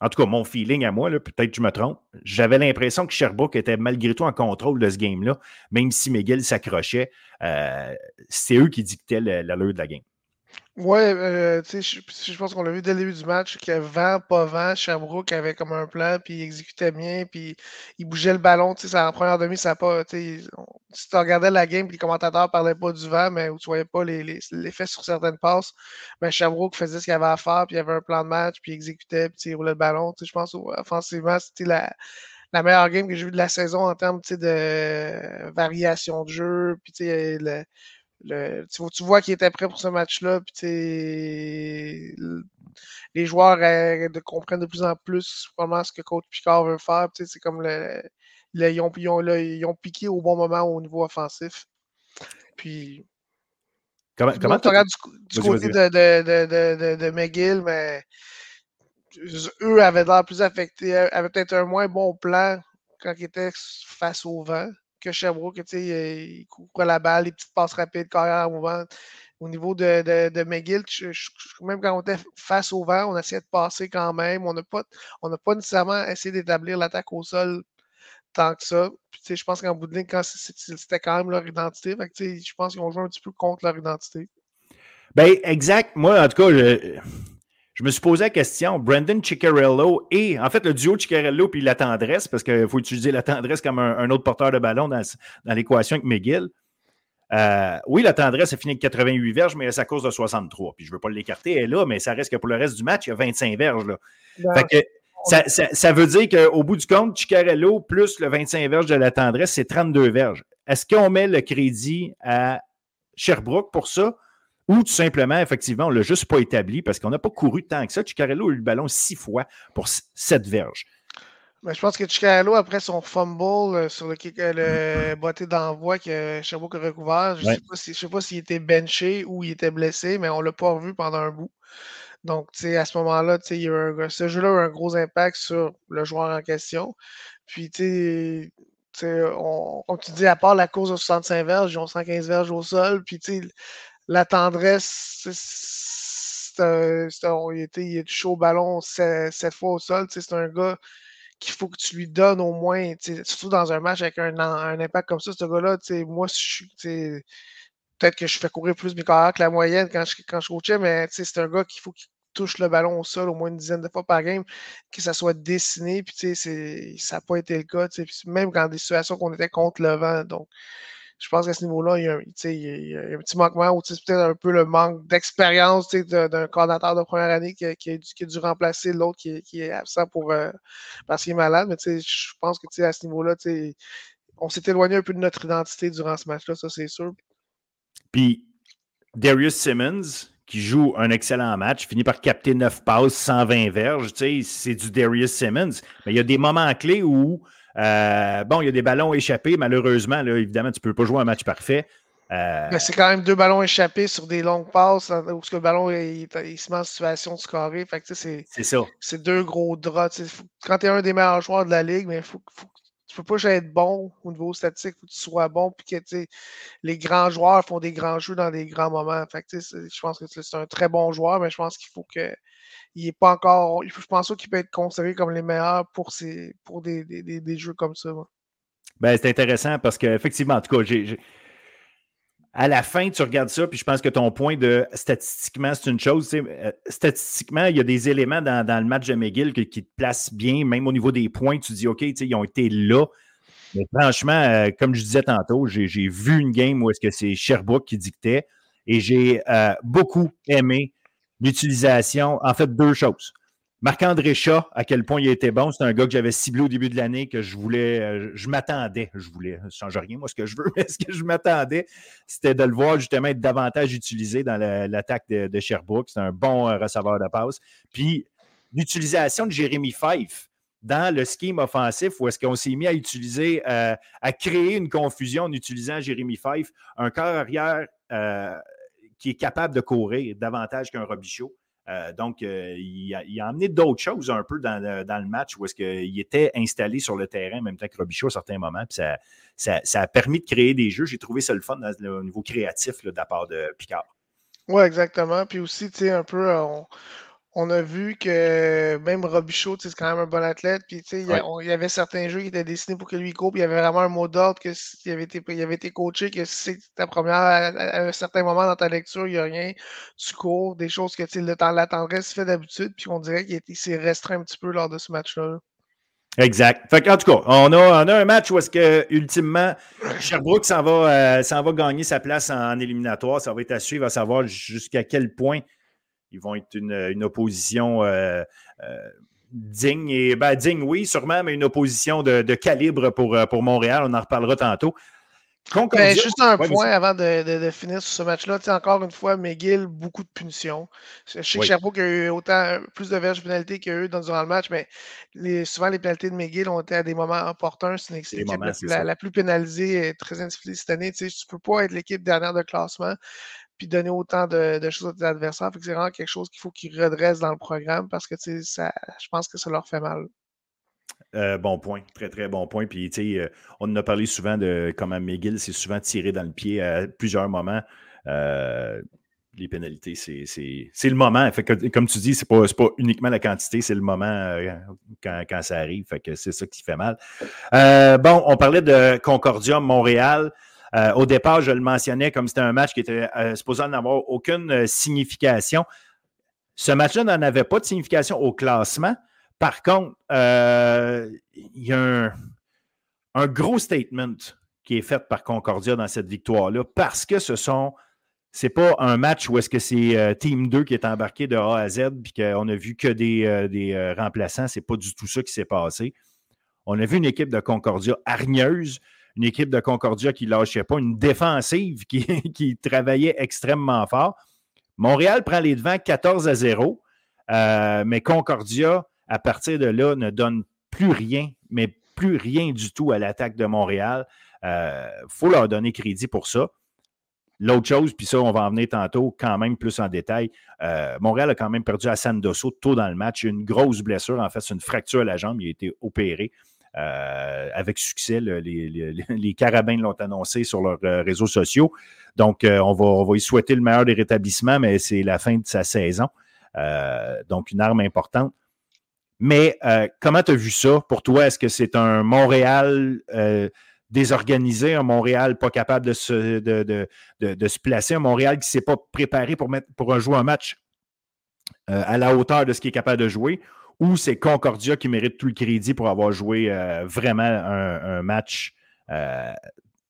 en tout cas, mon feeling à moi, peut-être que je me trompe, j'avais l'impression que Sherbrooke était malgré tout en contrôle de ce game-là, même si McGill s'accrochait. Euh, c'est eux qui dictaient l'allure de la game. Ouais, euh, tu sais, je, pense qu'on l'a vu dès le début du match, que vent, pas vent, Sherbrooke avait comme un plan, puis il exécutait bien, puis il bougeait le ballon, tu sais, en première demi, ça pas, tu si tu regardais la game, puis les commentateurs parlaient pas du vent, mais où tu voyais pas l'effet les, sur certaines passes, mais Sherbrooke faisait ce qu'il avait à faire, puis il avait un plan de match, puis il exécutait, puis il roulait le ballon, tu sais, je pense, offensivement, c'était la, la meilleure game que j'ai vue de la saison en termes, de variation de jeu, puis tu sais, le tu, vois qu'il était prêt pour ce match-là. les joueurs euh, comprennent de plus en plus comment ce que coach Picard veut faire. C'est comme le, ils, ont, ils, ont, piqué au bon moment au niveau offensif. Puis. Comment, tu regardes du, côté de, de, de, McGill, mais eux avaient l'air plus affectés, avaient peut-être un moins bon plan quand il était face au vent que Sherbrooke, il couvre la balle, les petites passes rapides, carrière mouvement. Au niveau de, de, McGill, même quand on était face au vent, on essayait de passer quand même. On n'a pas, pas nécessairement essayé d'établir l'attaque au sol tant que ça. Je pense qu'en bout de ligne, c'était quand même leur identité. je pense qu'ils ont joué un petit peu contre leur identité. Ben, exact. Moi, en tout cas, je, me suis posé la question. Brandon Ciccarello et, en fait, le duo Ciccarello puis la tendresse, parce qu'il faut utiliser la tendresse comme un, autre porteur de ballon dans, dans l'équation avec McGill. Euh, oui, la tendresse a fini avec 88 verges, mais à cause de 63. Puis je ne veux pas l'écarter, elle est là, mais ça reste que pour le reste du match, il y a 25 verges. Là. Fait que, ça, veut dire qu'au bout du compte, Chicarello plus le 25 verges de la tendresse, c'est 32 verges. Est-ce qu'on met le crédit à Sherbrooke pour ça? Ou tout simplement, effectivement, on ne l'a juste pas établi parce qu'on n'a pas couru tant que ça. Chicarello a eu le ballon six fois pour 7 verges. Mais je pense que Chicarello, après son fumble euh, sur le, kick, euh, le botté d'envoi que Sherbrooke a recouvert, je ne sais pas s'il était benché ou il était blessé, mais on ne l'a pas revu pendant un bout. Donc, à ce moment-là, ce jeu-là a eu un gros impact sur le joueur en question. Puis, tu sais, comme tu dis, à part la course de 65 verges, ils ont 115 verges au sol. Puis, tu sais, la tendresse, c'est il, était, il au ballon cette fois au sol. C'est un gars qu'il faut que tu lui donnes au moins, surtout dans un match avec un, impact comme ça, ce gars-là, moi, peut-être que je fais courir plus mes carrières que la moyenne quand je, quand coachais, mais c'est un gars qu'il faut qu'il touche le ballon au sol au moins une dizaine de fois par game, que ça soit dessiné, puis ça n'a pas été le cas, même dans des situations qu'on était contre le vent. Donc, je pense qu'à ce niveau-là, il, y a un petit manquement, ou peut-être un peu le manque d'expérience d'un coordinateur de première année qui a, dû, remplacer l'autre qui, est absent pour, euh, parce qu'il est malade. Mais je pense que à ce niveau-là, on s'est éloigné un peu de notre identité durant ce match-là, ça c'est sûr. Puis Darius Simmons, qui joue un excellent match, finit par capter 9 passes, 120 verges. C'est du Darius Simmons. Mais il y a des moments clés où, euh, bon, il y a des ballons échappés. Malheureusement, là, évidemment, tu ne peux pas jouer un match parfait. Euh, c'est quand même deux ballons échappés sur des longues passes hein, où le ballon il, se met en situation de scorer. c'est ça. C'est deux gros draps. quand tu es un des meilleurs joueurs de la ligue, mais faut, faut, tu peux pas être bon au niveau statistique, il faut que tu sois bon, puis que les grands joueurs font des grands jeux dans des grands moments. Fait je pense que c'est un très bon joueur, mais je pense qu'il faut que il est pas encore. Je pense qu'il peut être considéré comme les meilleurs pour, pour des, jeux comme ça. Ben, c'est intéressant parce qu'effectivement, en tout cas, à la fin, tu regardes ça, puis je pense que ton point de statistiquement, c'est une chose. Euh, statistiquement, il y a des éléments dans, le match de McGill qui, te placent bien, même au niveau des points. Tu dis, OK, ils ont été là. Mais franchement, euh, comme je disais tantôt, j'ai vu une game où est-ce que c'est Sherbrooke qui dictait et j'ai euh, beaucoup aimé l'utilisation, en fait, deux choses. Marc-André Chat, à quel point il était bon. C'est un gars que j'avais ciblé au début de l'année, que je voulais, euh, je m'attendais, je voulais, ça change rien, moi, ce que je veux, [LAUGHS] mais ce que je m'attendais, c'était de le voir justement être davantage utilisé dans l'attaque de, Sherbrooke. C'est un bon euh, receveur de passe. Puis, l'utilisation de Jérémy Fife dans le scheme offensif, où est-ce qu'on s'est mis à utiliser, euh, à créer une confusion en utilisant Jérémy Fife, un corps arrière qui est capable de courir davantage qu'un Robichaud. Euh, donc, euh, il, a, amené d'autres choses un peu dans le, match où est-ce qu'il était installé sur le terrain en même temps que Robichaud à certains moments. ça, ça, a permis de créer des jeux. J'ai trouvé ça le fun au niveau créatif de la part de Picard. Oui, exactement. Puis aussi, tu sais, un peu, on a vu que même Robichaud, c'est quand même un bon athlète. Puis, il y, avait certains jeux qui étaient dessinés pour que lui. Puis, il y avait vraiment un mot d'ordre que s'il avait été, il avait été coaché, que si c'est ta première, à, un certain moment dans ta lecture, il n'y a rien, tu cours, des choses que le temps, la tendresse fait d'habitude. Puis, on dirait qu'il s'est restreint un petit peu lors de ce match-là. Exact. Fait en tout cas, on a, on a un match où est-ce que, ultimement, Sherbrooke s'en va, euh, va gagner sa place en, éliminatoire. Ça va être à suivre à savoir jusqu'à quel point ils vont être une, opposition euh, euh, digne. Et, ben, digne, oui, sûrement, mais une opposition de, calibre pour, euh, pour Montréal. On en reparlera tantôt. Ben, juste un point avant de, finir sur ce match-là. Encore une fois, McGill, beaucoup de punitions. Je sais que Sherbrooke a eu autant, plus de verges pénalités qu'il y a eu dans, durant le match, mais souvent les pénalités de McGill ont été à des moments opportuns. C'est l'équipe la, plus pénalisée et très indisciplinée cette année. Tu ne peux pas être l'équipe dernière de classement puis donner autant de, choses à tes adversaires. c'est vraiment quelque chose qu'il faut qu'ils redressent dans le programme parce que ça, je pense que ça leur fait mal. Euh, bon point, très très bon point. Puis, tu sais, euh, on en a parlé souvent de comment McGill s'est souvent tiré dans le pied à plusieurs moments. Euh, les pénalités, c'est le moment. Fait que, comme tu dis, c'est pas, pas uniquement la quantité, c'est le moment quand, quand, ça arrive. Fait que c'est ça qui fait mal. bon, on parlait de Concordia Montréal. Au départ, je le mentionnais comme c'était un match qui était supposé n'avoir aucune signification. Ce match-là n'en avait pas de signification au classement. Par contre, euh, il y a un, gros statement qui est fait par Concordia dans cette victoire-là parce que ce sont. C'est pas un match où est-ce que c'est euh, Team 2 qui est embarqué de A à Z puis qu'on a vu que des, euh, des remplaçants. C'est pas du tout ça qui s'est passé. On a vu une équipe de Concordia hargneuse, une équipe de Concordia qui ne lâchait pas, une défensive [LAUGHS] qui, travaillait extrêmement fort. Montréal prend les devants 14 à 0, mais Concordia à partir de là, ne donne plus rien, mais plus rien du tout à l'attaque de Montréal. Il euh, faut leur donner crédit pour ça. L'autre chose, puis ça, on va en venir tantôt, quand même plus en détail. Euh, Montréal a quand même perdu à Sandoso tôt dans le match. Une grosse blessure, en fait, c'est une fracture à la jambe. Il a été opéré euh, avec succès. [LAUGHS] les, carabins l'ont annoncé sur leurs réseaux sociaux. Donc, on, va, on va y souhaiter le meilleur des rétablissements, mais c'est la fin de sa saison. donc, une arme importante. Mais euh, comment tu as vu ça? Pour toi? Est-ce que c'est un Montréal euh, désorganisé, un Montréal pas capable de se, de, se placer, un Montréal qui ne s'est pas préparé pour, pour jouer un match euh, à la hauteur de ce qu'il est capable de jouer? Ou c'est Concordia qui mérite tout le crédit pour avoir joué vraiment un match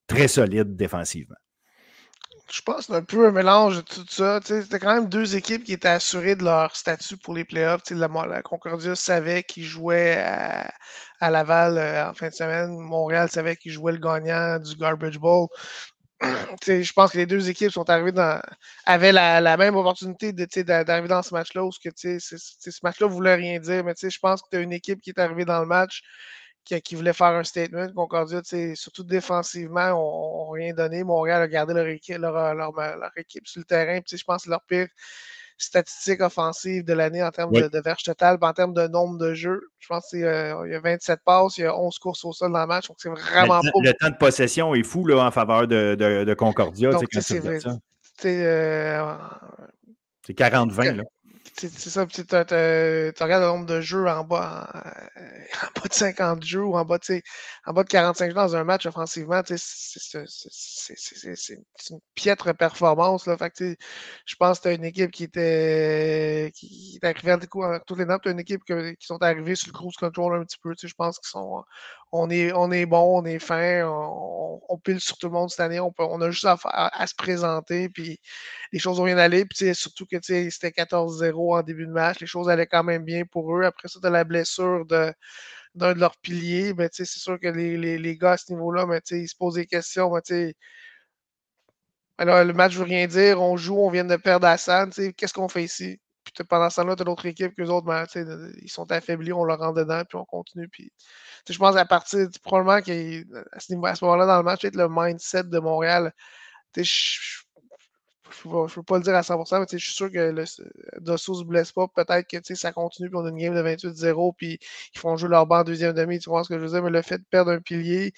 très solide défensivement? je pense c'est un peu un mélange de tout ça. C'était quand même deux équipes qui étaient assurées de leur statut pour les playoffs. La, la Concordia savait qu'ils jouaient à, Laval euh, en fin de semaine. Montréal savait qu'ils jouaient le gagnant du Garbage Bowl. Je pense que les deux équipes sont arrivées avaient la, même opportunité d'arriver dans ce match-là, ce match-là voulait rien dire, mais je pense que tu as une équipe qui est arrivée dans le match qui, voulait faire un statement. Concordia, surtout défensivement, n'ont rien donné. Montréal a gardé leur équipe, leur, équipe sur le terrain. je pense que leur pire statistique offensive de l'année en termes de, de verge total, en termes de nombre de jeux. Je pense qu'il euh, y a 27 passes, il y a 11 courses au sol dans le match. Donc, c'est vraiment le, le temps de possession est fou là, en faveur de, de, Concordia. c'est euh, c'est 40-20 c'est ça, tu regardes le nombre de jeux en bas, en, bas de 50 jeux ou en bas, en bas de 45 jeux dans un match offensivement, c'est une piètre performance. Là. Fait je pense que tu as une équipe qui était qui est arrivée à toutes les notes, tu as une équipe qui sont arrivées sur le cruise control un petit peu. Je pense qu'ils sont on est, on est bon, on est fin, on, pile sur tout le monde cette année, on, on a juste à, à, se présenter, puis les choses ont bien allé, puis surtout que c'était 14-0 en début de match, les choses allaient quand même bien pour eux. Après ça, de la blessure d'un de leurs piliers, ben, c'est sûr que les, les, les, gars à ce niveau-là, ben, ils se posent des questions. Ben, alors, le match veut rien dire, on joue, on vient de perdre Hassan, qu'est-ce qu'on fait ici? Puis pendant ce temps-là, tu as l'autre équipe que les autres, ben, ils sont affaiblis, on leur rentre dedans, puis on continue. Puis, je pense à partir, probablement qu'à ce, ce moment-là dans le match, être le mindset de Montréal. Je ne peux pas le dire à 100%, mais je suis sûr que le, Dosso ne se blesse pas. Peut-être que ça continue, puis on a une game de 28-0, puis ils font jouer leur banc en deuxième demi. Tu vois ce que je veux dire? Mais le fait de perdre un pilier,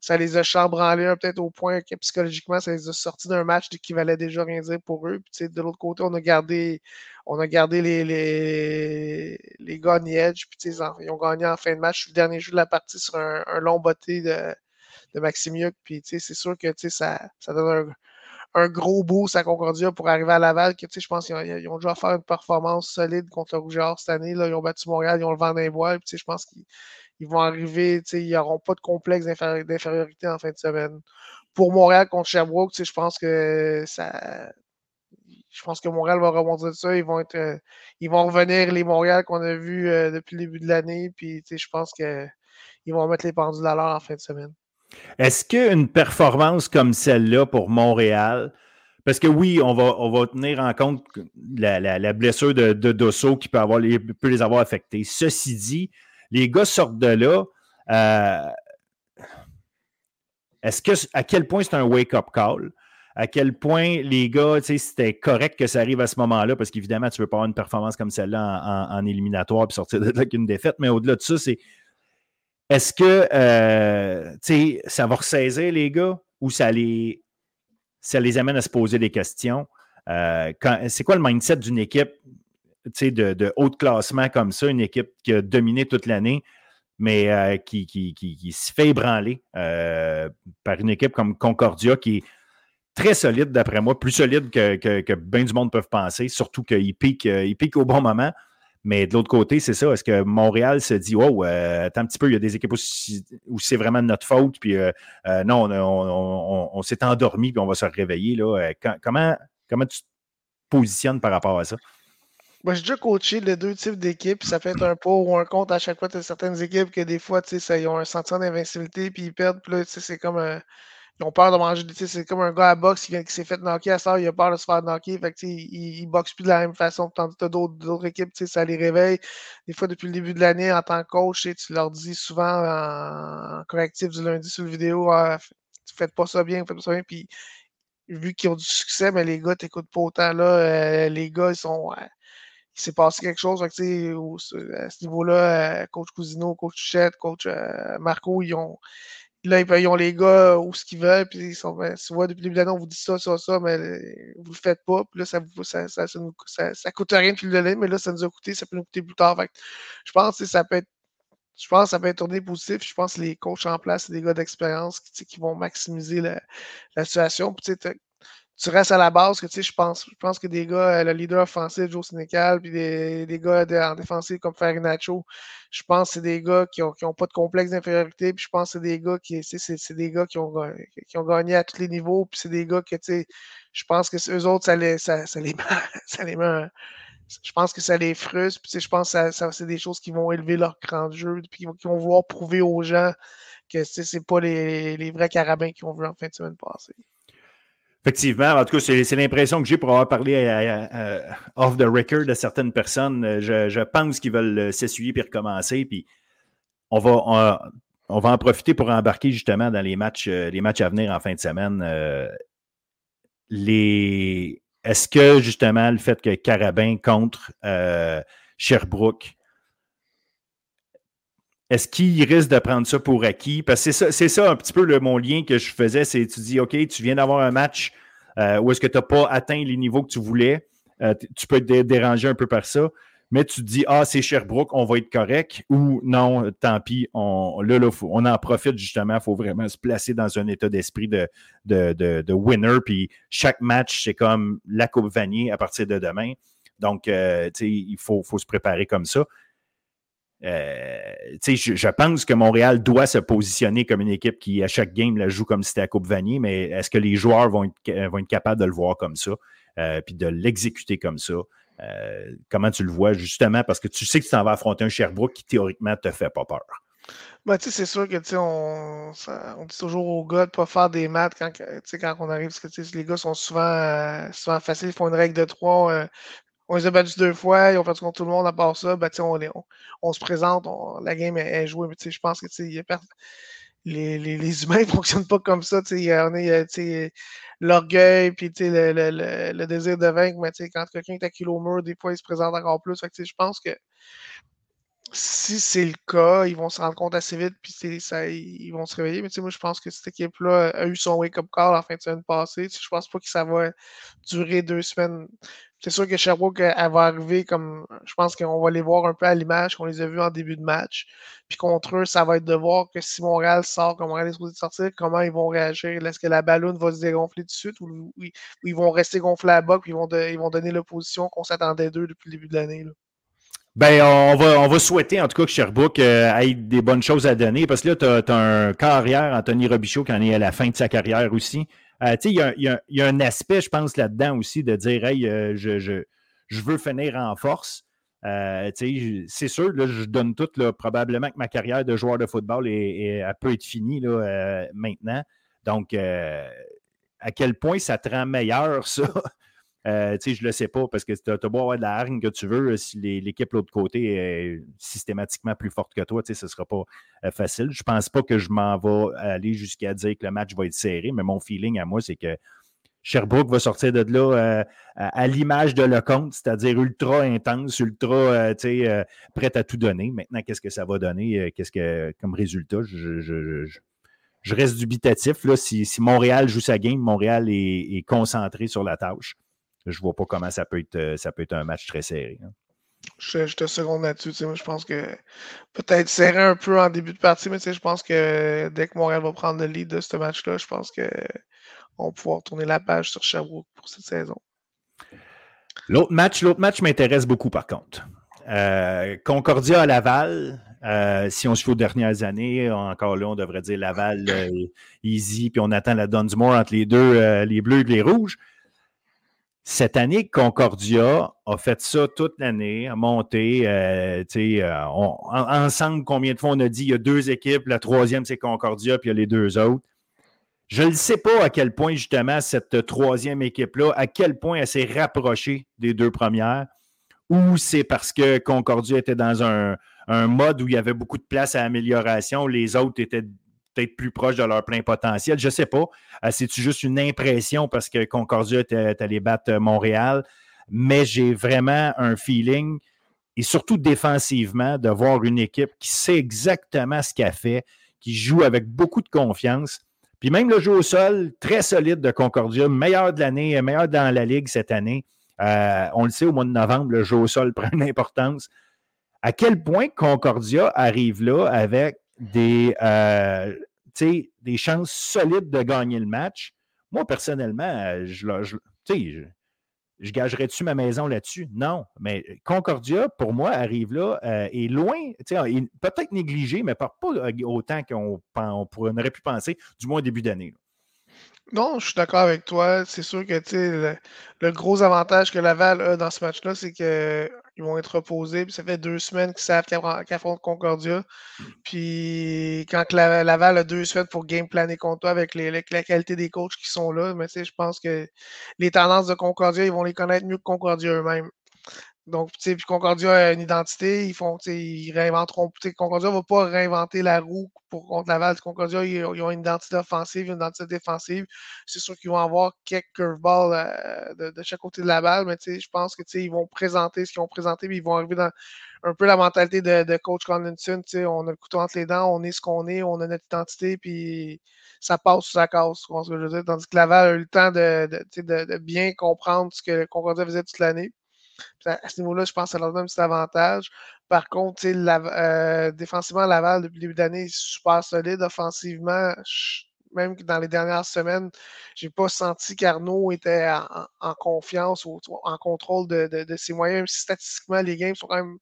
ça les a chambranlés peut-être au point que psychologiquement, ça les a sortis d'un match qui valait déjà rien dire pour eux. Puis, de l'autre côté, on a gardé, on a gardé les, les, les edge, puis ils ont gagné en fin de match le dernier jeu de la partie sur un, long botté de, de Maximiuk. Puis c'est sûr que ça, ça donne un, gros boost à Concordia pour arriver à Laval. Que, je pense qu'ils ont, déjà fait une performance solide contre le Rougeard cette année. Là. Ils ont battu Montréal, ils ont le vent d'un bois. Je pense qu'ils ils vont arriver, ils n'auront pas de complexe d'infériorité en fin de semaine. Pour Montréal contre Sherbrooke, je pense que ça. Je pense que Montréal va rebondir de ça. Ils vont être. Euh, ils vont revenir les Montréal qu'on a vus euh, depuis le début de l'année. Puis je pense qu'ils vont mettre les pendules à l'heure en fin de semaine. Est-ce qu'une performance comme celle-là pour Montréal, parce que oui, on va, on va tenir en compte la, blessure de, Dosso qui peut, avoir les, peut les avoir affectés. Ceci dit, les gars sortent de là. Euh, est-ce que à quel point c'est un wake-up call? À quel point les gars, c'était correct que ça arrive à ce moment-là, parce qu'évidemment, tu ne veux pas avoir une performance comme celle-là en, éliminatoire et sortir de là avec défaite, mais au-delà de ça, c'est est-ce que euh, ça va ressaisir les gars ou ça les, ça les amène à se poser des questions? Euh, c'est quoi le mindset d'une équipe de, de haut classement comme ça, une équipe qui a dominé toute l'année, mais euh, qui, qui, se fait ébranler par une équipe comme Concordia qui est très solide d'après moi, plus solide que, que, bien du monde peuvent penser, surtout qu'il pique, il pique au bon moment? Mais de l'autre côté, c'est ça. Est-ce que Montréal se dit, oh, attends un petit peu, il y a des équipes où, c'est vraiment de notre faute, puis euh, euh, non, on, s'est endormi, puis on va se réveiller. Là. comment, comment tu te positionnes par rapport à ça? Moi, j'ai déjà coaché les deux types d'équipes, ça fait un pour ou un contre à chaque fois. Tu as certaines équipes que des fois, tu sais, ils ont un sentiment d'invincibilité, puis ils perdent, puis là, c'est comme ils ont peur de manger. C'est comme un gars à boxe qui, s'est fait knocker à ça, il a peur de se faire knocker. Fait que, il, boxe plus de la même façon. Tandis que d'autres équipes, ça les réveille. Des fois, depuis le début de l'année, en tant que coach, tu leur dis souvent en, correctif du lundi sur le vidéo ah, faites pas ça bien, faites pas ça bien. Puis vu qu'ils ont du succès, mais les gars t'écoutent pas autant là. Euh, les gars, ils sont. il s'est passé quelque chose. À ce niveau-là, euh, coach Cousino, coach Chouchette, coach euh, Marco, ils ont là, ils ont les gars où ce qu'ils veulent, puis ils sont, ben, tu depuis le début de l'année, on vous dit ça, ça, ça, mais vous le faites pas, puis là, ça, ça, ça, ça, ça coûte rien depuis le délai, mais là, ça nous a coûté, ça peut nous coûter plus tard. Fait je pense que ça peut être je pense que ça peut être tourné positif. Je pense que les coachs en place, c'est des gars d'expérience qui, qui, vont maximiser la, la situation. Puis, tu restes à la base que tu sais, je pense, je pense que des gars, euh, le leader offensif, Joe Sénécal, puis des, des gars en défensive comme Nacho, je pense que c'est des gars qui n'ont qui ont pas de complexe d'infériorité, puis je pense que c'est des gars qui, c'est des gars qui ont, qui ont gagné à tous les niveaux, puis c'est des gars que, tu sais, je pense que eux autres, ça les, ça, ça les, [LAUGHS] ça les met, je pense que ça les frustre, puis je pense que ça, c'est des choses qui vont élever leur cran de jeu, puis qui vont vouloir prouver aux gens que c'est pas les, les vrais carabins qui ont vu en fin de semaine passée. Effectivement, en tout cas, c'est l'impression que j'ai pour avoir parlé off the record de certaines personnes. Je, pense qu'ils veulent euh, s'essuyer puis recommencer. Puis on va, on, va en profiter pour embarquer justement dans les matchs, euh, les matchs à venir en fin de semaine. Euh. Est-ce que justement le fait que Carabin contre Sherbrooke est-ce qu'il risque de prendre ça pour acquis? Parce que c'est ça, un petit peu mon lien que je faisais, c'est tu dis, OK, tu viens d'avoir un match euh, où est-ce que tu n'as pas atteint les niveaux que tu voulais. Euh, tu peux être dérangé un peu par ça, mais tu te dis, ah, c'est Sherbrooke, on va être correct, ou non, tant pis, on, là, on en profite justement, il faut vraiment se placer dans un état d'esprit de, de, winner, puis chaque match, c'est comme la Coupe Vanier à partir de demain. Donc, euh, il faut, se préparer comme ça. Euh, je, pense que Montréal doit se positionner comme une équipe qui, à chaque game, la joue comme si c'était la Coupe Vanier, mais est-ce que les joueurs vont être, vont être capables de le voir comme ça, euh, puis de l'exécuter comme ça? Euh, comment tu le vois, justement, parce que tu sais que tu t'en vas affronter un Sherbrooke qui, théoriquement, te fait pas peur. Ben, c'est sûr que on, on dit toujours aux gars de ne pas faire des maths quand, quand on arrive, parce que les gars sont souvent, souvent faciles, ils font une règle de trois on les a battus deux fois, ils ont fait contre tout le monde à part ça. Ben, on, on, se présente, la game est, jouée, mais je pense que les, humains ne fonctionnent pas comme ça. L'orgueil puis le, le, le, désir de vaincre, mais quand quelqu'un est à kilo mur, des fois, il se présente encore plus. je pense que si c'est le cas, ils vont se rendre compte assez vite, puis ils vont se réveiller. Mais moi, je pense que cette équipe-là a eu son wake-up call en fin de semaine passée. Je pense pas que ça va durer deux semaines. C'est sûr que Sherbrooke, elle va arriver comme. Je pense qu'on va les voir un peu à l'image qu'on les a vus en début de match. Puis contre eux, ça va être de voir que si Montréal sort, comme Montréal est supposé sortir, comment ils vont réagir. Est-ce que la ballonne va se dégonfler tout de suite ou, ils vont rester gonflés à bas puis ils vont, donner l'opposition qu'on s'attendait d'eux depuis le début de l'année? Ben, on va, souhaiter en tout cas que Sherbrooke euh, ait des bonnes choses à donner parce que là, tu as, un carrière, Anthony Robichaud, qui en est à la fin de sa carrière aussi. Euh, il y, a un aspect, je pense, là-dedans aussi de dire Hey, euh, je, je, je, veux finir en force. Euh, c'est sûr, là, je donne tout. Là, probablement que ma carrière de joueur de football est, est peut être finie là, maintenant. Donc, à quel point ça te rend meilleur, [LAUGHS] ça? Euh, je ne le sais pas parce que tu as avoir de la hargne que tu veux, si l'équipe de l'autre côté est systématiquement plus forte que toi, ce ne sera pas euh, facile. Je pense pas que je m'en vais aller jusqu'à dire que le match va être serré, mais mon feeling à moi, c'est que Sherbrooke va sortir de là euh, à, l'image de Lecomte, c'est-à-dire ultra intense, ultra euh, euh, prête à tout donner. Maintenant, qu'est-ce que ça va donner? Qu'est-ce que comme résultat? Je, reste dubitatif. Là, si, Montréal joue sa game, Montréal est, concentré sur la tâche. Je ne vois pas comment ça peut être, ça peut être un match très serré. Hein. Je, te seconde là-dessus. Je pense que peut-être serré un peu en début de partie, mais je pense que dès que Montréal va prendre le lead de ce match-là, je pense que on va pouvoir tourner la page sur Sherbrooke pour cette saison. L'autre match, l'autre match m'intéresse beaucoup par contre. Euh, Concordia à Laval, euh, si on se fait aux dernières années, encore là, on devrait dire Laval euh, easy, puis on attend la Dunsmore entre les deux, les bleus et les rouges. Cette année, Concordia a fait ça toute l'année, a monté. ensemble, combien de fois on a dit il y a deux équipes, la troisième c'est Concordia, puis il y a les deux autres. Je ne sais pas à quel point, justement, cette troisième équipe-là, à quel point elle s'est rapprochée des deux premières, ou c'est parce que Concordia était dans un, mode où il y avait beaucoup de place à amélioration, les autres étaient peut-être plus proches de leur plein potentiel. Je ne sais pas. Euh, c'est-tu juste une impression parce que Concordia était allé battre Montréal? Mais j'ai vraiment un feeling, et surtout défensivement, de voir une équipe qui sait exactement ce qu'elle fait, qui joue avec beaucoup de confiance puis même le jeu au sol, très solide de Concordia, meilleur de l'année, meilleur dans la Ligue cette année. Euh, on le sait, au mois de novembre, le jeu au sol [LAUGHS] prend une importance. À quel point Concordia arrive là avec des, euh, des chances solides de gagner le match? Moi, personnellement, je, je, je gagerais-tu ma maison là-dessus? Non. Mais Concordia, pour moi, arrive là, euh, est loin, peut-être négligé, mais pas, pas autant qu'on on, aurait pu penser, du moins au début d'année. Non, je suis d'accord avec toi. C'est sûr que le, gros avantage que Laval a dans ce match-là, c'est qu'ils vont être reposés. Puis ça fait deux semaines qu'ils savent qu'ils affrontent Concordia. Puis quand Laval a deux semaines pour game planer contre toi avec la qualité des coachs qui sont là, mais je pense que les tendances de Concordia, ils vont les connaître mieux que Concordia eux-mêmes. Donc, puis Concordia a une identité, ils font, tu sais, ils réinventeront. Concordia ne va pas réinventer la roue pour contre Laval. Concordia, ils, ont une identité offensive, une identité défensive. C'est sûr qu'ils vont avoir quelques curveballs euh, de, chaque côté de la balle, mais je pense que ils vont présenter ce qu'ils ont présenté, puis ils vont arriver dans un peu la mentalité de, coach Condinson. On a le couteau entre les dents, on est ce qu'on est, on a notre identité, puis ça passe ou ça casse, ce que je veux dire? Tandis que Laval a eu le temps de, de bien comprendre ce que Concordia faisait toute l'année. À ce niveau-là, je pense que ça leur donne un petit avantage. Par contre, euh, défensivement, Laval, depuis le début d'année, super solide. Offensivement, même dans les dernières semaines, je n'ai pas senti qu'Arnaud était en, confiance ou en contrôle de, ses moyens. Même si statistiquement, les games sont quand même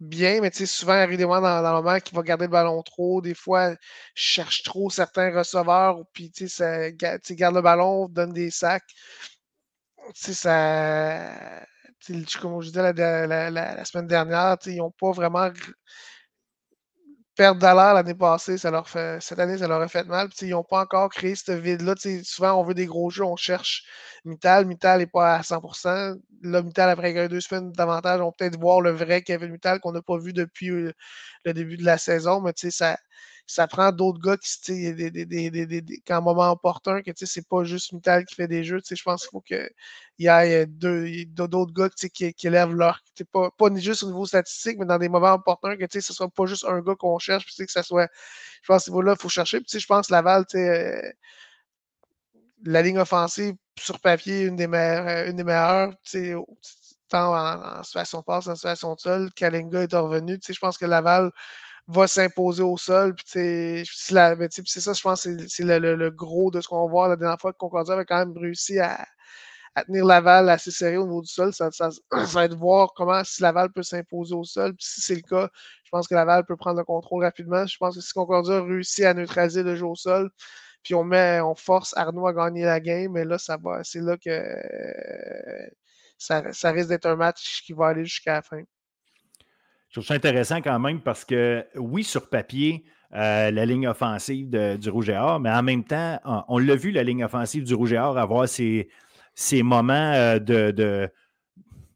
bien, mais souvent, il arrive dans, dans le moment qu'il va garder le ballon trop. Des fois, cherche trop certains receveurs, puis ça, garde le ballon, donne des sacs. Ça comme je disais la, semaine dernière, ils n'ont pas vraiment perdre d'alors l'année passée, cette année, ça leur a fait mal. ils n'ont pas encore créé ce vide-là. Souvent, on veut des gros jeux, on cherche Mittal. Mittal n'est pas à 100%. Là, Mittal, après deux semaines davantage, on peut-être voir le vrai Kevin Mittal qu'on n'a pas vu depuis euh, le début de la saison. Mais ça, ça prend d'autres gars qui, des, des, des, qu'en moment opportun, que c'est pas juste Mittal qui fait des jeux. Je pense qu'il faut qu'il y ait d'autres gars qui, qui élèvent leur. Pas, pas juste au niveau statistique, mais dans des moments opportuns, que ce soit pas juste un gars qu'on cherche, puis que ça soit. Je pense que là il faut chercher. Je pense que Laval, euh, la ligne offensive sur papier, une des meilleures, une des meilleures tant en, situation passe, en situation sol. Kalinga est revenu. Je pense que Laval va s'imposer au sol. Ben, c'est ça, je pense, c'est le, gros de ce qu'on va voir la dernière fois que Concordia avait quand même réussi à, tenir Laval assez serré au niveau du sol. [CLEARS THROAT] Ça, va être voir comment si Laval peut s'imposer au sol. Si c'est le cas, je pense que Laval peut prendre le contrôle rapidement. Je pense que si Concordia réussit à neutraliser le jeu au sol, puis on met, on force Arnaud à gagner la game, mais là, ça va. C'est là que ça risque d'être un match qui va aller jusqu'à la fin. Je trouve ça intéressant quand même parce que, oui, sur papier, euh, la ligne offensive du Rouge et Or, mais en même temps, on, l'a vu, la ligne offensive du Rouge et Or avoir ses, moments euh, de,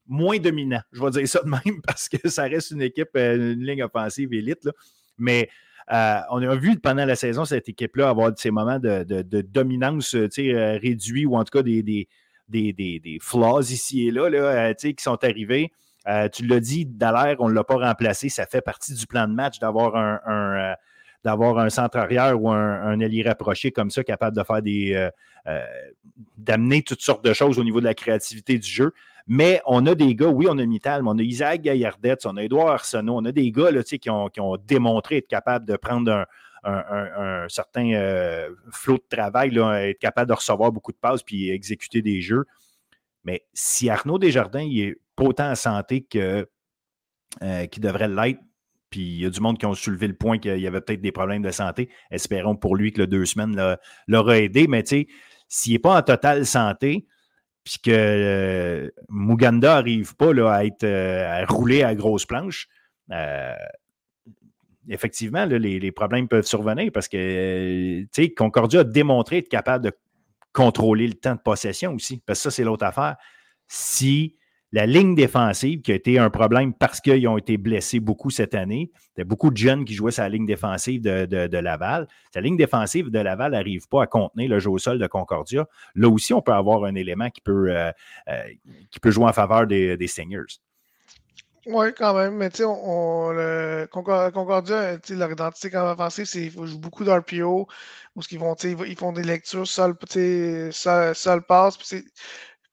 moins dominants. Je vais dire ça de même [LAUGHS] parce que ça reste une équipe, euh, une ligne offensive élite. Mais Euh, on a vu pendant la saison cette équipe-là avoir ces moments de, dominance réduits ou en tout cas des, des, des, des flaws ici et là, là qui sont arrivés. Tu l'as dit, Dallaire, on ne l'a pas remplacé. Ça fait partie du plan de match d'avoir un, un centre arrière ou un, allié rapproché comme ça, capable de faire des. Euh, euh, d'amener toutes sortes de choses au niveau de la créativité du jeu. Mais on a des gars, oui, on a Mittal, mais on a Isaac Gaillardette, on a Edouard Arsenault, on a des gars là, qui, ont, démontré être capables de prendre un, certain euh, flot de travail, être capable de recevoir beaucoup de passes puis exécuter des jeux. Mais si Arnaud Desjardins est pas autant en santé que, qu'il devrait l'être, puis il y a du monde qui ont soulevé le point qu'il y avait peut-être des problèmes de santé. Espérons pour lui que le deux semaines l'aura aidé. Mais tu sais, s'il n'est pas en totale santé, puis que euh, Muganda n'arrive pas là, à, être, euh, à rouler à grosse planche, euh, effectivement, les, problèmes peuvent survenir parce que tu sais, Concordia a démontré être capable de contrôler le temps de possession aussi. Parce que ça, c'est l'autre affaire. Si la ligne défensive, qui a été un problème parce qu'ils ont été blessés beaucoup cette année. Il y a beaucoup de jeunes qui jouaient sur la ligne défensive de, Laval. La ligne défensive de Laval n'arrive pas à contenir le jeu au sol de Concordia. Là aussi, on peut avoir un élément qui peut, euh, euh, qui peut jouer en faveur des, des Stingers. Oui, quand même. Mais tu sais, Concordia, leur identité quand même offensive, c'est qu'ils jouent beaucoup d'RPO, ils, vont, ils font des lectures sol, sol, sol passe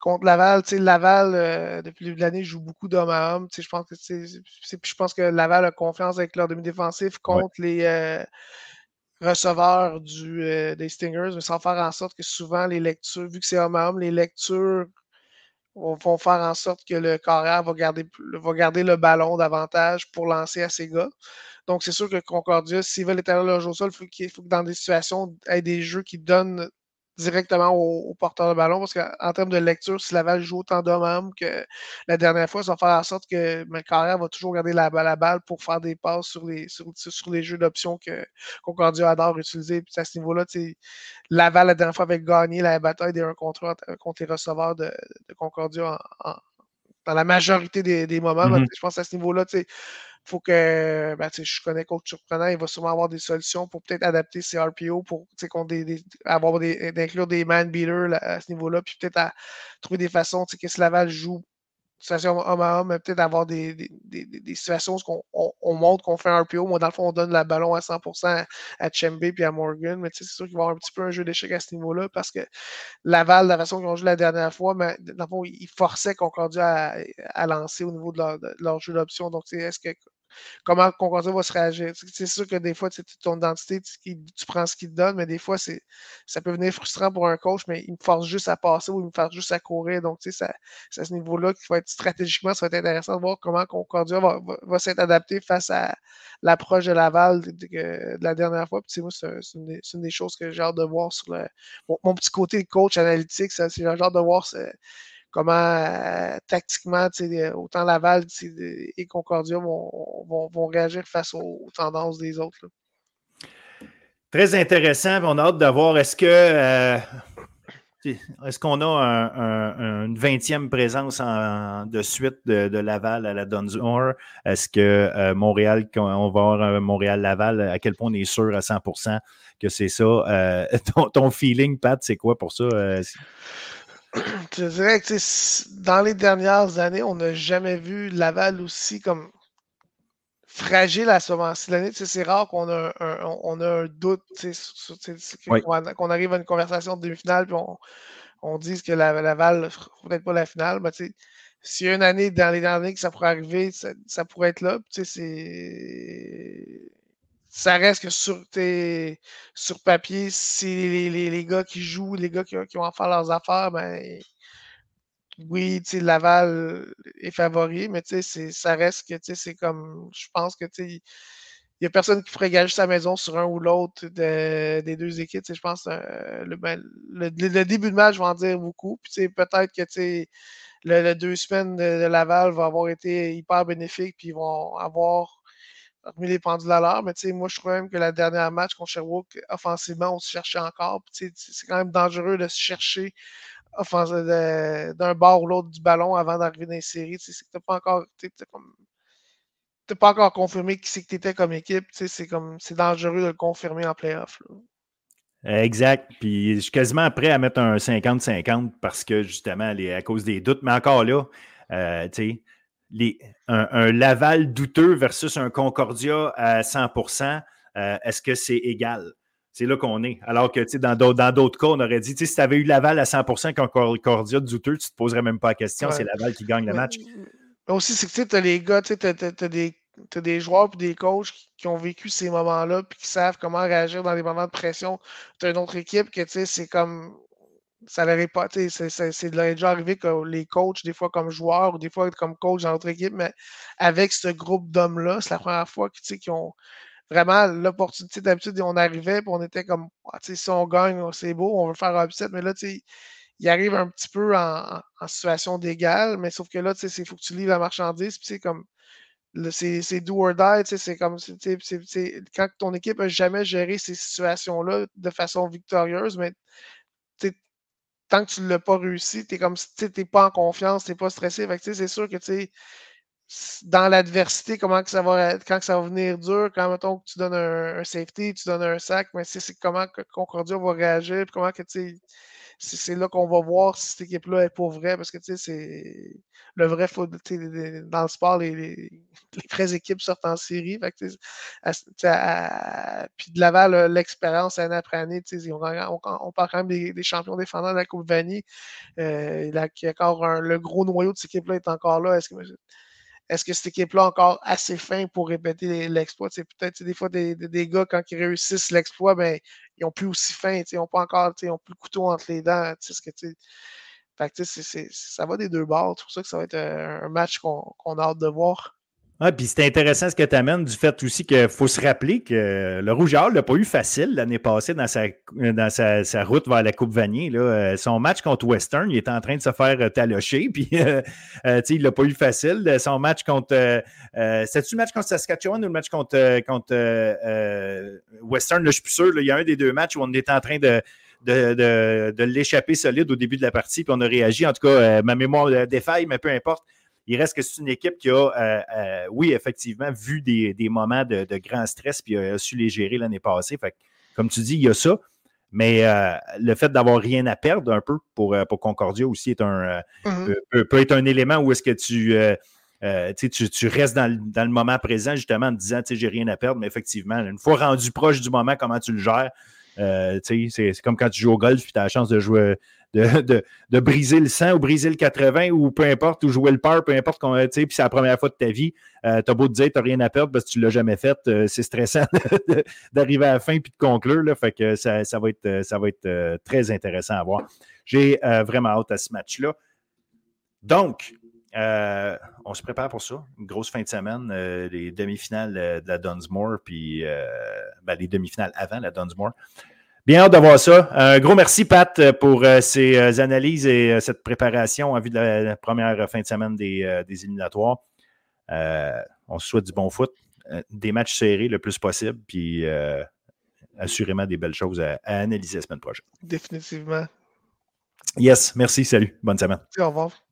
contre Laval. Laval, euh, depuis le début de l'année, joue beaucoup d'hommes à hommes. Je pense que je pense que Laval a confiance avec leur demi-défensif contre les euh, receveurs du, euh, des Stingers, mais sans faire en sorte que souvent les lectures, vu que c'est homme à homme, les lectures vont faire en sorte que le carrière va garder, va garder le ballon davantage pour lancer à ses gars. Donc, c'est sûr que Concordia, s'ils veulent établir leur jeu au sol, il faut, que dans des situations, il y ait des jeux qui donnent directement au, porteur de ballon parce qu'en termes de lecture, si Laval joue autant d'hommes que la dernière fois, ça va faire en sorte que Carrière va toujours garder la, la, balle pour faire des passes sur les, sur, les jeux d'options que Concordia adore utiliser. Puis à ce niveau-là, Laval, la dernière fois, avait gagné la bataille des 1 contre contre les receveurs de, Concordia dans la majorité des, moments. Mm-hmm. Je pense à ce niveau-là, faut que, ben, je connais Coach Surprenant, il va sûrement avoir des solutions pour peut-être adapter ses RPO pour des, des, avoir d'inclure des man beaters à ce niveau-là, puis peut-être à trouver des façons que Slaval joue situation homme à homme, peut-être avoir des, situations où on, on, montre qu'on fait un RPO. Moi, dans le fond, on donne le ballon à 100% à, Chembe et à Morgan. Mais c'est sûr qu'il va y avoir un petit peu un jeu d'échec à ce niveau-là parce que Laval, la façon qu'ils ont joué la dernière fois, mais dans le fond, ils forçaient Concordia à, à lancer au niveau de leur, de leur jeu d'option. Donc, est-ce que comment Concordia va se réagir. C'est sûr que des fois, ton identité, tu, prends ce qu'il te donne, mais des fois, ça peut venir frustrant pour un coach, mais il me force juste à passer ou il me force juste à courir. Donc, c'est à ce niveau-là qu'il faut être stratégiquement, ça va être intéressant de voir comment Concordia va, va, s'être adapté face à l'approche de Laval de, la dernière fois. Puis, moi, c'est une, des choses que j'ai hâte de voir sur le, mon, petit côté coach analytique. C'est de voir comment euh, tactiquement autant Laval et Concordia vont, réagir face aux, tendances des autres. Très intéressant. On a hâte de voir est-ce que euh, est-ce qu'on a une 20e présence de suite de, Laval à la Dunsmore? Est-ce que euh, Montréal, on va avoir Montréal-Laval, à quel point on est sûr à 100% que c'est ça? [LAUGHS] ton, feeling, Pat, c'est quoi pour ça? [CLEARS THROAT] je dirais que dans les dernières années, on n'a jamais vu Laval aussi comme fragile à ce moment-ci l'année. C'est rare qu'on a un, on a un doute, qu'on arrive à une conversation de demi-finale et on, on dise que la, Laval peut-être pas la finale. Mais s'il y a une année dans les dernières années que ça pourrait arriver, ça, ça pourrait être là. C'est ça reste que sur, papier, si les, les, les, gars qui jouent, les gars qui, qui vont faire leurs affaires, ben oui, Laval est favori, mais ça reste que c'est comme. Je pense que il n'y a personne qui ferait gager sa maison sur un ou l'autre des deux équipes. Je pense euh, ben, le, début de match va en dire beaucoup. Peut-être que le, le, deux semaines de, de, Laval va avoir été hyper bénéfique, puis ils vont avoir remis les pendules à l'heure. Mais moi, je trouve même que la dernière match contre Sherbrooke, offensivement, on se cherchait encore. C'est quand même dangereux de se chercher d'un bord ou l'autre du ballon avant d'arriver dans les séries. C'est pas encore. Pas encore confirmé qui c'est que tu comme équipe. C'est comme c'est dangereux de le confirmer en playoff. Exact. Puis je suis quasiment prêt à mettre un 50-50 parce que justement, à cause des doutes. Mais encore là, euh, tu sais, un, Laval douteux versus un Concordia à 100% euh, est-ce que c'est égal? C'est là qu'on est. Alors que dans d'autres cas, on aurait dit si tu avais eu Laval à 100% Concordia douteux, tu ne te poserais même pas la question. C'est Laval qui gagne le match. Mais aussi, c'est que tu as les gars, tu as, des as des joueurs et des coachs qui, ont vécu ces moments-là puis qui savent comment réagir dans les moments de pression. Tu as une autre équipe que c'est comme. Ça n'arrive pas. C'est déjà arrivé que les coachs, des fois comme joueurs ou des fois comme coach dans notre équipe, mais avec ce groupe d'hommes-là, c'est la première fois qu'ils ont vraiment l'opportunité. D'habitude, on arrivait et on était comme ah, si on gagne, c'est beau, on veut faire un upset, mais là, il arrive un petit peu en, situation d'égal, mais sauf que là, il faut que tu livres la marchandise, puis c'est comme c'est do or die, c'est comme quand ton équipe n'a jamais géré ces situations-là de façon victorieuse, mais tant que tu ne l'as pas réussi, tu comme tu n'es pas en confiance, tu n'es pas stressé. C'est sûr que dans l'adversité, comment que ça va quand ça va venir dur, quand mettons que tu donnes un, safety, tu donnes un sac, mais c'est comment que Concordia va réagir, comment que tu c'est là qu'on va voir si cette équipe-là est pas vraie, parce que c'est le vrai dans le sport, les, [LAUGHS] les, vraies équipes sortent en série. puis de Laval, l'expérience année après année, on, on, parle quand même des, champions défendants de la Coupe Vanille. Euh, encore le gros noyau de cette équipe-là est encore là. Est-ce que est-ce que cette équipe-là encore assez fin pour répéter l'exploit? C'est peut-être des fois des, gars, quand ils réussissent l'exploit, ben, ils n'ont plus aussi faim, ils n'ont pas encore, plus le couteau entre les dents. Ce que, ça va des deux bords. C'est pour ça que ça va être un, match qu'on a hâte de voir. Ah, puis c'est intéressant ce que tu amènes du fait aussi qu'il faut se rappeler que le Rouge n'a pas eu facile l'année passée dans, sa, route vers la Coupe Vanier. Euh, son match contre Western, il était en train de se faire euh, talocher, [LAUGHS] puis euh, il l'a pas eu facile. Son match contre. C'était-tu le match contre Saskatchewan ou le match contre, Western? Là, je suis plus sûr. il y a un des deux matchs où on était en train de, l'échapper solide au début de la partie, puis on a réagi. En tout cas, ma mémoire défaille, mais peu importe. Il reste que c'est une équipe qui a, euh, euh, oui, effectivement, vu des, moments de, grand stress, puis a, su les gérer l'année passée. Fait comme tu dis, il y a ça. Mais euh, le fait d'avoir rien à perdre un peu pour, pour Concordia aussi est un, mm-hmm. peut, être un élément où est-ce que tu, tu, tu, restes dans le, moment présent, justement, en te disant, j'ai rien à perdre. Mais effectivement, une fois rendu proche du moment, comment tu le gères, c'est comme quand tu joues au golf puis tu as la chance de jouer, de, briser le 100 ou briser le 80 ou peu importe, ou jouer le par, peu importe, puis c'est la première fois de ta vie. Euh, tu as beau te dire, tu n'as rien à perdre parce que tu l'as jamais fait. Euh, c'est stressant [LAUGHS] d'arriver à la fin puis de conclure. Là, fait que ça, va être, ça va être euh, très intéressant à voir. J'ai vraiment hâte à ce match-là. Donc, on se prépare pour ça. Une grosse fin de semaine, les demi-finales de la Dunsmore, puis ben, les demi-finales avant la Dunsmore. Bien hâte d'avoir ça. Un gros merci, Pat, pour euh, ces euh, analyses et euh, cette préparation en vue de la première fin de semaine des, éliminatoires. on se souhaite du bon foot, des matchs serrés le plus possible, puis assurément des belles choses à, à analyser la semaine prochaine. Définitivement. Yes, merci, salut, bonne semaine. Au revoir.